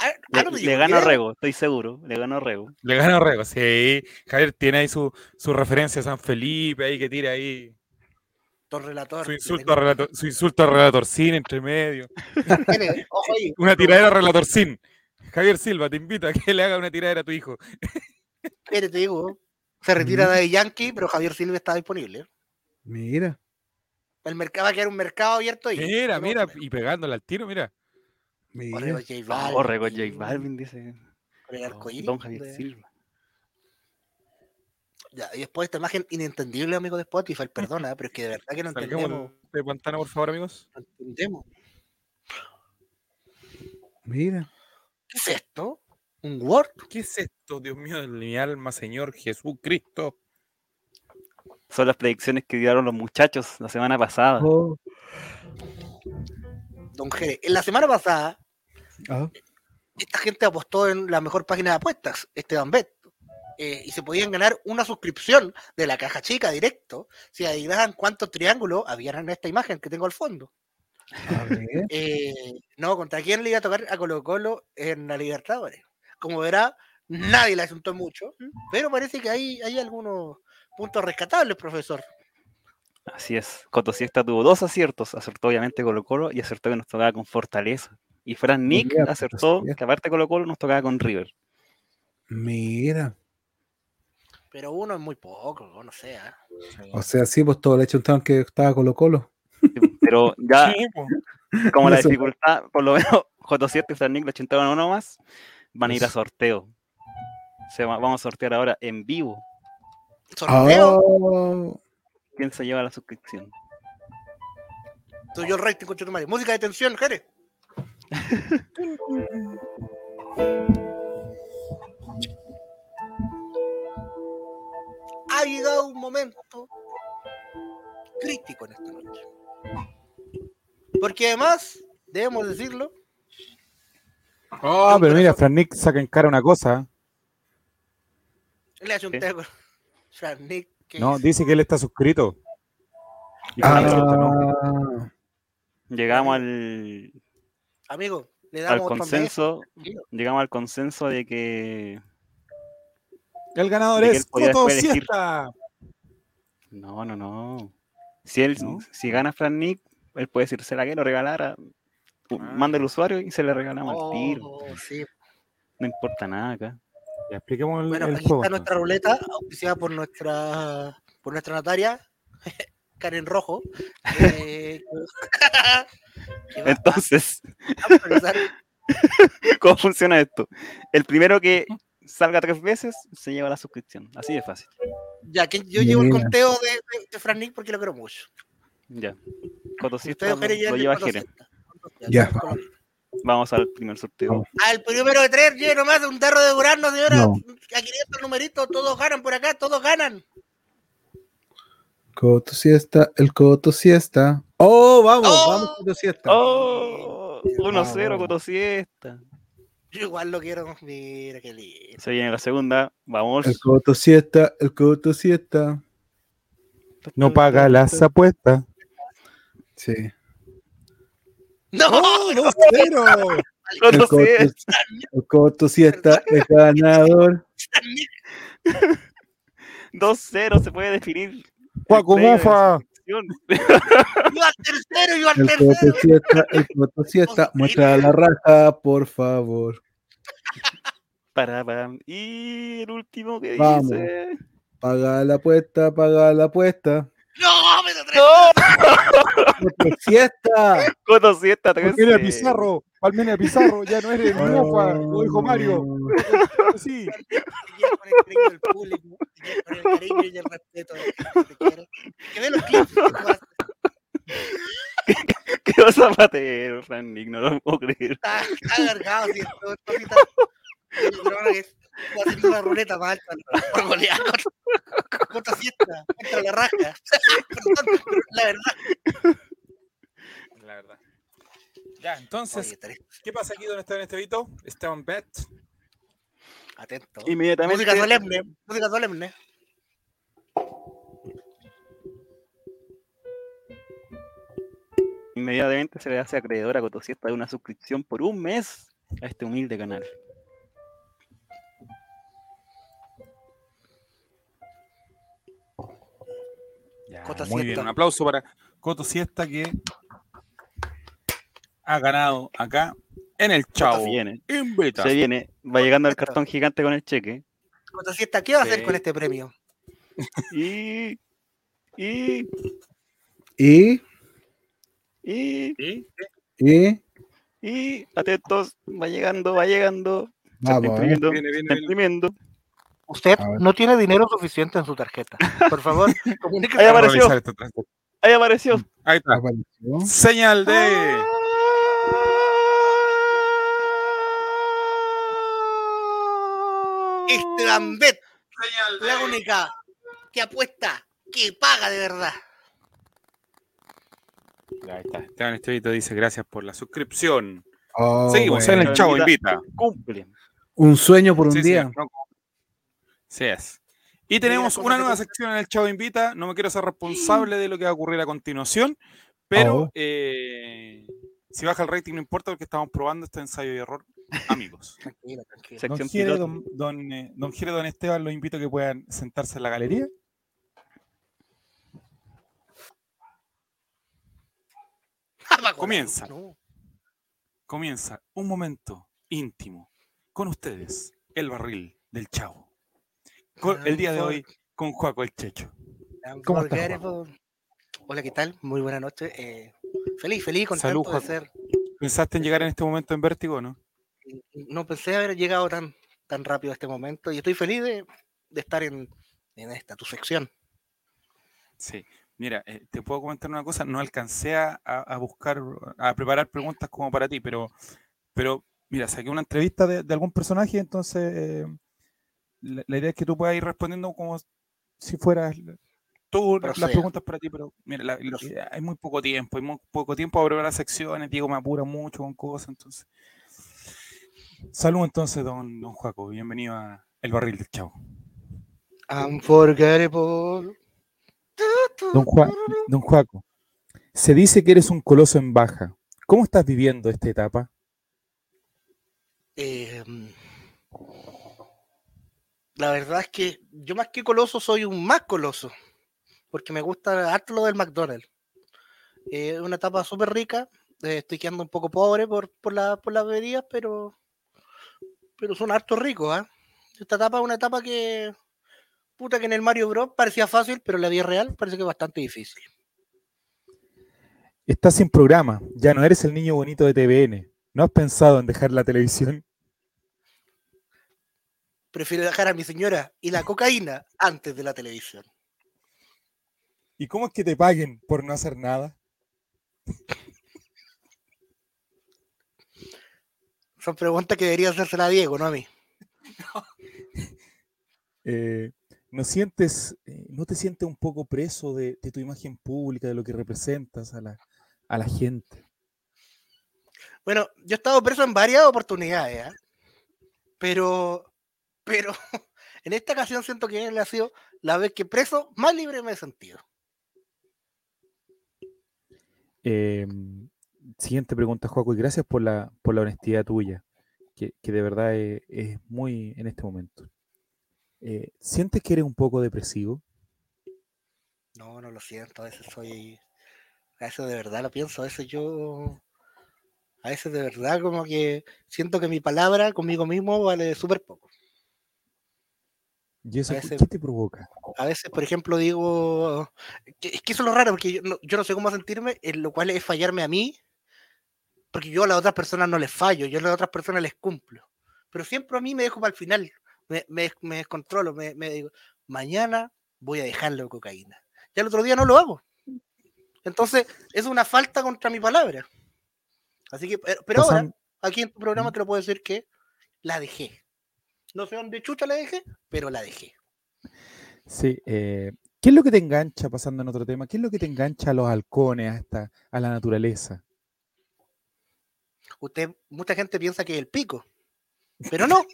Ah, Le, ah, le. Rego, estoy seguro. Le gano a Rego. Le gana Rego, sí. Javier tiene ahí su, su referencia a San Felipe, ahí que tira ahí relator. su insulto, tengo- a relator, su insulto a Relator Sin entre medio. Una tiradera a Relator Sin. Javier Silva te invita a que le haga una tiradera a tu hijo. Mire, te digo, se retira de Yankee, pero Javier Silva está disponible. Mira. El mercado va a quedar un mercado abierto ahí. Mira, No, mira, y pegándole al tiro, mira. Mira. J Balvin, Oh, Rego J Balvin, dice con el arcoíris, Don Javier de- Silva. Ya, y después esta imagen inentendible, amigo de Spotify, perdona, pero es que de verdad que no entendemos. de pantano, por favor, amigos. No entendemos. Mira. ¿Qué es esto? ¿Un Word? ¿Qué es esto, Dios mío de mi alma, Señor Jesucristo? Son las predicciones que dieron los muchachos la semana pasada. Oh. Don Jere. En la semana pasada, Ah, esta gente apostó en la mejor página de apuestas, Esteban Bet. eh, y se podían ganar una suscripción de la caja chica directo si adivinaban cuántos triángulos habían en esta imagen que tengo al fondo. a ver. Eh, no, ¿contra quién le iba a tocar a Colo Colo en la Libertadores? Como verá, nadie le asuntó mucho, pero parece que hay, hay algunos puntos rescatables, profesor. Así es. Coto Siesta tuvo dos aciertos. Acertó obviamente Colo Colo y acertó que nos tocaba con Fortaleza. Y Fran Nick Mira, acertó que aparte Colo Colo nos tocaba con River. Mira. Pero uno es muy poco, no sé. ¿ah? O sea, sí, pues todo le hecho un que estaba Colo Colo. Pero ya, Sí, como la dificultad, por lo menos Coto Siesta y Fran Nick lo chuntaron uno más, van a ir a sorteo. Se va- vamos a sortear ahora en vivo. Sorteo, Oh, ¿Quién se lleva la suscripción? soy yo el rating con Chetumare. Música de tensión, Jere. Ha llegado un momento crítico en esta noche. Porque además, debemos decirlo, Oh, pero mira, Fran Nick saca en cara una cosa. le hace un tema. Fran Nick, que No, es- dice que él está suscrito. Ah, Llegamos al, amigo, le al damos mes. consenso, llegamos al consenso de que El ganador es Coto. Siesta. no, no, no. Si él, ¿No? si gana Fran Nick, él puede decirse la que lo regalara. Ah. Manda el usuario y se le regalamos al tiro. Oh, sí. No importa nada acá. Ya, expliquemos el, Bueno, el aquí juego. está nuestra ruleta, auspiciada por nuestra, por nuestra notaria, marcan en rojo. eh, Entonces. ¿cómo funciona esto? El primero que salga tres veces se lleva la suscripción. Así de fácil. Ya que yo llevo el conteo de, de, de Fran Nick porque lo quiero mucho. Ya. Cotosista lo, lo lleva Jerez. Ya, Vamos al primer sorteo. Al primero de tres, lleno más de un tarro de durazno, señora. No. A 500 numeritos, todos ganan por acá, todos ganan. Coto siesta, el coto siesta. Oh, vamos, Oh. vamos, coto siesta. ¡Oh! 1-0 Vamos. Cotosiesta. Yo igual lo quiero. Mira qué lindo. Se viene la segunda. Vamos. El coto siesta, el coto siesta. No paga las apuestas. Sí. ¡No! ¡Oh, no, 2-0! El coto, el coto siesta es ganador. 2-0 se puede definir. De Mofa. suscripción. Yo al tercero, yo al El coto tercero. siesta, el coto siesta. Muestra la raja, por favor. Para, para. Y el último que Vamos. dice. Paga la apuesta, paga la apuesta. ¡No! ¡Me da tres! ¡No! Coto siesta. 3 Palmenia Pizarro, Palmenia Pizarro, ya no eres Mofa, lo dijo Mario. Sí. Con el cariño del público, te quiero con el cariño y respeto. Que ve los clips. que tú haces. Qué zapatero, Fran Nick, no lo puedo creer. Está, alargado, ¿sí? Esto- que es- está haciendo una ruleta más alta por golear contra, siesta, contra la raja. La verdad. La verdad. Ya, entonces, Oye, ¿qué pasa aquí donde está en este Vito? Esteban Bet. atento. Inmediatamente. Música solemne, música solemne. Inmediatamente se le hace acreedor a Cotosiesta de una suscripción por un mes a este humilde canal. Ya, Cota muy bien, un aplauso para Coto Siesta que ha ganado acá en el Chavo. Se viene, Invita. se viene, va llegando el cartón gigante con el cheque. Contra siesta, ¿qué va a hacer Sí. con este premio? Y. Y. Y, Y. Y, Y. Atentos, va llegando, va llegando. Se está vamos. ver. imprimiendo. Viene, se viene, viene. Usted no tiene dinero suficiente en su tarjeta. Por favor, comuníquese. Ahí apareció. Ahí apareció. Ahí está. Apareció. Señal de. Ah. Esteban Bet, Señal la única que apuesta, que paga de verdad. Ahí está. Esteban Estevito dice gracias por la suscripción. Oh, Seguimos bueno. en el Chavo Invita. Cumple. Un sueño por un Sí, día. señor, no. Sí es. Y tenemos una nueva sección en el Chavo Invita. No me quiero ser responsable de lo que va a ocurrir a continuación, pero Oh. eh, si baja el rating no importa porque estamos probando este ensayo y error, amigos. Tranquilo, tranquilo. Sección Don piloto. don, don, eh, don Jere, don Esteban, los invito a que puedan sentarse en la galería. Comienza. Comienza un momento íntimo con ustedes, el barril del Chavo. Con- el día de hoy con Juaco el Checho. ¿Cómo estás, Unforgettable. Hola, ¿qué tal? Muy buena noche. Eh, feliz, feliz, contento Salud, de Juaco. ser. ¿Pensaste en llegar en este momento en vértigo, no? No pensé haber llegado tan, tan rápido a este momento y estoy feliz de, de estar en, en esta, tu sección. Sí. Mira, eh, te puedo comentar una cosa, no alcancé a, a- a buscar, a preparar preguntas como para ti, pero, pero mira, saqué una entrevista de, de algún personaje, entonces eh, la, la idea es que tú puedas ir respondiendo como si fueras tú las preguntas para ti, pero mira, la- hay muy poco tiempo, hay muy poco tiempo para preparar secciones, Diego me apura mucho con cosas, entonces. Salud entonces, don, don Juaco, bienvenido a El Barril del Chavo. Unforgettable. Don, Juan, don Juaco, se dice que eres un coloso en baja. ¿Cómo estás viviendo esta etapa? Eh, la verdad es que yo más que coloso soy un más coloso, porque me gusta harto lo del McDonald's. Eh, Es una etapa súper rica, eh, estoy quedando un poco pobre por, por, la, por las bebidas, pero, pero son harto ricos. ¿ah? Esta etapa es una etapa que, puta que en el Mario Bros parecía fácil, pero en la vida real parece que es bastante difícil. Estás sin programa, ya no eres el niño bonito de TVN. ¿No has pensado en dejar la televisión? Prefiero dejar a mi señora y la cocaína antes de la televisión. ¿Y cómo es que te paguen por no hacer nada? Son preguntas que debería hacérsela a Diego, no a mí. Eh, ¿no, sientes, eh, ¿No te sientes un poco preso de, de tu imagen pública, de lo que representas a la, a la gente? Bueno, yo he estado preso en varias oportunidades, ¿ah? pero, pero en esta ocasión siento que él ha sido la vez que preso más libre me he sentido. Eh, siguiente pregunta, Joaco, y gracias por la, por la honestidad tuya, que, que de verdad es, es, muy en este momento. Eh, ¿Sientes que eres un poco depresivo? No, no lo siento, a veces soy, a veces de verdad lo pienso, a veces yo, a veces de verdad como que siento que mi palabra conmigo mismo vale súper poco. ¿Y eso veces, qué te provoca? A veces, por ejemplo, digo, es que eso es lo raro, porque yo no, yo no sé cómo sentirme, en lo cual es fallarme a mí, porque yo a las otras personas no les fallo, yo a las otras personas les cumplo. Pero siempre a mí me dejo para el final, me, me, me descontrolo, me, me, digo, mañana voy a dejarle cocaína. Ya el otro día no lo hago. Entonces, es una falta contra mi palabra. Así que, pero, pero ahora, aquí en tu programa te lo puedo decir que la dejé. No sé dónde chucha la dejé, pero la dejé. Sí, eh, ¿qué es lo que te engancha, pasando en otro tema, qué es lo que te engancha a los halcones, a, esta, a la naturaleza? Usted, mucha gente piensa que es el pico, pero no,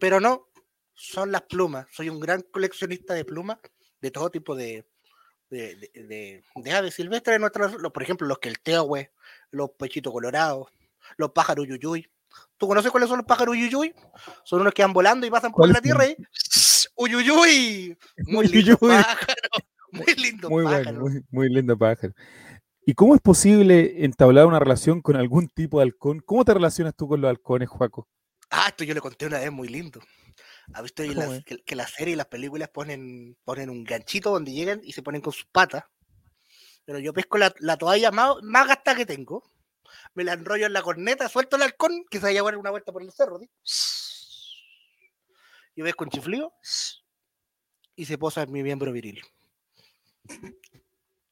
pero no, son las plumas. Soy un gran coleccionista de plumas, de todo tipo de, de, de, de, de aves silvestres, de nuestros, por ejemplo, los quelteahue, los pechitos colorados, los pájaros yuyuy. ¿Tú conoces cuáles son los pájaros uyuyuy? Son unos que van volando y pasan por la tierra y uyuyuy. Muy lindo pájaro. Muy lindo muy pájaro. Bueno, muy, muy lindo pájaro. ¿Y cómo es posible entablar una relación con algún tipo de halcón? ¿Cómo te relacionas tú con los halcones, Juaco? Ah, esto yo le conté una vez muy lindo. ¿Has visto las, que, que, la serie y las películas ponen, ponen un ganchito donde llegan y se ponen con sus patas? Pero yo pesco la, la toalla más, más gasta que tengo, me la enrollo en la corneta, suelto el halcón, que se vaya a dar una vuelta por el cerro, ¿sí? Yo ves con chiflío y se posa en mi miembro viril.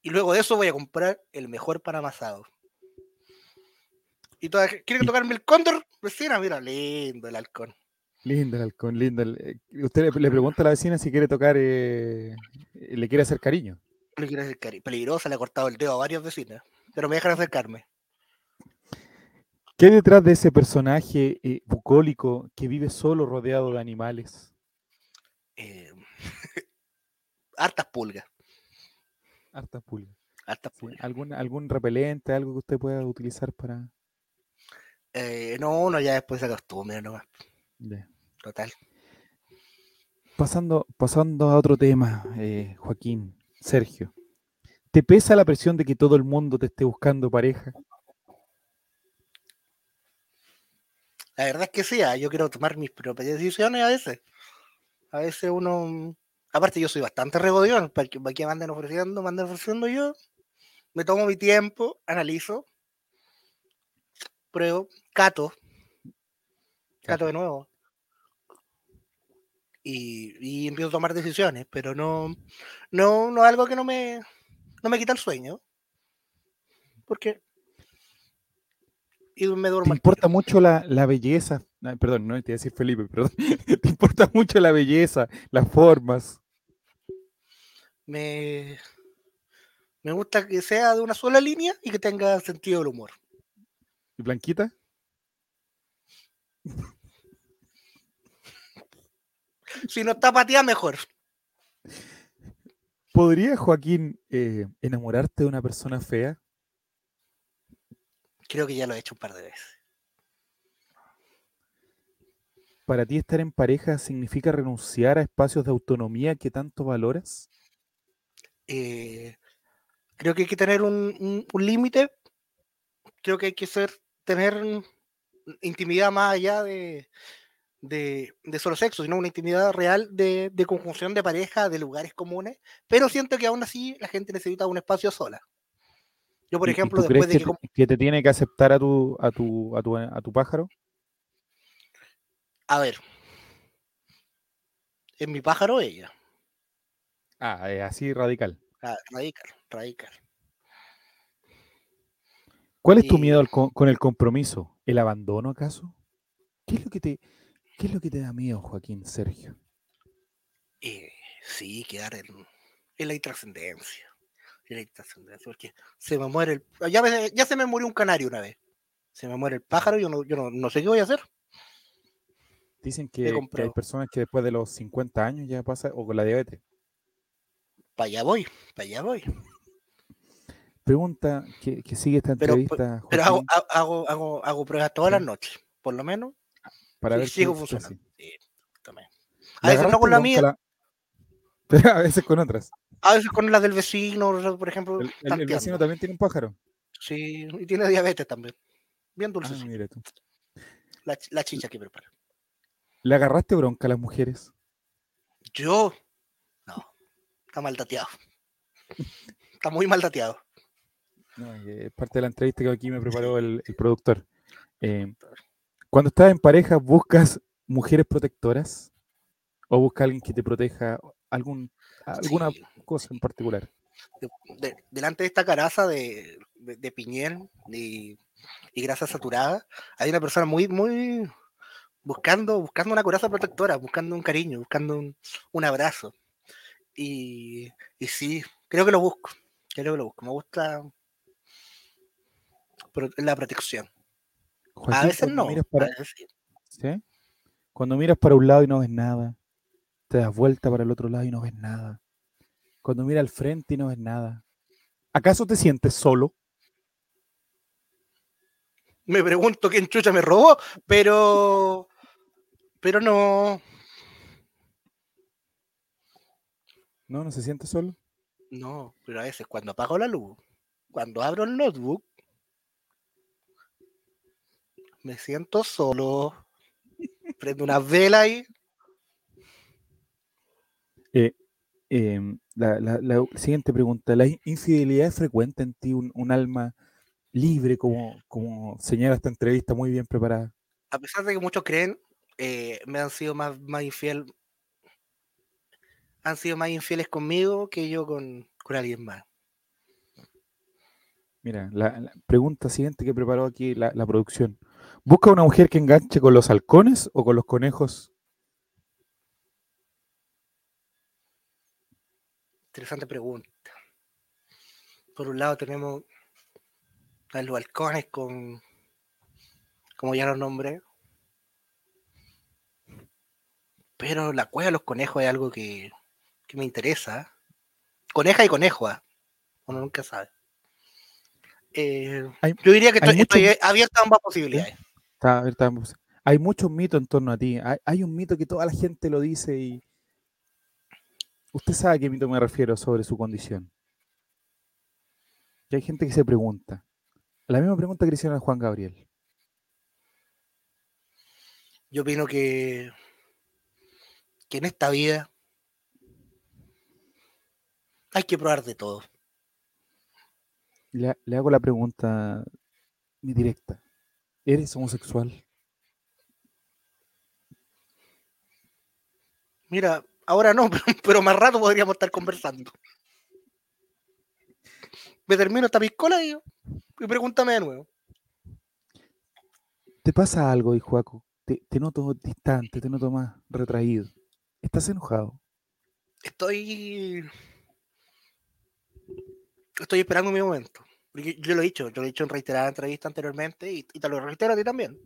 Y luego de eso voy a comprar el mejor pan amasado. ¿Y toda, quiere tocarme el cóndor? Vecina, mira, lindo el halcón. Lindo el halcón, lindo. El, usted le, pregunta a la vecina si quiere tocar, eh, le quiere hacer cariño. Le quiere hacer cariño. Peligrosa, le he cortado el dedo a varias vecinas, pero me dejan acercarme. ¿Qué hay detrás de ese personaje eh, bucólico que vive solo rodeado de animales? Eh, hartas pulgas. Hartas pulgas. Hartas pulgas. Sí, ¿Algún, ¿Algún repelente, algo que usted pueda utilizar para...? Eh, no, uno ya después se acostumbra nomás. Yeah. Total. Pasando, pasando a otro tema, eh, Joaquín, Sergio. ¿Te pesa la presión de que todo el mundo te esté buscando pareja? La verdad es que sí, ah, yo quiero tomar mis propias decisiones a veces. A veces uno. Aparte, yo soy bastante regodión, porque aquí me andan ofreciendo, me andan ofreciendo yo. Me tomo mi tiempo, analizo, pruebo, cato, cato de nuevo. Y, y, empiezo a tomar decisiones, pero no, no, no algo que no me, no me quita el sueño. Porque y me duermo. ¿Te importa mucho la, la belleza? Perdón, no te iba a decir Felipe, perdón. ¿Te importa mucho la belleza, las formas? Me, me gusta que sea de una sola línea y que tenga sentido del humor. ¿Y Blanquita? si no está pateada, mejor. ¿Podría, Joaquín, eh, enamorarte de una persona fea? Creo que ya lo he hecho un par de veces. ¿Para ti estar en pareja significa renunciar a espacios de autonomía que tanto valoras? Eh, creo que hay que tener un, un, un límite. Creo que hay que ser, tener intimidad más allá de, de, de, solo sexo, sino una intimidad real de, de, conjunción de pareja, de lugares comunes. Pero siento que aún así la gente necesita un espacio sola. Yo, por ¿Y- y ejemplo, tú después crees de que, que... te, que te tiene que aceptar a tu, a tu, a tu, a tu pájaro? A ver. Es mi pájaro ella. Ah, es así radical. Ah, radical, radical. ¿Cuál es tu miedo al con el compromiso? ¿El abandono acaso? ¿Qué es lo que te, qué es lo que te da miedo, Joaquín Sergio? Eh, sí, quedar en, en la intrascendencia. La intrascendencia, porque se me muere el. Ya, me- ya se me murió un canario una vez. Se me muere el pájaro, yo no, yo no, no sé qué voy a hacer. Dicen que, que hay personas que después de los 50 años ya pasa, o con la diabetes. Para allá voy, para allá voy. Pregunta que, que sigue esta Pero- entrevista, Pero hago, hago, hago, hago pruebas todas Sí. las noches, por lo menos. para sí, ver sigo qué- qué funcionando. hace. Sí, también. ¿Le A veces no agarraste con la mía, la- Pero a veces con otras. A veces con las del vecino, por ejemplo. El, el- vecino también tiene un pájaro. Sí, y tiene diabetes también. Bien dulce, Ah, tú. la, la chicha que prepara. ¿Le agarraste bronca a las mujeres? Yo, no, está mal dateado. Está muy mal dateado. No, eh, es parte de la entrevista que aquí me preparó el, el productor. Eh, cuando estás en pareja, ¿buscas mujeres protectoras? ¿O buscas alguien que te proteja algún, alguna Sí. cosa en particular? de- de- delante de esta caraza de, de, de piñel y, y grasa saturada, hay una persona muy, muy buscando, buscando una coraza protectora, buscando un cariño, buscando un, un abrazo. Y, y sí, creo que lo busco, creo que lo busco. Me gusta la protección. A veces no, miras a para- veces sí. ¿sí? Cuando miras para un lado y no ves nada, te das vuelta para el otro lado y no ves nada. Cuando miras al frente y no ves nada. ¿Acaso te sientes solo? Me pregunto quién chucha me robó, pero, pero no, ¿No? ¿No se siente solo? No, pero a veces cuando apago la luz, cuando abro el notebook, me siento solo, prendo una vela y Em, la, la- la siguiente pregunta. ¿La in- infidelidad es frecuente en ti? Un, un alma libre, como, como señala esta entrevista muy bien preparada. a pesar de que muchos creen, eh, me han sido más, más infiel, han sido más infieles conmigo que yo con, con alguien más. Mira, la, la pregunta siguiente que preparó aquí la, la producción. ¿Busca una mujer que enganche con los halcones o con los conejos? Interesante pregunta. Por un lado tenemos a los halcones con, como ya los nombré. Pero la cueva de los conejos es algo que, que me interesa. Coneja y conejo, uno nunca sabe. Eh, Hay- yo diría que estoy, estoy abierto a ambas posibilidades. Está- a ver, está- hay muchos mitos en torno a ti. Hay, hay un mito que toda la gente lo dice y usted sabe a qué mito me refiero sobre su condición. Que hay gente que se pregunta. La misma pregunta que le hicieron a Juan Gabriel. Yo opino que, que en esta vida hay que probar de todo. Le, le hago la pregunta directa. ¿Eres homosexual? Mira, ahora no, pero, pero más rato podríamos estar conversando. Me termino esta piscola y, y pregúntame de nuevo. ¿Te pasa algo, hijo? Te, te noto distante, te noto más retraído. ¿Estás enojado? Estoy. Estoy esperando mi momento. Porque Yo lo he dicho, yo lo he dicho en reiteradas entrevistas anteriormente y, y te lo reitero a ti también.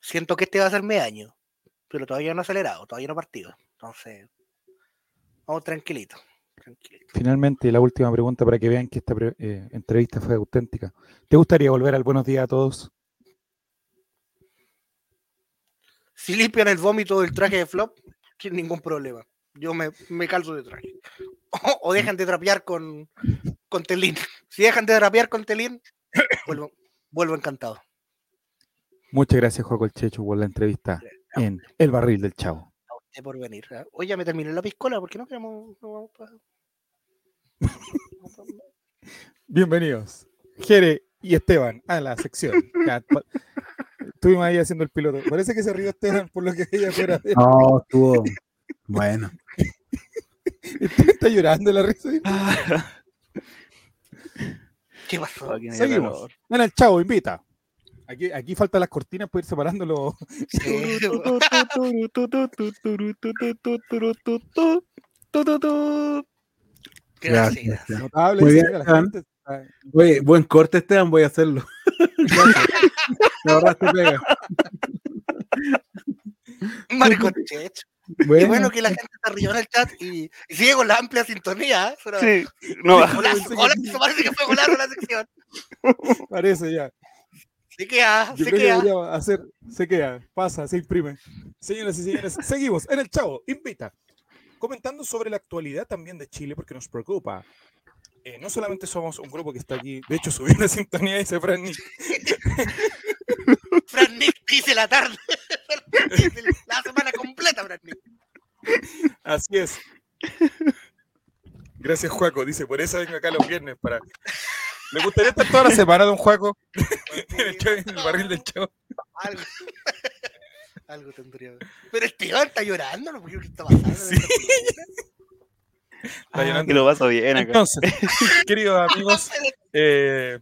Siento que este va a ser mi año, pero todavía no ha acelerado, todavía no ha partido. Entonces, vamos tranquilito, tranquilito. Finalmente, la última pregunta para que vean que esta eh, entrevista fue auténtica. ¿Te gustaría volver al buenos días a todos? Si limpian el vómito del traje de flop, sin ningún problema. Yo me, me calzo de traje. O, o dejan de trapear con, con telín. Si dejan de trapear con telín, vuelvo, vuelvo encantado. Muchas gracias, Juaco el Checho, por la entrevista en El Barril del Chavo. Por venir. ¿eh? Hoy ya me terminé la piscola, porque no queremos. no vamos pa- Bienvenidos. Jere y Esteban a la sección. Estuvimos ahí haciendo el piloto. Parece que se rió Esteban por lo que de él. No, estuvo. Bueno. Esteban está llorando la risa. ¿Qué pasó? Seguimos. Bueno, el chavo invita. Aquí, aquí faltan las cortinas para ir separando los. Sí, Gracias. Muy bien, Esteban. gente Oye, buen corte, Esteban, voy a hacerlo. Me ahorraste pega. Marco Checho. Qué Bueno, bueno que la gente se rió en el chat y, y sigue con la amplia sintonía. ¿eh? Suena- Sí, no, Golazo, golazo, parece que fue golazo la sección. Parece ya. Se queda, Yo se creo que queda. debería hacer. Se queda, pasa, se imprime. Señoras y señores, seguimos en el chavo. Invita. Comentando sobre la actualidad también de Chile, porque nos preocupa. Eh, no solamente somos un grupo que está aquí, de hecho subió una sintonía y dice Fran Nick. Fran Nick dice la tarde. La semana completa, Fran Nick. Así es. Gracias, Juaco. Dice, por eso vengo acá los viernes para. ¿Le gustaría estar toda la semana, don Juaco? en, el, show- en el barril del show. Algo. Algo tendría. Pero Esteban está llorando, ¿no? ¿Qué está pasando? Sí. Está que llorando. lo paso bien acá. Entonces, queridos amigos, eh,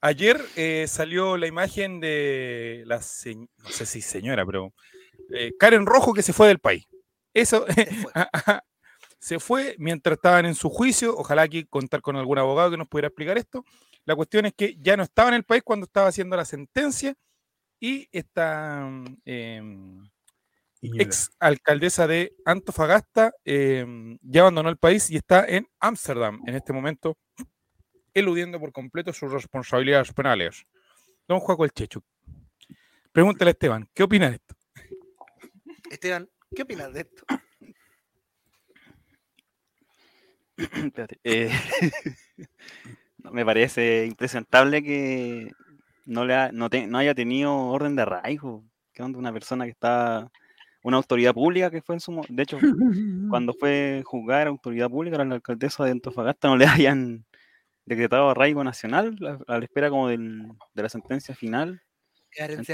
ayer eh, salió la imagen de la se- no sé si señora, pero eh, Karen Rojo que se fue del país. Eso Se fue. se fue mientras estaban en su juicio. Ojalá aquí contar con algún abogado que nos pudiera explicar esto. La cuestión es que ya no estaba en el país cuando estaba haciendo la sentencia y esta Iñora. ex alcaldesa de Antofagasta em, ya abandonó el país y está en Ámsterdam en este momento, eludiendo por completo sus responsabilidades penales. Don Juaco el Checho, pregúntale a Esteban, ¿qué opina de esto? Esteban, ¿qué opinas de esto? Espérate, eh, me parece impresentable que no, le ha- no, te- no haya tenido orden de arraigo. Que onda una persona que está, una autoridad pública que fue en su, de hecho, cuando fue juzgar autoridad pública, era la alcaldesa de Antofagasta, no le hayan decretado arraigo nacional a, a la espera como del- de la sentencia final.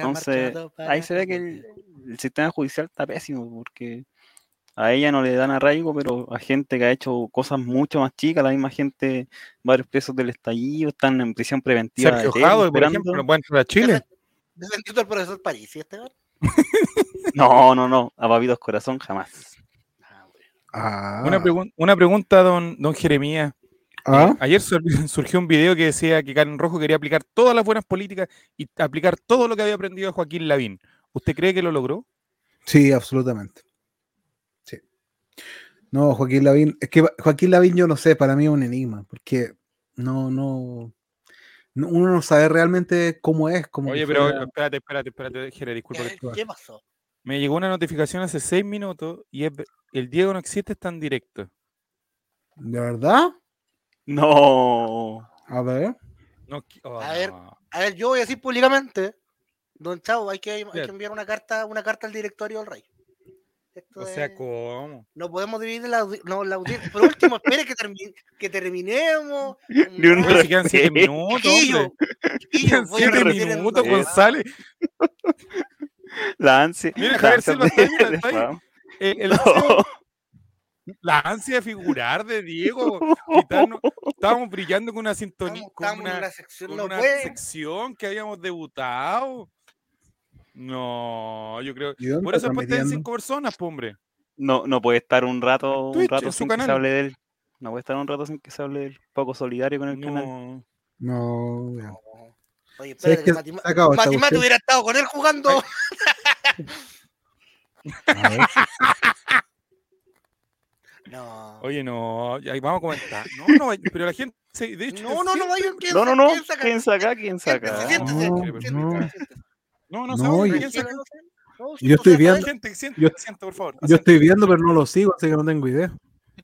Entonces, ahí se ve que el sistema judicial está pésimo porque a ella no le dan arraigo, pero a gente que ha hecho cosas mucho más chicas, la misma gente, varios presos del estallido, están en prisión preventiva. Sergio eterna, Jado, por esperando. ejemplo, no puede entrar a Chile. Defendiendo al profesor París, ¿sí, Esteban? No, no, no, a Papitos Corazón jamás. Ah. Ah, Una, pregun- una pregunta, don, don Jeremías. ah, Ayer sur- surgió un video que decía que Karen Rojo quería aplicar todas las buenas políticas y aplicar todo lo que había aprendido de Joaquín Lavín. ¿Usted cree que lo logró? sí, absolutamente. No, Joaquín Lavín, es que Joaquín Lavín yo no sé, para mí es un enigma, porque no, no, no- uno no sabe realmente cómo es. Como Oye, pero fuera- espérate, espérate, espérate, Jere, disculpa. que- Karen, ¿Qué pasó? Me llegó una notificación hace seis minutos y es, el Diego no existe es tan directo. ¿De verdad? No. A ver. No, qui- A ver, oh, A ver, yo voy a decir públicamente, don Chavo, hay que, hay que enviar una carta, una carta al directorio del rey. Esto o sea, es- ¿cómo? no podemos dividir la, no, la audiencia. Por último, espere que, termi- que terminemos. Ni un si quedan siete minutos, Chiquillo, siete el minutos, nombre. González. La ansia. Mira, Javier Silva de- está ahí. El- el No. la ansia de figurar de Diego. quitarnos- estábamos brillando con una sintonía, Estamos, con estamos en una, la sección, con no una sección que habíamos debutado. No, yo creo. ¿Y dónde Por eso después tienen transmitiendo? cinco personas, po, hombre. No, no puede estar un rato, un Twitch, rato en su sin que se hable de él. No puede estar un rato sin que se hable de él. Poco solidario con el canal. No. Oye, ¿Sabes espérate, que Mati, Se acabó esta Mati Mati cuestión. hubiera estado con él jugando. No. Oye, no, ya, vamos a comentar. No, no, pero la gente, se- de hecho, No, no, no, vayan, ¿quién No, no, saca? no. ¿Quién saca? ¿Quién saca? ¿Quién saca? Siéntese, siéntese, No, siéntese, no. No, no, No, sabemos yo-. No, estoy viendo- Gente, siente, Yo- siente, por favor. Yo estoy viendo, pero no lo sigo, así que no tengo idea.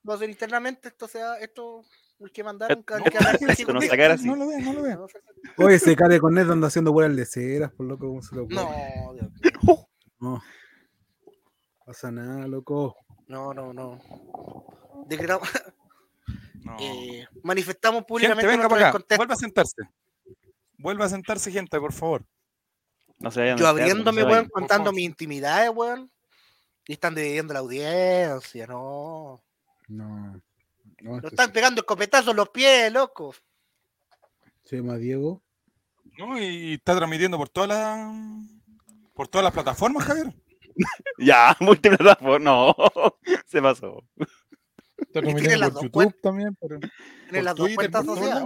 va a ser internamente, esto sea, esto, el que mandaron, esto- que hablar esto no sacar así. No lo vean, no lo vean. Oye, ese care con net anda haciendo puras leceras, por loco, ¿cómo se lo ocurre? No, Dios mío. No. Pasa nada, loco. no, no, no. Decretamos, No. eh, manifestamos Gente, públicamente venga nuestro para acá. Vuelva a sentarse. Vuelva a sentarse, gente, por favor. No se vayan Yo no abriéndome, weón, contando mis intimidades, weón. Y están dividiendo la audiencia, no. No. No, este están pegando escopetazos en los pies, loco. se llama Diego. No, y está transmitiendo por todas las por todas las plataformas, Javier. Ya, multiplataforma. No, se pasó. Está tiene transmitiendo las por dos YouTube cuentas. también, pero Tienen por las dos cuentas asociadas.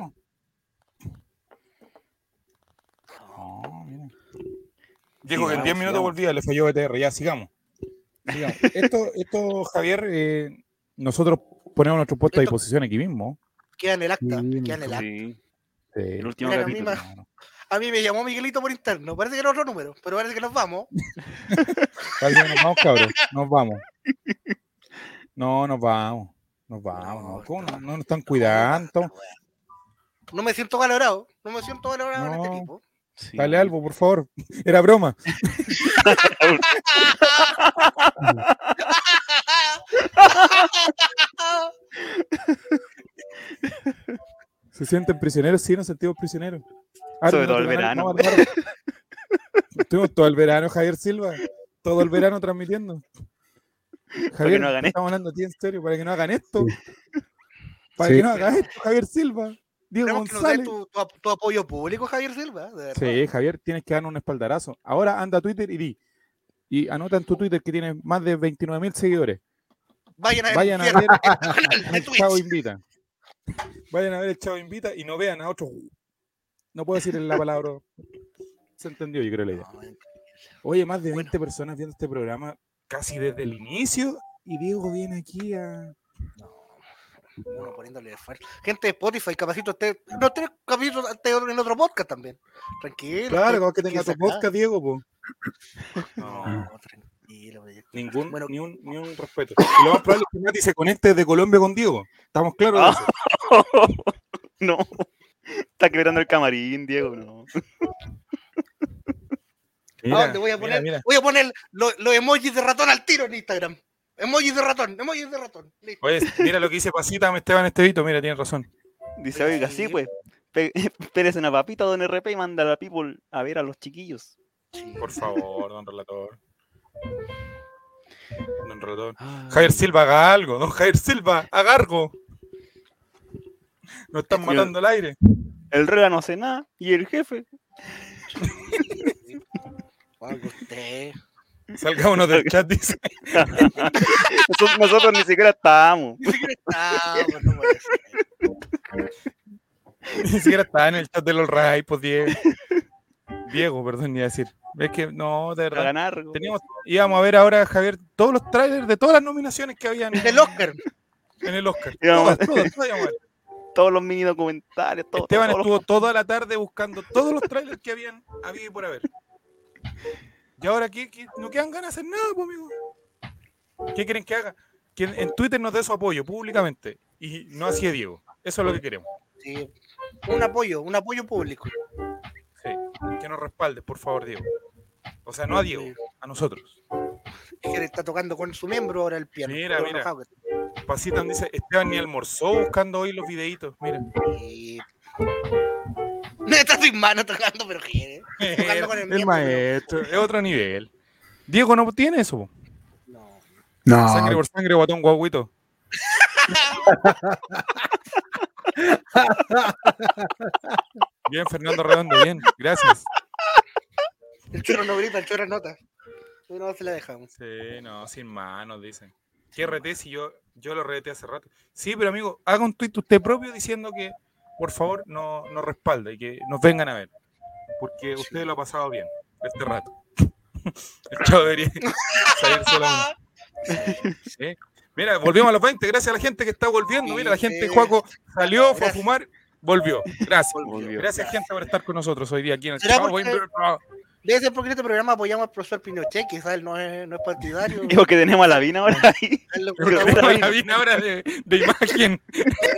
No, mira. Dijo que en Sigamos, 10 minutos volvía, le falló BTR. Ya, sigamos. Sigamos. Esto, esto, Javier, eh, nosotros ponemos nuestro puesto a disposición aquí mismo. Queda en el acta. Sí, queda en el acta. Sí, Sí. el último Mira, a mí me- A mí me llamó Miguelito por interno. Parece que era otro número, pero parece que nos vamos. Parece que nos vamos, cabros. Nos vamos. No, nos vamos. Nos vamos. No, No, ¿Cómo no, no. no nos están cuidando? No me siento valorado. No me siento valorado en este No. Sí. Dale algo, por favor. Era broma. ¿Se sienten prisioneros? Sí, nos sentimos prisioneros. Sobre no, todo el no, verano. no, no, no. Estuvimos todo el verano, Javier Silva. Todo el verano transmitiendo. Javier, no hagan te estamos hablando a ti en serio, para que no hagan esto. Para Sí. que no hagan esto, Javier Silva. Diego Esperemos que nos González. tu, tu- tu apoyo público, Javier Silva. de. Sí, Javier, tienes que darnos un espaldarazo. Ahora anda a Twitter y di. Y anota en tu Twitter que tiene más de 29 mil seguidores. Vayan a ver, Vayan a ver el. Chavo Invita. Vayan a ver el Chavo Invita y no vean a otros. No puedo decir la palabra. Se entendió, yo creo la idea. Oye, más de Bueno. 20 personas viendo este programa casi desde el inicio. Y Diego viene aquí a. uno poniéndole esfuerzo. Gente de Spotify, capacito usted. No tiene capítulo usted en otro podcast también. Tranquilo. Claro, como que tenga tu podcast, Diego, po. No, tranquilo. pues, Ningún, Bueno. ni, un, ni un respeto. Y lo más probable es que Mati se conecte desde Colombia con Diego. ¿Estamos claros de eso? no. Está quebrando el camarín, Diego, no. ¿A dónde voy a poner? mira. Voy a poner lo- los emojis de ratón al tiro en Instagram. Emojis de ratón, emojis de ratón. Listo. Oye, mira lo que dice Pasita Esteban Estevito. Mira, tienes razón. Dice, oiga, sí, pues. Pérez una papita, don RP, y manda a la people a ver a los chiquillos. Por favor, don relator. Don relator. Ah, Javier Silva, haga algo. Don Javier Silva, haga algo. Nos están matando el aire. El Rela no hace nada, y el jefe. Oiga, usted. Salgámonos del chat, dice. Nosotros, nosotros ni siquiera estábamos. Ni siquiera está, no puede ser. Ni siquiera está en el chat de los Ray, pues Diego. Diego, perdón, a decir. Es que no, de A verdad. ganar. Teníamos, íbamos a ver ahora, Javier, todos los trailers de todas las nominaciones que habían Del Oscar. en el Oscar. Todas, todas, todas íbamos a ver. Todos los mini documentales, todo, Esteban estuvo toda la tarde buscando todos los trailers que habían habido y por haber. Y ahora ¿qué, qué? no quedan ganas de hacer nada, pues, amigo. ¿Qué quieren que haga? Que en, Twitter nos dé su apoyo públicamente. Y no así Diego. Eso es lo que queremos. Sí. Un apoyo, un apoyo público. Sí. Que nos respalde, por favor, Diego. O sea, no a Diego, a nosotros. Es que le está tocando con su miembro ahora el piano. Mira, mira. enojado. Pasitan dice, Esteban ni almorzó buscando hoy los videitos. Mira. Sí. No está sin mano tocando, pero quiere. Tocando con el el miembro, maestro, es otro nivel. Diego no tiene eso. No. No, Sangre por sangre, guatón guaguito. bien, Fernando Redondo, bien, gracias. El chorro no grita, el chorro nota. No se la dejamos. Sí, no, sin manos, dicen. ¿Qué RT si yo, yo lo reté hace rato? Sí, pero amigo, haga un tuit usted propio diciendo que, por favor, no- nos respalde y que nos vengan a ver. Porque usted lo ha pasado bien este rato. El chavo debería salirse la Sí. Mira, volvimos a los 20, gracias a la gente que está volviendo. Mira, la gente. Juaco, salió, fue a fumar, volvió. Gracias. Volvió. Gracias, gente, por estar con nosotros hoy día aquí en el ¿Será Chavo Debe ser porque en este programa apoyamos al profesor Pinochet, quizás él no es, no es partidario. Digo que tenemos a la Vina ahora ahí. Tenemos la vina ahora de, de imagen.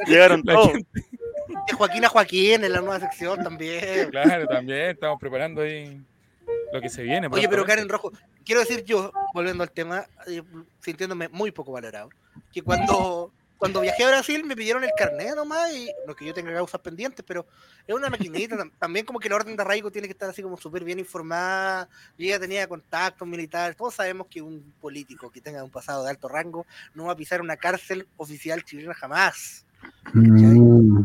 Llegaron La todos. gente- de Joaquín a Joaquín en la nueva sección también. Claro, también estamos preparando ahí lo que se viene. Oye, pero. Karen Rojo, quiero decir yo, volviendo al tema, eh, sintiéndome muy poco valorado, que cuando cuando viajé a Brasil me pidieron el carnet nomás y no que yo tenga causas pendientes, pero es una maquinita. tam- También como que la orden de arraigo tiene que estar así como súper bien informada. Yo ya tenía contactos militares. Todos sabemos que un político que tenga un pasado de alto rango no va a pisar una cárcel oficial chilena jamás. Mm.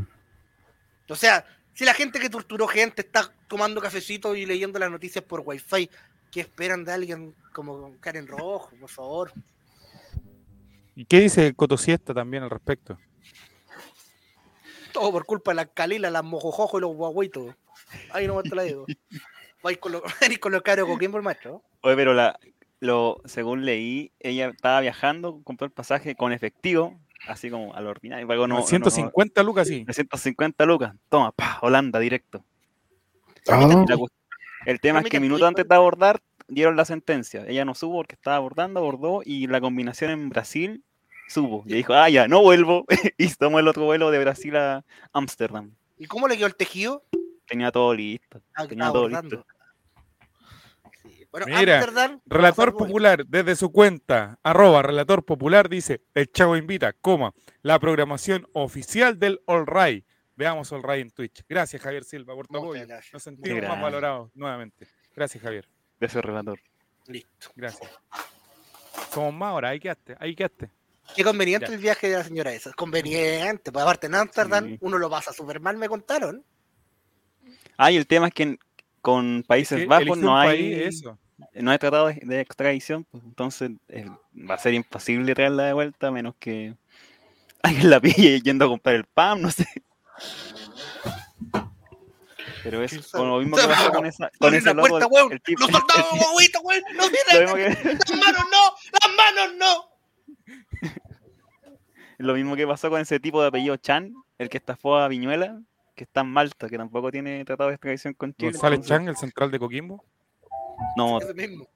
O sea, si la gente que torturó gente está tomando cafecito y leyendo las noticias por wifi, ¿qué esperan de alguien como Karen Rojo, por favor? ¿Y qué dice Coto Siesta también al respecto? Todo por culpa de las calilas, las mojojojos y los guaguitos. Ahí no te la digo. Vais con lo, con lo caro coquín por maestro. Oye, pero la, lo, según leí, ella estaba viajando, compró el pasaje con efectivo, así como al ordinario. Pagó no, no- no- 150 lucas, sí. 350 lucas. Toma, pa, Holanda, directo. Ah, cu- el tema es que minutos antes de abordar, dieron la sentencia. Ella no supo porque estaba abordando, abordó y la combinación en Brasil supo. Y dijo, ah, ya, no vuelvo. y tomó el otro vuelo de Brasil a Ámsterdam. ¿Y cómo le quedó el tejido? Tenía todo listo. Ah, Tenía todo abordando. listo. Bueno, Mira, Amsterdam, Relator Popular, desde su cuenta, arroba Relator Popular, dice, el Chavo invita, coma, la programación oficial del All Right. Veamos All Right en Twitch. Gracias, Javier Silva, por tu apoyo. gracias. Nos sentimos más grande. valorados nuevamente. Gracias, Javier. Ese relator. Listo. Gracias. Somos más ahora, ahí quedaste, ahí quedaste. Qué conveniente Ya. el viaje de la señora esa. Conveniente. Pues aparte en Amsterdam Sí. uno lo pasa súper mal, me contaron. Ah, y el tema es que en- con Es Países que Bajos no hay, país, eso. No hay tratado de, de extradición, pues, entonces eh, va a ser imposible traerla de vuelta a menos que alguien la pille yendo a comprar el pan, no sé. Pero es ¿Quién con lo mismo que pasó con, esa, con la loco, puerta, el- weón. el tipo- Los soldados weón. No lo mismo miren. que, Las manos no. Las manos no. lo mismo que pasó con ese tipo de apellido Chan, el que estafó a Viñuela, que está en Malta, que tampoco tiene tratado de extradición con Chile. González entonces- Chang, el central de Coquimbo. No, mismo.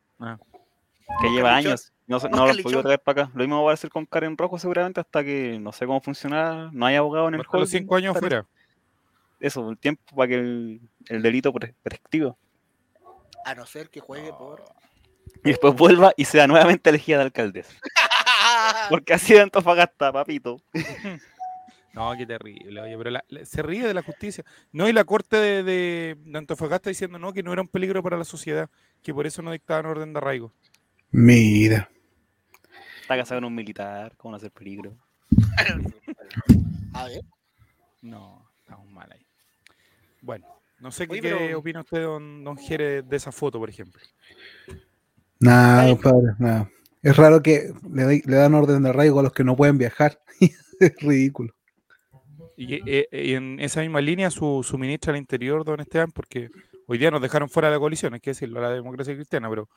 que lleva años. No, no Oscar lo han podido Lichón. traer para acá. Lo mismo va a hacer con Karen Rojo seguramente hasta que no sé cómo funcionará. No hay abogado en el los holding cinco años para- fuera. Eso, el tiempo para que el, el delito pre- prescriba. A no ser que juegue por. Y después vuelva y sea nuevamente elegida de alcaldesa. Porque así de Antofagasta, papito. No, qué terrible, oye, pero la- la- se ríe de la justicia. No, y la corte de, de- de Antofagasta diciendo no, que no era un peligro para la sociedad, que por eso no dictaban orden de arraigo. Mira. Está casado con un militar, ¿cómo no hacer peligro? A ver. No, estamos mal ahí. Bueno, no sé qué, Oye, qué pero- opina usted, don, don Jere, de esa foto, por ejemplo. Nada, compadre, nada. Es raro que le dan orden de arraigo a los que no pueden viajar. es ridículo. Y, eh, eh, y en esa misma línea, su, su ministra del Interior, don Esteban, porque hoy día nos dejaron fuera de la coalición, hay que decirlo, la democracia cristiana, pero,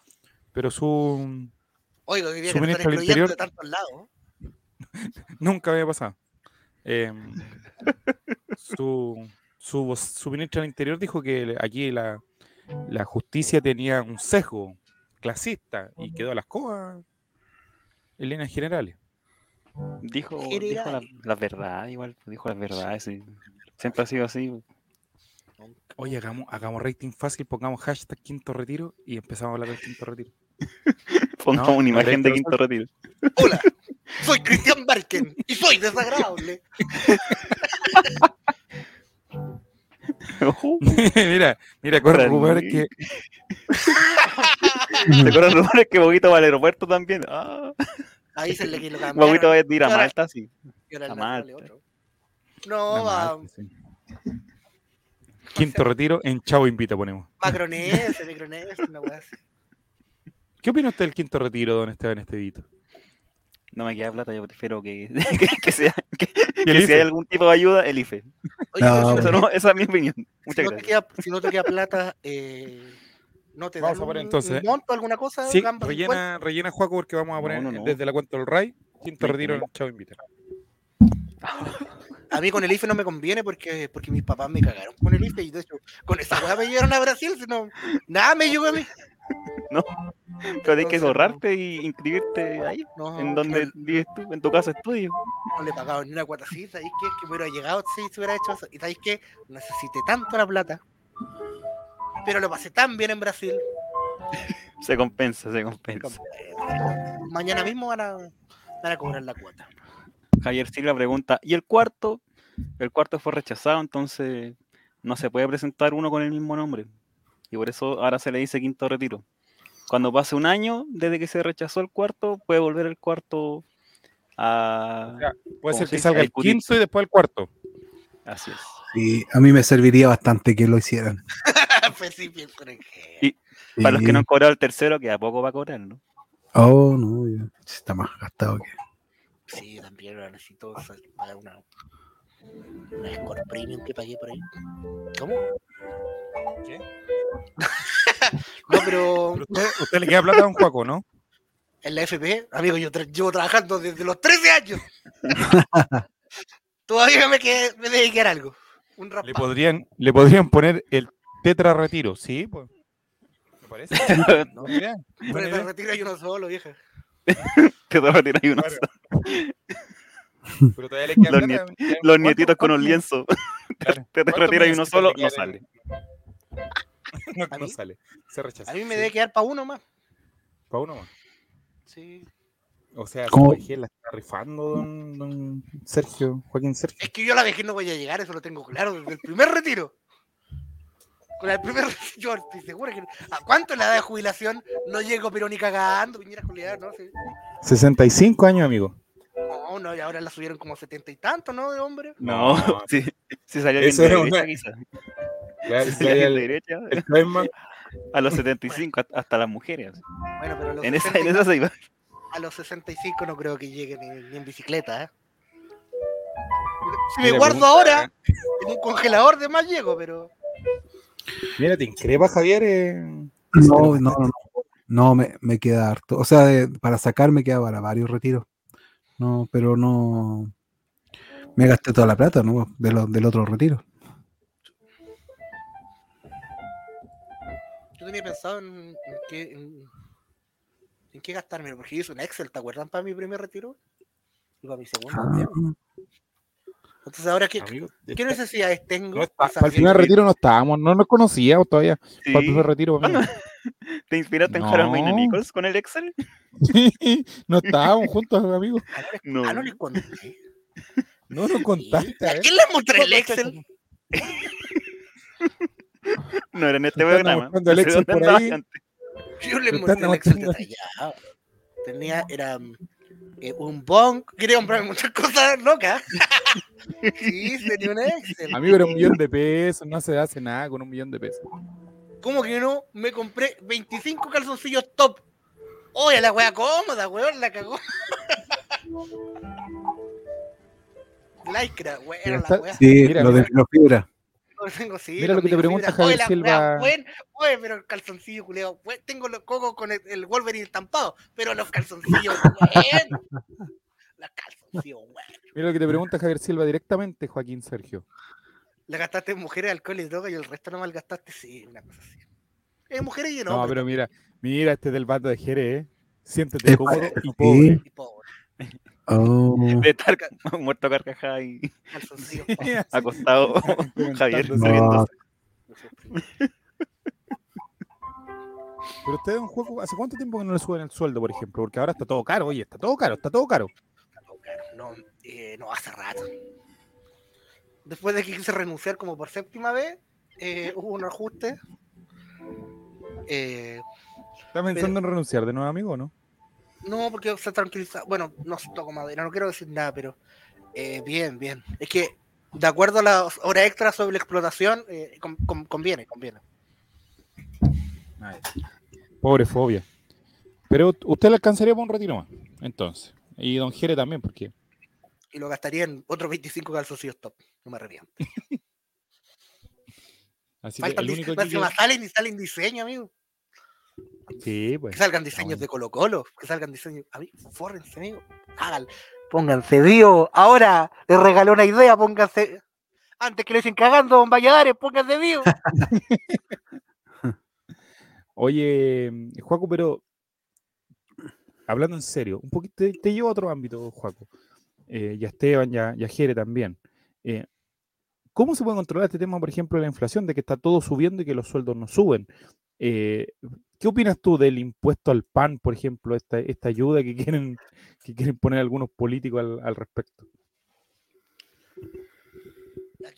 pero su Su ministro del Interior- de tantos lados. nunca había pasado. Em, su, su, su ministra del Interior dijo que aquí la, la justicia tenía un sesgo clasista y quedó a las cosas en líneas generales. Dijo, dijo la, la verdad, igual, dijo las verdades. sí. Siempre ha sido así. Oye, hagamos, hagamos rating fácil, pongamos hashtag quinto retiro y empezamos a hablar del quinto retiro. Pongamos No, una imagen de Quinto Retiro. Hola, soy Cristian Barken y soy desagradable. mira, mira, corre rumores que ¿Te acuerdas rumores que Boguito va al aeropuerto también? Ah, Ahí se le que lo cambiaron. Va a ir a Malta, sí. y ahora el a Malta. otro. No, va. sí. Quinto retiro en Chavo Invita ponemos. Macronese, micronese, una weá así. ¿Qué opina usted del quinto retiro, don Esteban Estevito? No me queda plata, yo prefiero que, que, que sea, que, que si hay algún tipo de ayuda, el IFE. Oye, No, si Eso no- esa es mi opinión. si Muchas no te gracias. queda, si no te queda plata, eh, no te Vamos dan a poner un- entonces, un monto, alguna cosa. Sí, gamba rellena, rellena Juaco porque vamos a No, poner no, no. desde la cuenta del RAI, quinto No, retiro no. en Chavo Invita. 50. A mí con el IFE no me conviene porque, porque mis papás me cagaron con el IFE y de hecho con esa weá me llevaron a Brasil, si no, nada me llegó a mí. Pero hay que no. ahorrarte y inscribirte ahí, No, en que donde no- vives tú, en tu casa estudio. no le pagaron ni una cuatacita, ¿sabéis qué? Que me hubiera llegado si se hubiera hecho eso. Y ¿sabéis qué? Necesité tanto la plata. Pero lo pasé tan bien en Brasil. Se compensa, se compensa. Mañana mismo van a, van a cobrar la cuota. Javier Silva pregunta, ¿y el cuarto? El cuarto fue rechazado, entonces no se puede presentar uno con el mismo nombre. Y por eso ahora se le dice quinto retiro. Cuando pase un año desde que se rechazó el cuarto, puede volver el cuarto a... O sea, Puede ¿Cómo ser se que dice? salga el quinto y después el cuarto. Así es. Y a mí me serviría bastante que lo hicieran. sí, pienso en que- Y- Para los que no han cobrado el tercero, que a poco va a cobrar, ¿no? Oh, no, ya. está más gastado que. Sí, yo también lo necesito pagar una, una Score Premium que pagué por ahí. ¿Cómo? ¿Qué? no, pero usted, usted le queda plata a un Juaco, ¿no? en la FP, amigo, yo tra- llevo trabajando desde los 13 años. Todavía me, quedé, me debe quedar algo. Un Le podrían, le podrían poner el tetra retiro, ¿sí? Pues. ¿Me parece? No, Buena idea, pero buena te idea. retiro yo uno solo, vieja. Te va a retirar ahí uno solo. Pero todavía le queda Los Los ¿cuánto- nietitos con un lienzo. claro, Te, te ¿cuántos retiras y meses uno solo, quedan no sale. No, sale. Se rechaza. A mí me Sí, debe quedar para uno más. pa' uno más. Sí. O sea, ¿Cómo? la está rifando don, don Sergio, Joaquín Sergio. Es que yo a la vejez no voy a llegar, eso lo tengo claro desde el primer retiro. Con el primer yo estoy seguro que. ¿A cuánto es la edad de jubilación? No llego, pero ni cagando, Piñera Julián, ¿no? Sí. 65 años, amigo. No, no, y ahora la subieron como setenta y tantos, ¿no? De hombre. No, No. sí, sí salió Eso de derecha, una- salió el, de derecha, el a los 75, hasta- hasta las mujeres. Bueno, pero a los, En esa, 60 en esa se iba. a los 65 no creo que llegue ni, ni en bicicleta, ¿eh? Si me Mira, guardo pregunta- ahora, en un congelador de más llego, pero. Mira, te increpa, Javier. eh, No, no, no. No, No, me, me queda harto. O sea, de- para sacar me queda para varios retiros. No, pero no. Me gasté toda la plata, ¿no? De lo- del otro retiro. Yo tenía pensado en, en qué. En, en qué gastarme, porque hice un Excel, ¿te acuerdan? Para mi primer retiro. Y para mi segundo. Ah. Entonces, ahora, ¿qué, amigo, ¿qué necesidades tengo? no está- para el primer retiro no estábamos, no nos conocíamos todavía. Sí. Para el primer retiro, amigo. ¿Cuándo? ¿Te inspiraste en Harold No. Nichols con el Excel? no estábamos juntos, amigo. Ah, no No. Ah, no les conté. No nos contaste. ¿A ver. quién les mostré el Excel? No era en este programa. mostrando el No Excel por ahí. Yo les mostré el Excel detallado. Tenía, era eh, un bong, quería comprarme muchas cosas locas. sí, tenía un Excel. Amigo, era un millón de pesos, no se hace nada con un millón de pesos. ¿Cómo que no? Me compré 25 calzoncillos top. Oye, la wea cómoda, weón, la cagó. Lycra, weón, la wea. Sí, Mira, lo de fibra. Tengo, sí, Mira lo que te pregunta Javier la Silva. buen- Oye, pero el calzoncillo, culeo. buen- Tengo los cocos con el, el Wolverine estampado, pero los calzoncillos. Los calzoncillos. Mira lo que te pregunta Javier Silva directamente, Joaquín Sergio. La gastaste en mujeres, alcohol y droga y el resto no malgastaste, sí, una cosa así. En mujeres y en No, hombres. pero mira, mira este del bando de Jerez, ¿eh? Siéntete Es- cómodo y pobre. y pobre, Oh. De estar muerto a carcajada y acostado Javier pobre. Pero ustedes un juego, ¿hace cuánto tiempo que no le suben el sueldo, por ejemplo? Porque ahora está todo caro, oye, está todo caro, está todo caro. No, eh, no, hace rato. Después de que quise renunciar como por séptima vez, eh, hubo un ajuste. Eh, ¿Estás pensando en renunciar de nuevo, amigo, o no? No, porque se tranquiliza. Bueno, no se toco madera, no quiero decir nada, pero eh, bien, bien. Es que, de acuerdo a las horas extras sobre la explotación, eh, con- con- conviene, conviene. Pobre fobia. Pero usted le alcanzaría para un retiro más, entonces. Y don Jere también, porque Y lo gastaría en otros 25 calzoncillos top. No me arrepiento. así que el único aquí encima salen y salen diseño, amigo. Sí, pues. Que salgan diseños bueno. de Colo Colo, que salgan diseños. A mí, fórrense, amigo. Háganlo. Pónganse vivo. Ahora les regaló una idea, pónganse. Antes que le dicen cagando, don Valladares, pónganse vivo. Oye, Juaco, pero hablando en serio, un poquito te, te llevo a otro ámbito, Juaco. Eh, y a Esteban y a, y a Jere también. Eh, ¿Cómo se puede controlar este tema, por ejemplo, de la inflación, de que está todo subiendo y que los sueldos no suben? Eh, ¿qué opinas tú del impuesto al pan, por ejemplo, esta, ayuda que quieren, que quieren poner algunos políticos al, respecto?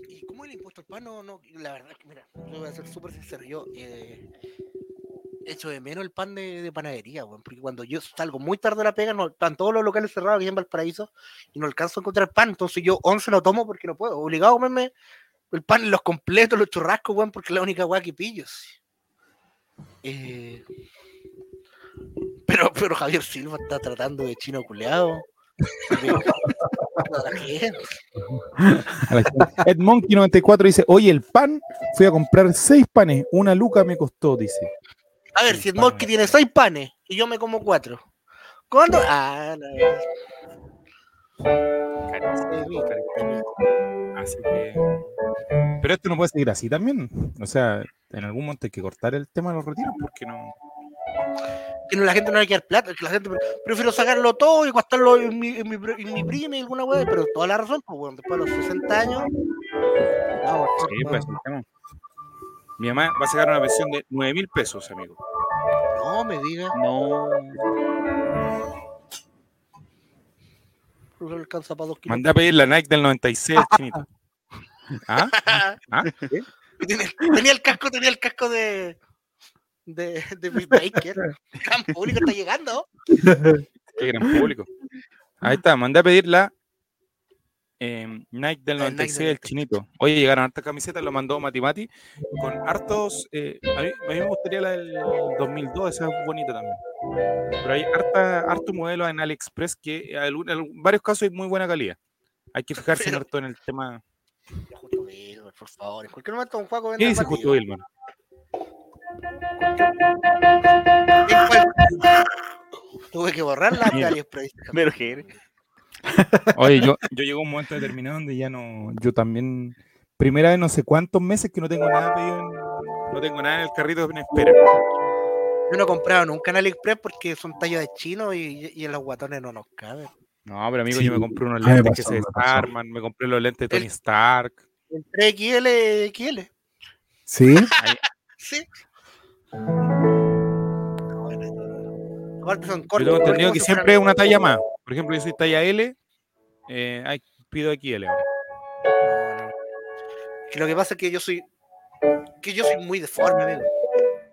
¿Y cómo el impuesto al pan? No, no, la verdad mira, yo voy a ser súper sincero. Yo eh, echo de menos el pan de, de panadería, weón, porque cuando yo salgo muy tarde de la pega, no, están todos los locales cerrados aquí en Valparaíso y no alcanzo a encontrar pan. Entonces yo 11 lo tomo porque no puedo. Obligado a comerme el pan los completos, los churrascos, weón, porque es la única weá que pillo. Eh, pero, pero Javier Silva está tratando de chino culeado. Ed Monkey 94 dice, oye, el pan, fui a comprar seis panes, una luca me costó, dice. A ver, El si el pan, Monkey tiene seis panes y yo me como cuatro. ¿Cuándo? Ah, no. Así que... Pero esto no puede seguir así también. O sea, en algún momento hay que cortar el tema de los retiros porque no... Que no, la gente no le queda plata, que la gente pre- prefiero sacarlo todo y gastarlo en mi, en mi, pr- en mi prima y alguna weá, pero toda la razón, pues bueno, después de los 60 años. No, Sí, pues. Mi mamá va a sacar una pensión de 9 mil pesos, amigo. no me digas, No. No le alcanza para dos kilos. Mandé a pedir la Nike del 96 al chinito. ¿Ah? ¿Ah? Tenía, tenía el casco, tenía el casco de. de, de Baker. Gran público está llegando. Qué gran público. Ahí está, mandé a pedir la eh, Nike del La Nike 96 del del chinito. Oye, llegaron hartas camisetas, lo mandó Mati Mati, con hartos. eh, a, mí, a mí me gustaría la del 2002, esa es bonita también. Pero hay harta, harto modelo en AliExpress que en varios casos hay muy buena calidad. Hay que fijarse en Pero- harto en el tema. Justo Wilmer, por favor. En cualquier momento un juego ¿Qué dice Justo Wilman? Tuve que borrar la de. AliExpress. Oye, yo, yo llegó un momento determinado donde ya no, yo también, primera vez no sé cuántos meses que no tengo nada pedido, en- no tengo nada en el carrito en espera. Yo no he comprado nunca en AliExpress porque son tallas de chino y, y en los guatones no nos caben. No, pero amigo, Sí, yo me compré unos a lentes que pasó, se me pasó. desarman, me compré los lentes de Tony El- Stark. Entre XL, XL. ¿Sí? Sí. Bueno, Aparte son Yo cortos. tengo por entendido que si siempre es una talla más. Por ejemplo, yo soy talla L, eh, ay, pido XL ahora. No, no. Que lo que pasa es que yo soy. Que yo soy muy deforme, amigo.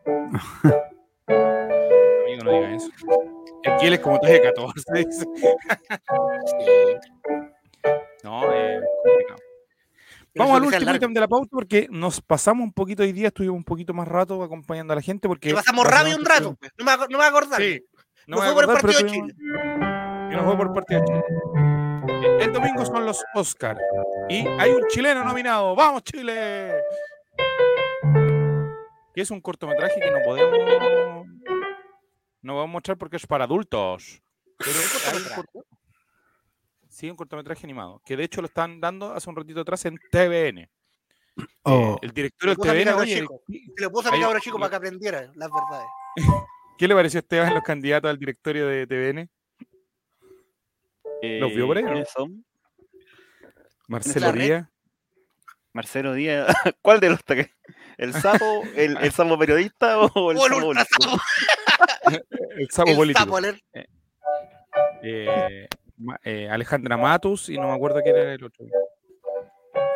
Amigo, no diga eso. XL es como talla 14, dice. Sí. No, eh, complicado. Vamos al último ítem de la pauta porque nos pasamos un poquito hoy día, estuvimos un poquito más rato acompañando a la gente porque... Que pasamos rápido un rato. pues. No me, no me acordar. Sí. No me fue voy por a el acordar, partido de tuvimos- Y no fue por el partido de Chile. El domingo son los Oscar y hay un chileno nominado. ¡Vamos, Chile! Que es un cortometraje que no podemos no podemos mostrar porque es para adultos. Pero hay un Sí, un cortometraje animado. Que de hecho lo están dando hace un ratito atrás en TVN. Eh, Oh, el director del a TVN, oye. Se le puse a mi Ahí- cabro chico para que aprendiera las verdades. ¿qué le pareció a Esteban los candidatos al directorio de TVN? ¿Los vio por ahí. Marcelo? Díaz. Marcelo Díaz. ¿Cuál de los tres? ¿El sapo? ¿El, el sapo periodista o el O el sapo político? sapo, El sapo el político. sapo, el- eh, Ma- eh, Alejandra Matus y no me acuerdo quién era el otro.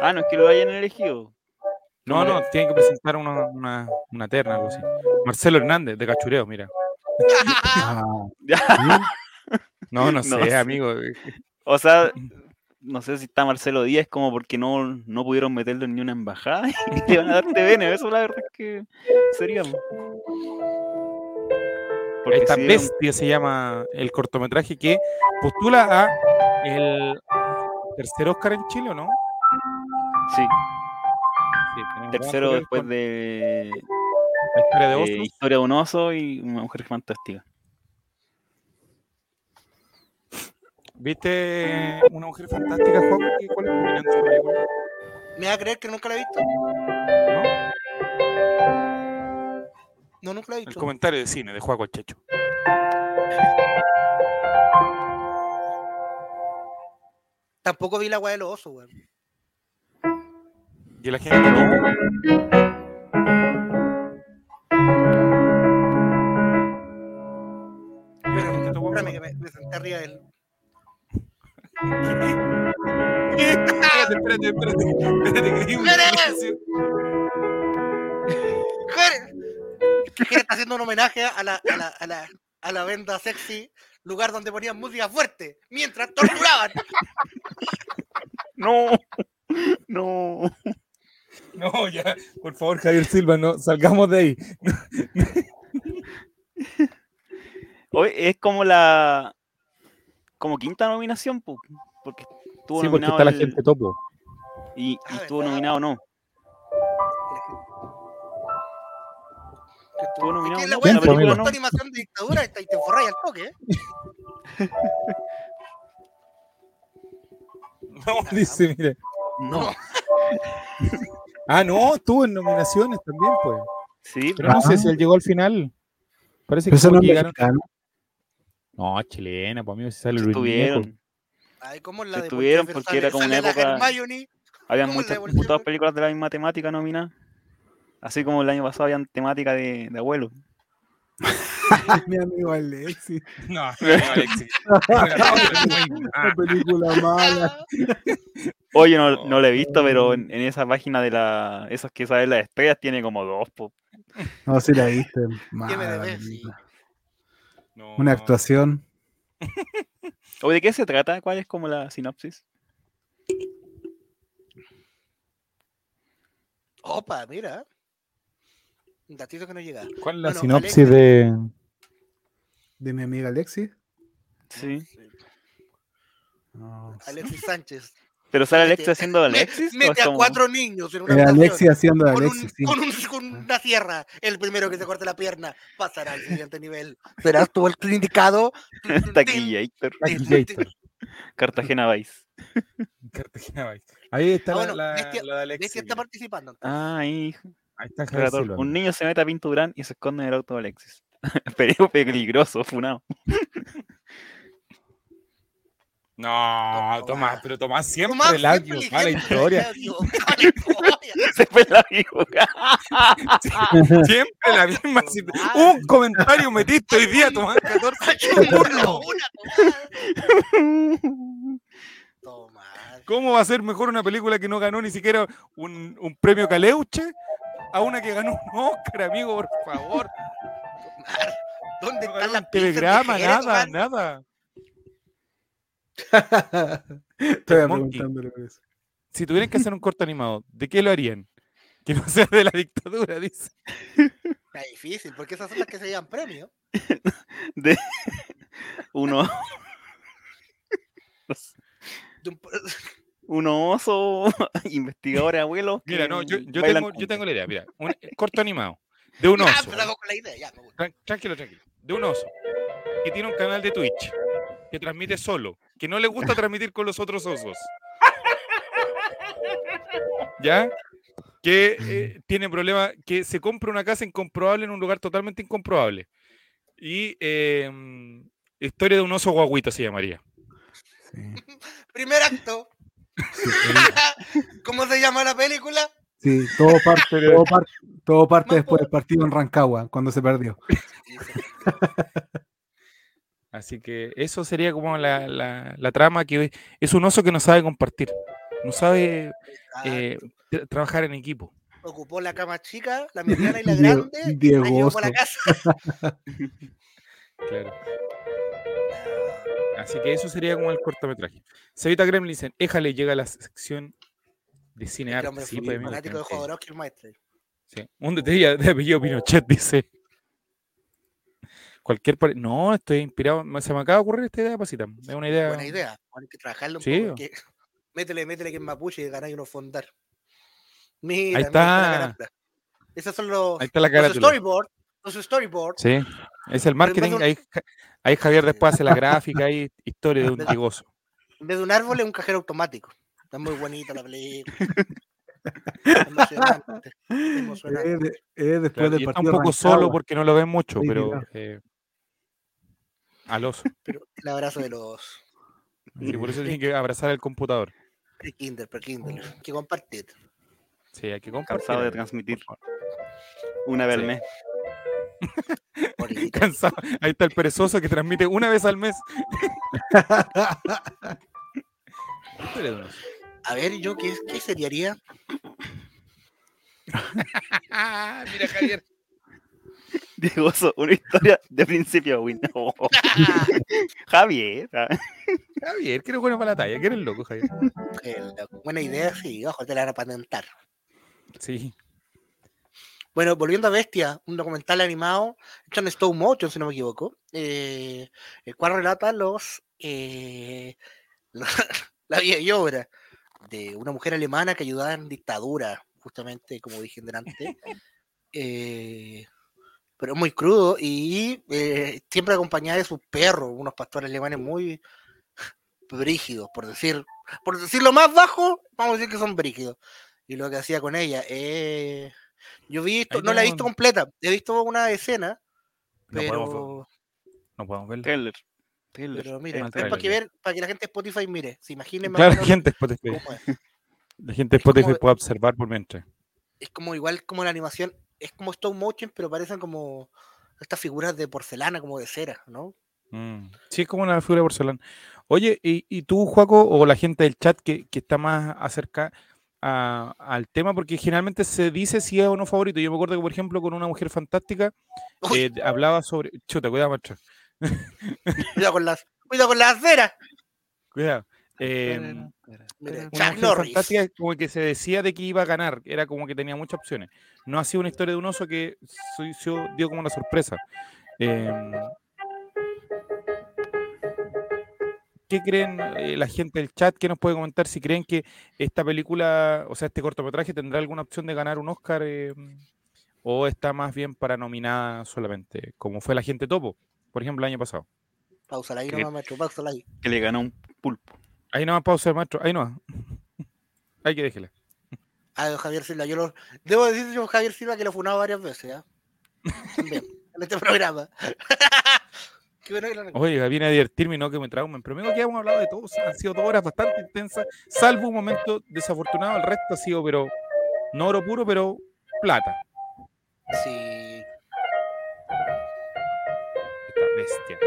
Ah, no es que lo hayan elegido. No, no, tienen que presentar una, una, una terna, algo así. Marcelo Hernández, de Cachureo, mira. ah, Ya, No, no sé, amigo. O sea, no sé si está Marcelo Díaz como porque no, no pudieron meterlo en ni una embajada y le van a dar TVN. Eso la verdad es que sería. Porque Esta si era un- bestia se llama el cortometraje que postula a el tercer Oscar en Chile, ¿o no? Sí, tercero después de la historia de eh. Historia de un oso y Una mujer fantástica. ¿Viste Una Mujer Fantástica, Juan? ¿Cuál es tu opinión de película? ¿Me vas a creer que nunca la he visto? No. No, nunca la he visto. El comentario de cine de Juan Checho. Tampoco vi la weá de los osos, weón. ¿Y la gente Pero, Espérame que me, me senté arriba de él. Espérate, espérate, espérate. Espérate, que Jere está haciendo un homenaje a la, a la, a la, a la venda sexy, lugar donde ponían música fuerte, mientras torturaban. No, no. No, ya, por favor, Javier Silva, no, salgamos de ahí. Oye, es como la. Como quinta nominación, pu, porque estuvo Sí, porque nominado. está la gente topo. y, y Ah, estuvo ¿verdad? nominado no. Estuvo nominado, es que la es película no. animación de dictadura y te, y te forráis al toque, ¿eh? No, dice, mire. No. Ah, no, estuvo en nominaciones también, pues. Sí, Pero no sé si él llegó al final. Parece que no llegaron. mexicano. No, chilena, pues amigo, si sale Luis Miguel. estuvieron. Ay, ¿cómo la Estuvieron porque era como una la época- Habían ¿Cómo le muchas películas de la misma temática nominadas. Así como el año pasado habían temática de, de abuelo. Mi amigo Alexis. No, no, Alexis. Muy Una película mala. Oye, no, no lo he visto, pero en, en esa página de la, esas que saben las estrellas tiene como dos. po. No, si la viste. ¿Qué me Mala la debes? No. Una actuación. Oye, ¿de qué se trata? ¿Cuál es como la sinopsis? Opa, mira. Un datito que no llega. ¿Cuál es la Bueno, sinopsis Alexis- de.? De mi amiga Alexis. Sí. No, sí. Alexis Sánchez. ¿Pero sale Mete- Alexis haciendo Alexis? Mete a como- cuatro niños en una Alexis haciendo de con, Alexis, un- sí. con, un- con una sierra. El primero que se corte la pierna pasará al siguiente nivel. Serás tú el indicado. Taquillator. Taquillator. Cartagena Vice. Cartagena Vice. Ahí está Ah, la, bueno, la, Bestia- la de Alexis. Bestia está participando. Ah, ahí. Ahí está relator. Un niño se mete a Pinturán y se esconde en el auto de Alexis. Peligro peligroso, funado. No, Tomás. Tomás, pero Tomás siempre Tomás la siempre la historia. Fue la. Siempre la misma. Un comentario metiste hoy día, Tomás 14. Un burlo, una, Tomás. Tomás. ¿Cómo va a ser mejor una película que no ganó ni siquiera un, un premio Caleuche a una que ganó un Oscar, amigo, por favor? ¿Dónde No están ganó las telegrama, nada, Tomás? nada. Preguntándole por eso. Si tuvieran que hacer un corto animado, ¿de qué lo harían? Que no sea de la dictadura, dice. Está difícil, porque esas son las que se llevan premio. De uno, De un- uno oso, investigadores abuelos. Mira, no, yo, tengo, yo tengo la idea. Mira, un corto animado de un oso. pero hago con la idea, ya, me gusta. Tran- Tranquilo, tranquilo. De un oso que tiene un canal de Twitch que transmite solo, que no le gusta transmitir con los otros osos. ¿Ya? Que eh, tiene problema, que se compra una casa incomprobable en un lugar totalmente incomprobable. Y eh, mm, historia de un oso guaguito se llamaría. Sí. Primer acto. Sí, ¿Cómo se llama la película? sí, todo parte, todo parte, todo parte después del partido en Rancagua, cuando se perdió. Así que eso sería como la, la- la trama que es un oso que no sabe compartir, no sabe eh, tra- trabajar en equipo. Ocupó la cama chica, la mediana y la Diego- grande. y Diego la llevó para la casa. Claro. Así que eso sería como el cortometraje. Cevita Gremlin dicen, éjale, llega a la sección de cine Este arte. Sí, pues, fanático de Jodorowsky el maestro. sí. Un detalle de apellido Pinochet dice. Cualquier pare- No, estoy inspirado. Se me acaba de ocurrir esta idea, pasita. Es una idea. Buena idea. Hay que trabajarlo un Sí. poco. porque- Métele, métele que es mapuche y ganáis unos fondar. Mira, Ahí mira, está carátula. Esos son los, Ahí está la los carátula. storyboards. Los storyboards. Sí. Es el marketing. un- Ahí, ahí Javier después hace la gráfica y historia de un digoso. En vez de un árbol es un cajero automático. Está muy bonita la película. emocionante. emocionante. Es, de- es después Claro, del y está un partido poco solo porque no lo ven mucho, Sí, pero mira. eh, al oso. Pero el abrazo de los Sí, por eso tiene que abrazar el computador. pre-kinder, pre-kinder. Que compartir. Sí, hay que compartir. Cansado de transmitir. Una vez al mes. Cansado. Ahí está el perezoso que transmite una vez al mes. Oso. A ver, yo qué, qué seriaría. Mira, Javier. Diego Oso, una historia de principio a fin. Javier. ah. Javier, que eres bueno para la talla, que eres loco, Javier. Loco. Buena idea, sí. Ojo, te la van a patentar. Sí. Bueno, volviendo a Bestia, un documental animado hecho en stop motion, si no me equivoco, eh, el cual relata los eh, la, la vida y obra de una mujer alemana que ayudaba en dictadura, justamente como dije delante, eh, pero muy crudo y eh, siempre acompañada de sus perros, unos pastores alemanes muy brígidos, por decir, por decirlo más bajo, vamos a decir que son brígidos. Y lo que hacía con ella, eh, yo he visto, Ahí no la he visto completa, he visto una escena, No pero, podemos, no podemos. Trailer. Trailer. pero mira, es para que ver, para que la gente de Spotify mire, se imaginen más o Claro, menos gente de Spotify. La gente de Spotify de- puede observar por mientras. es como igual como la animación, es como stop motion, pero parecen como estas figuras de porcelana, como de cera, ¿no? Mm, Sí, es como una figura de porcelana. Oye, ¿y, y tú, Juaco, o la gente del chat que, que está más acerca a- al tema? Porque generalmente se dice si es o no favorito. Yo me acuerdo que, por ejemplo, con una mujer fantástica, eh, hablaba sobre. Chuta, cuidado, maestro. Cuidado con las, cuidado con las ceras. Cuidado. Em, Mira, una Chuck Norris. como que se decía de que iba a ganar, era como que tenía muchas opciones. No ha sido una historia de un oso que su- dio como una sorpresa. Em, ¿Qué creen eh, la gente del chat? ¿Qué nos puede comentar si creen que esta película, o sea, este cortometraje tendrá alguna opción de ganar un Oscar em, o está más bien para nominada solamente, como fue la gente topo, por ejemplo, el año pasado? Pausala ahí ¿Qué? nomás, maestro, pausala ahí. Que le ganó un pulpo. Ahí no pausa, maestro, ahí no. Hay que déjela. Ah, don Javier Silva, yo lo. Debo decir, yo Javier Silva, que lo he funado varias veces, ¿ya? También, en este programa. Qué bueno que lo. Oiga, viene a divertirme y no que me traumen. Pero amigo, que hemos hablado de todo. Han sido dos horas bastante intensas, salvo un momento desafortunado. El resto ha sido, pero no oro puro, pero plata. Sí. Esta bestia.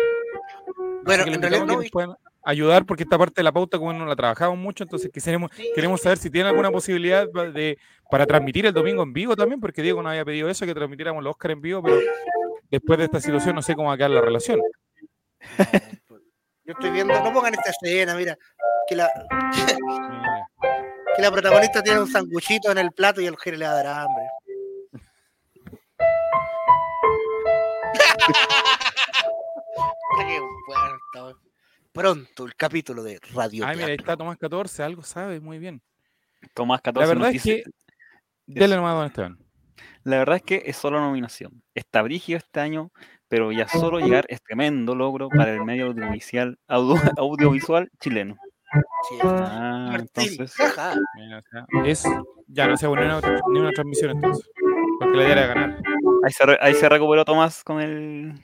Bueno, que en realidad no. que nos puedan ayudar porque esta parte de la pauta, como no la trabajamos mucho, entonces queremos, queremos saber si tienen alguna posibilidad de, para transmitir el domingo en vivo también, porque Diego nos había pedido eso, que transmitiéramos los Oscar en vivo, pero después de esta situación no sé cómo va a quedar la relación. Yo estoy viendo, no pongan esta escena, mira, que la, que la protagonista tiene un sanguchito en el plato y el jefe le va a dar hambre. Qué bueno. Pronto el capítulo de Radio Ay, mira, ahí está Tomás 14, algo sabe, muy bien. Tomás La 14 verdad nos es que. Dele nomás, don Esteban. La verdad es que es solo nominación. Está brígido este año, pero ya solo llegar es tremendo logro para el medio audiovisual, audio- audiovisual chileno. Sí, Ah, entonces. Mira, es. Ya no se hago ni una, ni una transmisión entonces. Porque la idea era ganar. ahí se, re- ahí se recuperó Tomás con el,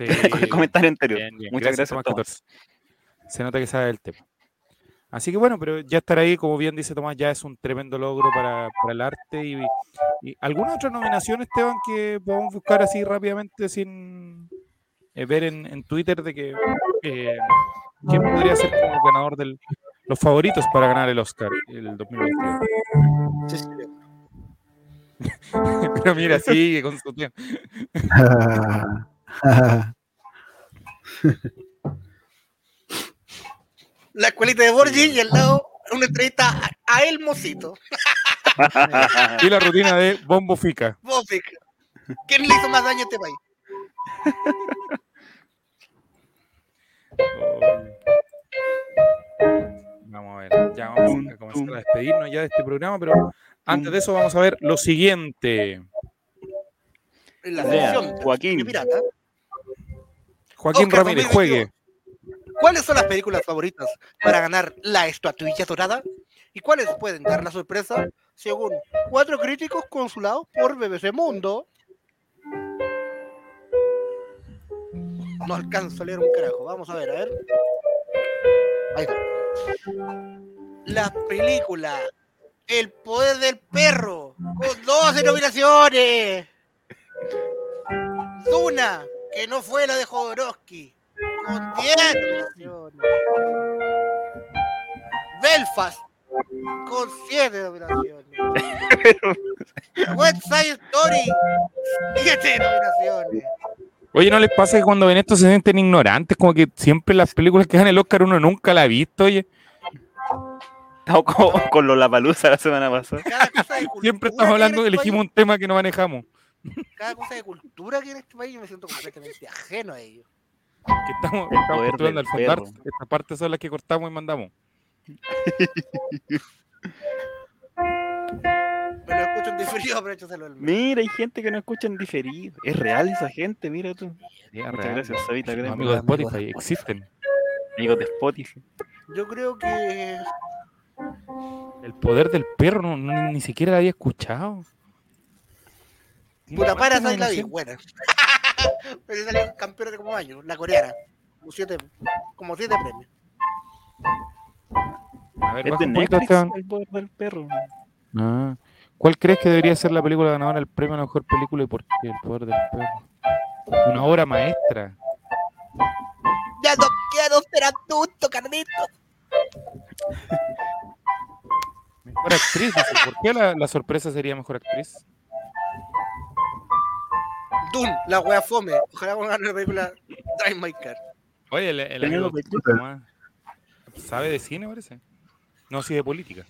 Sí, con el comentario anterior. bien, bien. Muchas gracias, Tomás Tomás. 14. Se nota que sabe del tema. Así que bueno, pero ya estar ahí, como bien dice Tomás, ya es un tremendo logro para, para el arte. Y, y ¿Alguna otra nominación, Esteban, que podamos buscar así rápidamente sin eh, ver en, en Twitter de que eh, quién podría ser como el ganador de los favoritos para ganar el Oscar el 2022? Sí, sí. Pero mira, sigue con su tema. La escuelita de Borgi y al lado una entrevista a, a El Mosito. Y la rutina de Bombo Fica. Bofic. ¿Quién le hizo más daño a este país? Vamos a ver, ya vamos a comenzar a despedirnos ya de este programa, pero antes de eso vamos a ver lo siguiente. En la sección de Joaquín. Pirata. Joaquín Oscar Ramírez, 2021. juegue. ¿Cuáles son las películas favoritas para ganar la estatuilla dorada? ¿Y cuáles pueden dar la sorpresa? Según cuatro críticos consulados por BBC Mundo. No alcanzo a leer un carajo. Vamos a ver, a ver. Ahí está. La película El poder del perro con 12 nominaciones. Duna, que no fue la de Jodorowsky, con 10 nominaciones. Belfast, con 7 nominaciones. West Side Story, 7 nominaciones. Oye, ¿no les pasa que cuando ven esto se sienten ignorantes? Como que siempre las películas que ganan el Oscar uno nunca la ha visto, oye. Estamos como con los Lapalusa la semana pasada. Siempre estamos hablando, elegimos un tema que no manejamos. Cada cosa de cultura que hay en este país, yo me siento completamente ajeno a ello. Que estamos, El estamos del al fondar. perro. Estas partes son las que cortamos y mandamos. Me lo escucho en diferido, aprovechaselo al menos. Mira, hay gente que no escucha en diferido. Es real esa gente, mira tú. Muchas real. gracias, Sabita. Amigos de Amigos de Spotify existen. Amigos de Spotify. Yo creo que El poder del perro no, no- ni siquiera la había escuchado. Puta para ¿Cuántas la vi, nominaciones? buena. Pero salió campeona de como año, la coreana. Como siete, como siete premios. A ver, Es de Netflix, el poder del perro. Ah. ¿Cuál crees que debería ser la película ganadora del premio a la mejor película y por qué? El poder del perro. Una obra maestra. Ya no quiero ser adulto, Carlito. Mejor actriz, dice. ¿Por qué la, la sorpresa sería mejor actriz? Dune, la wea fome. Ojalá ganar la película Drive My Car. Oye, el, el ¿sabe de cine, parece? No, sí de política.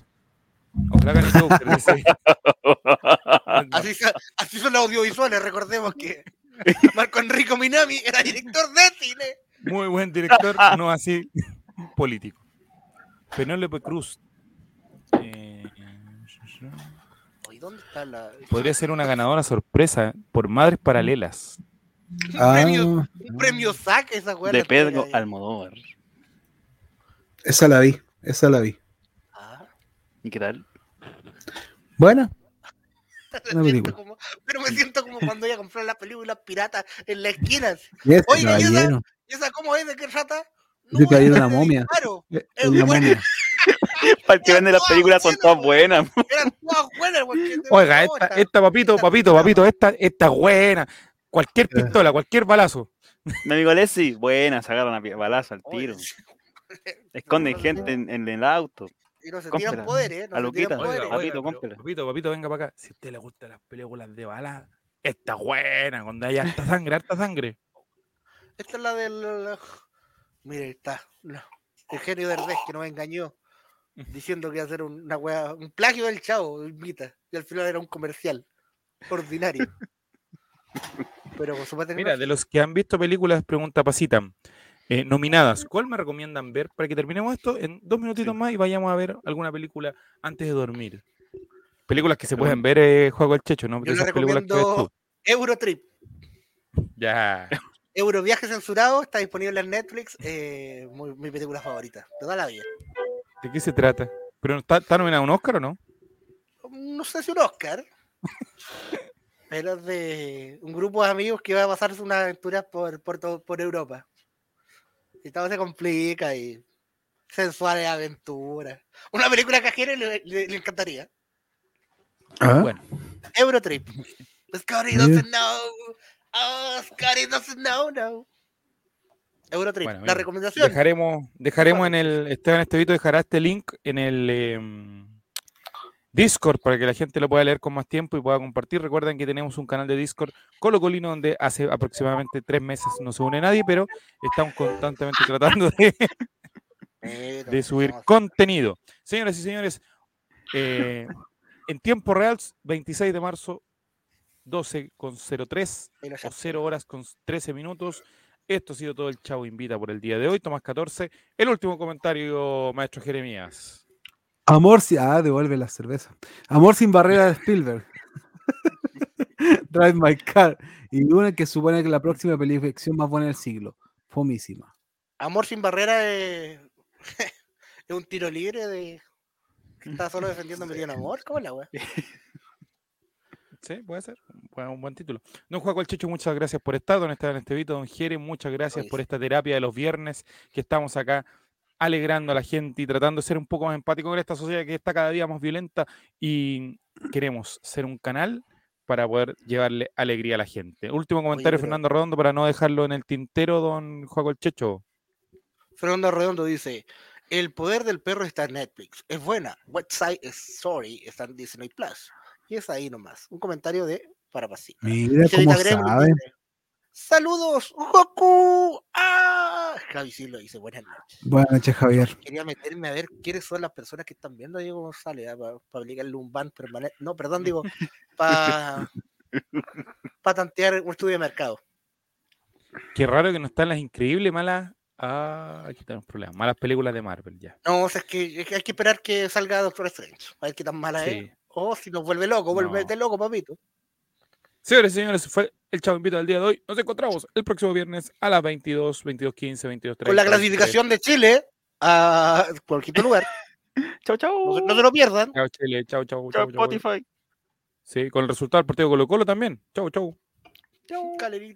Ojalá pero dice- Así, son los audiovisuales, recordemos que Marco Enrico Minami era director de cine. Muy buen director, no así político. Penélope Cruz. Eh, ¿dónde está la. podría ser una ganadora sorpresa por Madres Paralelas. Un Ah, premio, un premio SAC esa wea. De la Pedro. Almodóvar. esa la vi, esa la vi. Ah, ¿Y qué tal? Buena. película. como- pero me siento como cuando iba a comprar las películas piratas en la esquina. Ese Oye, ¿y esa- caballero. ¿Y esa cómo es? ¿De qué trata? Ese caballero esa una momia. disparo. Es Es una buena. momia. Para el que vende las películas son todas buenas. Eran todas buenas, Oiga, esta, esta- papito, papito, papito, esta, esta es buena. Cualquier Eh. pistola, cualquier balazo. Mi amigo Leslie, buena, se agarran a balazo al tiro. Esconden gente en, en el auto. Y no se tiran poderes, no A se Luquita. Oiga, oiga. Papito, pero, papito, papito, venga para acá. Si a usted le gustan las películas de bala, esta es buena, cuando hay harta sangre, harta sangre. Esta es la del. Mire, está. no, El genio de Derbez que nos engañó diciendo que iba a hacer una wea, un plagio del chavo, invita. Y al final era un comercial ordinario. Pero con su Mira, de los que han visto películas, pregunta Pasita, eh, nominadas, ¿cuál me recomiendan ver para que terminemos esto en dos minutitos Sí. más y vayamos a ver alguna película antes de dormir? Películas que se Pero- pueden ver, eh, Juego el Checho, ¿no? Yo le esas películas que ves recomiendo Eurotrip. Ya. Euroviaje censurado, está disponible en Netflix. eh, muy- mi película favorita, de toda la vida. ¿De qué se trata? ¿Pero está, está nominado a un Oscar o no? No sé si un Oscar. pero es de un grupo de amigos que va a pasarse unas aventuras por, por, todo- por Europa. Y todo se complica y sensuales aventuras. Una película cajera le, le- le encantaría. Ah, Bueno, Eurotrip. Scotty doesn't know. Oh, Scotty doesn't know, no. Eurotrip, Bueno, la recomendación. dejaremos, dejaremos en el, Esteban Estevito dejará este link en el em, Discord para que la gente lo pueda leer con más tiempo y pueda compartir. Recuerden que tenemos un canal de Discord Colocolino donde hace aproximadamente tres meses no se une nadie, pero estamos constantemente tratando de, subir contenido. Señoras y señores, eh, en tiempo real, 26 de marzo, 12 con 03 ahí lo o llamo. 0 horas con 13 minutos. Esto ha sido todo el Chavo Invita por el día de hoy. Tomás 14. El último comentario, maestro Jeremías. Amor sin. Ah, devuelve la cerveza. Amor sin barrera de Spielberg. Drive My Car. Y una que supone que la próxima película más buena del siglo. Fomísima. Amor sin barrera es, es un tiro libre de. Está solo defendiendo a Meridian Amor. ¿Cómo es la wea? Sí, puede ser. Bueno, un buen título. Don Juan Checho, muchas gracias por estar. Don Esteban Estevito, don Jere, muchas gracias Oye, por esta terapia de los viernes que estamos acá alegrando a la gente y tratando de ser un poco más empático con esta sociedad que está cada día más violenta y queremos ser un canal para poder llevarle alegría a la gente. Último comentario, pero- Fernando Redondo, para no dejarlo en el tintero, don el Checho. Fernando Redondo dice: El poder del perro está en Netflix. Es buena. West Side Story está en Disney Plus. Y es ahí nomás. Un comentario de para. Mira cómo sabe. dice, Saludos, Goku. ¡Ah! Javi sí lo dice, buenas noches. Buenas noches, Javier. Quería meterme a ver quiénes son las personas que están viendo a Diego González para aplicarle un ban permanente. No, perdón, digo, para tantear un estudio de mercado. Qué raro que no están las increíbles malas. Ah, aquí tenemos problemas. Malas películas de Marvel ya. No, o sea, es que, es que hay que esperar que salga Doctor Strange. A ver qué tan mala es. Sí. O si nos vuelve loco, vuelve No. de loco, papito. Señores y señores, fue el Chavo Invita del día de hoy. Nos encontramos el próximo viernes a las 22, 22, 15, 22, 30. Con la clasificación de Chile a cualquier lugar. Chau, chau. No, se- no se lo pierdan. Chao, Chile. Chao, chao, Chau, chao. chao. Spotify. Sí, con el resultado del partido de Colo Colo también. Chau, chau. Chau. Calerita.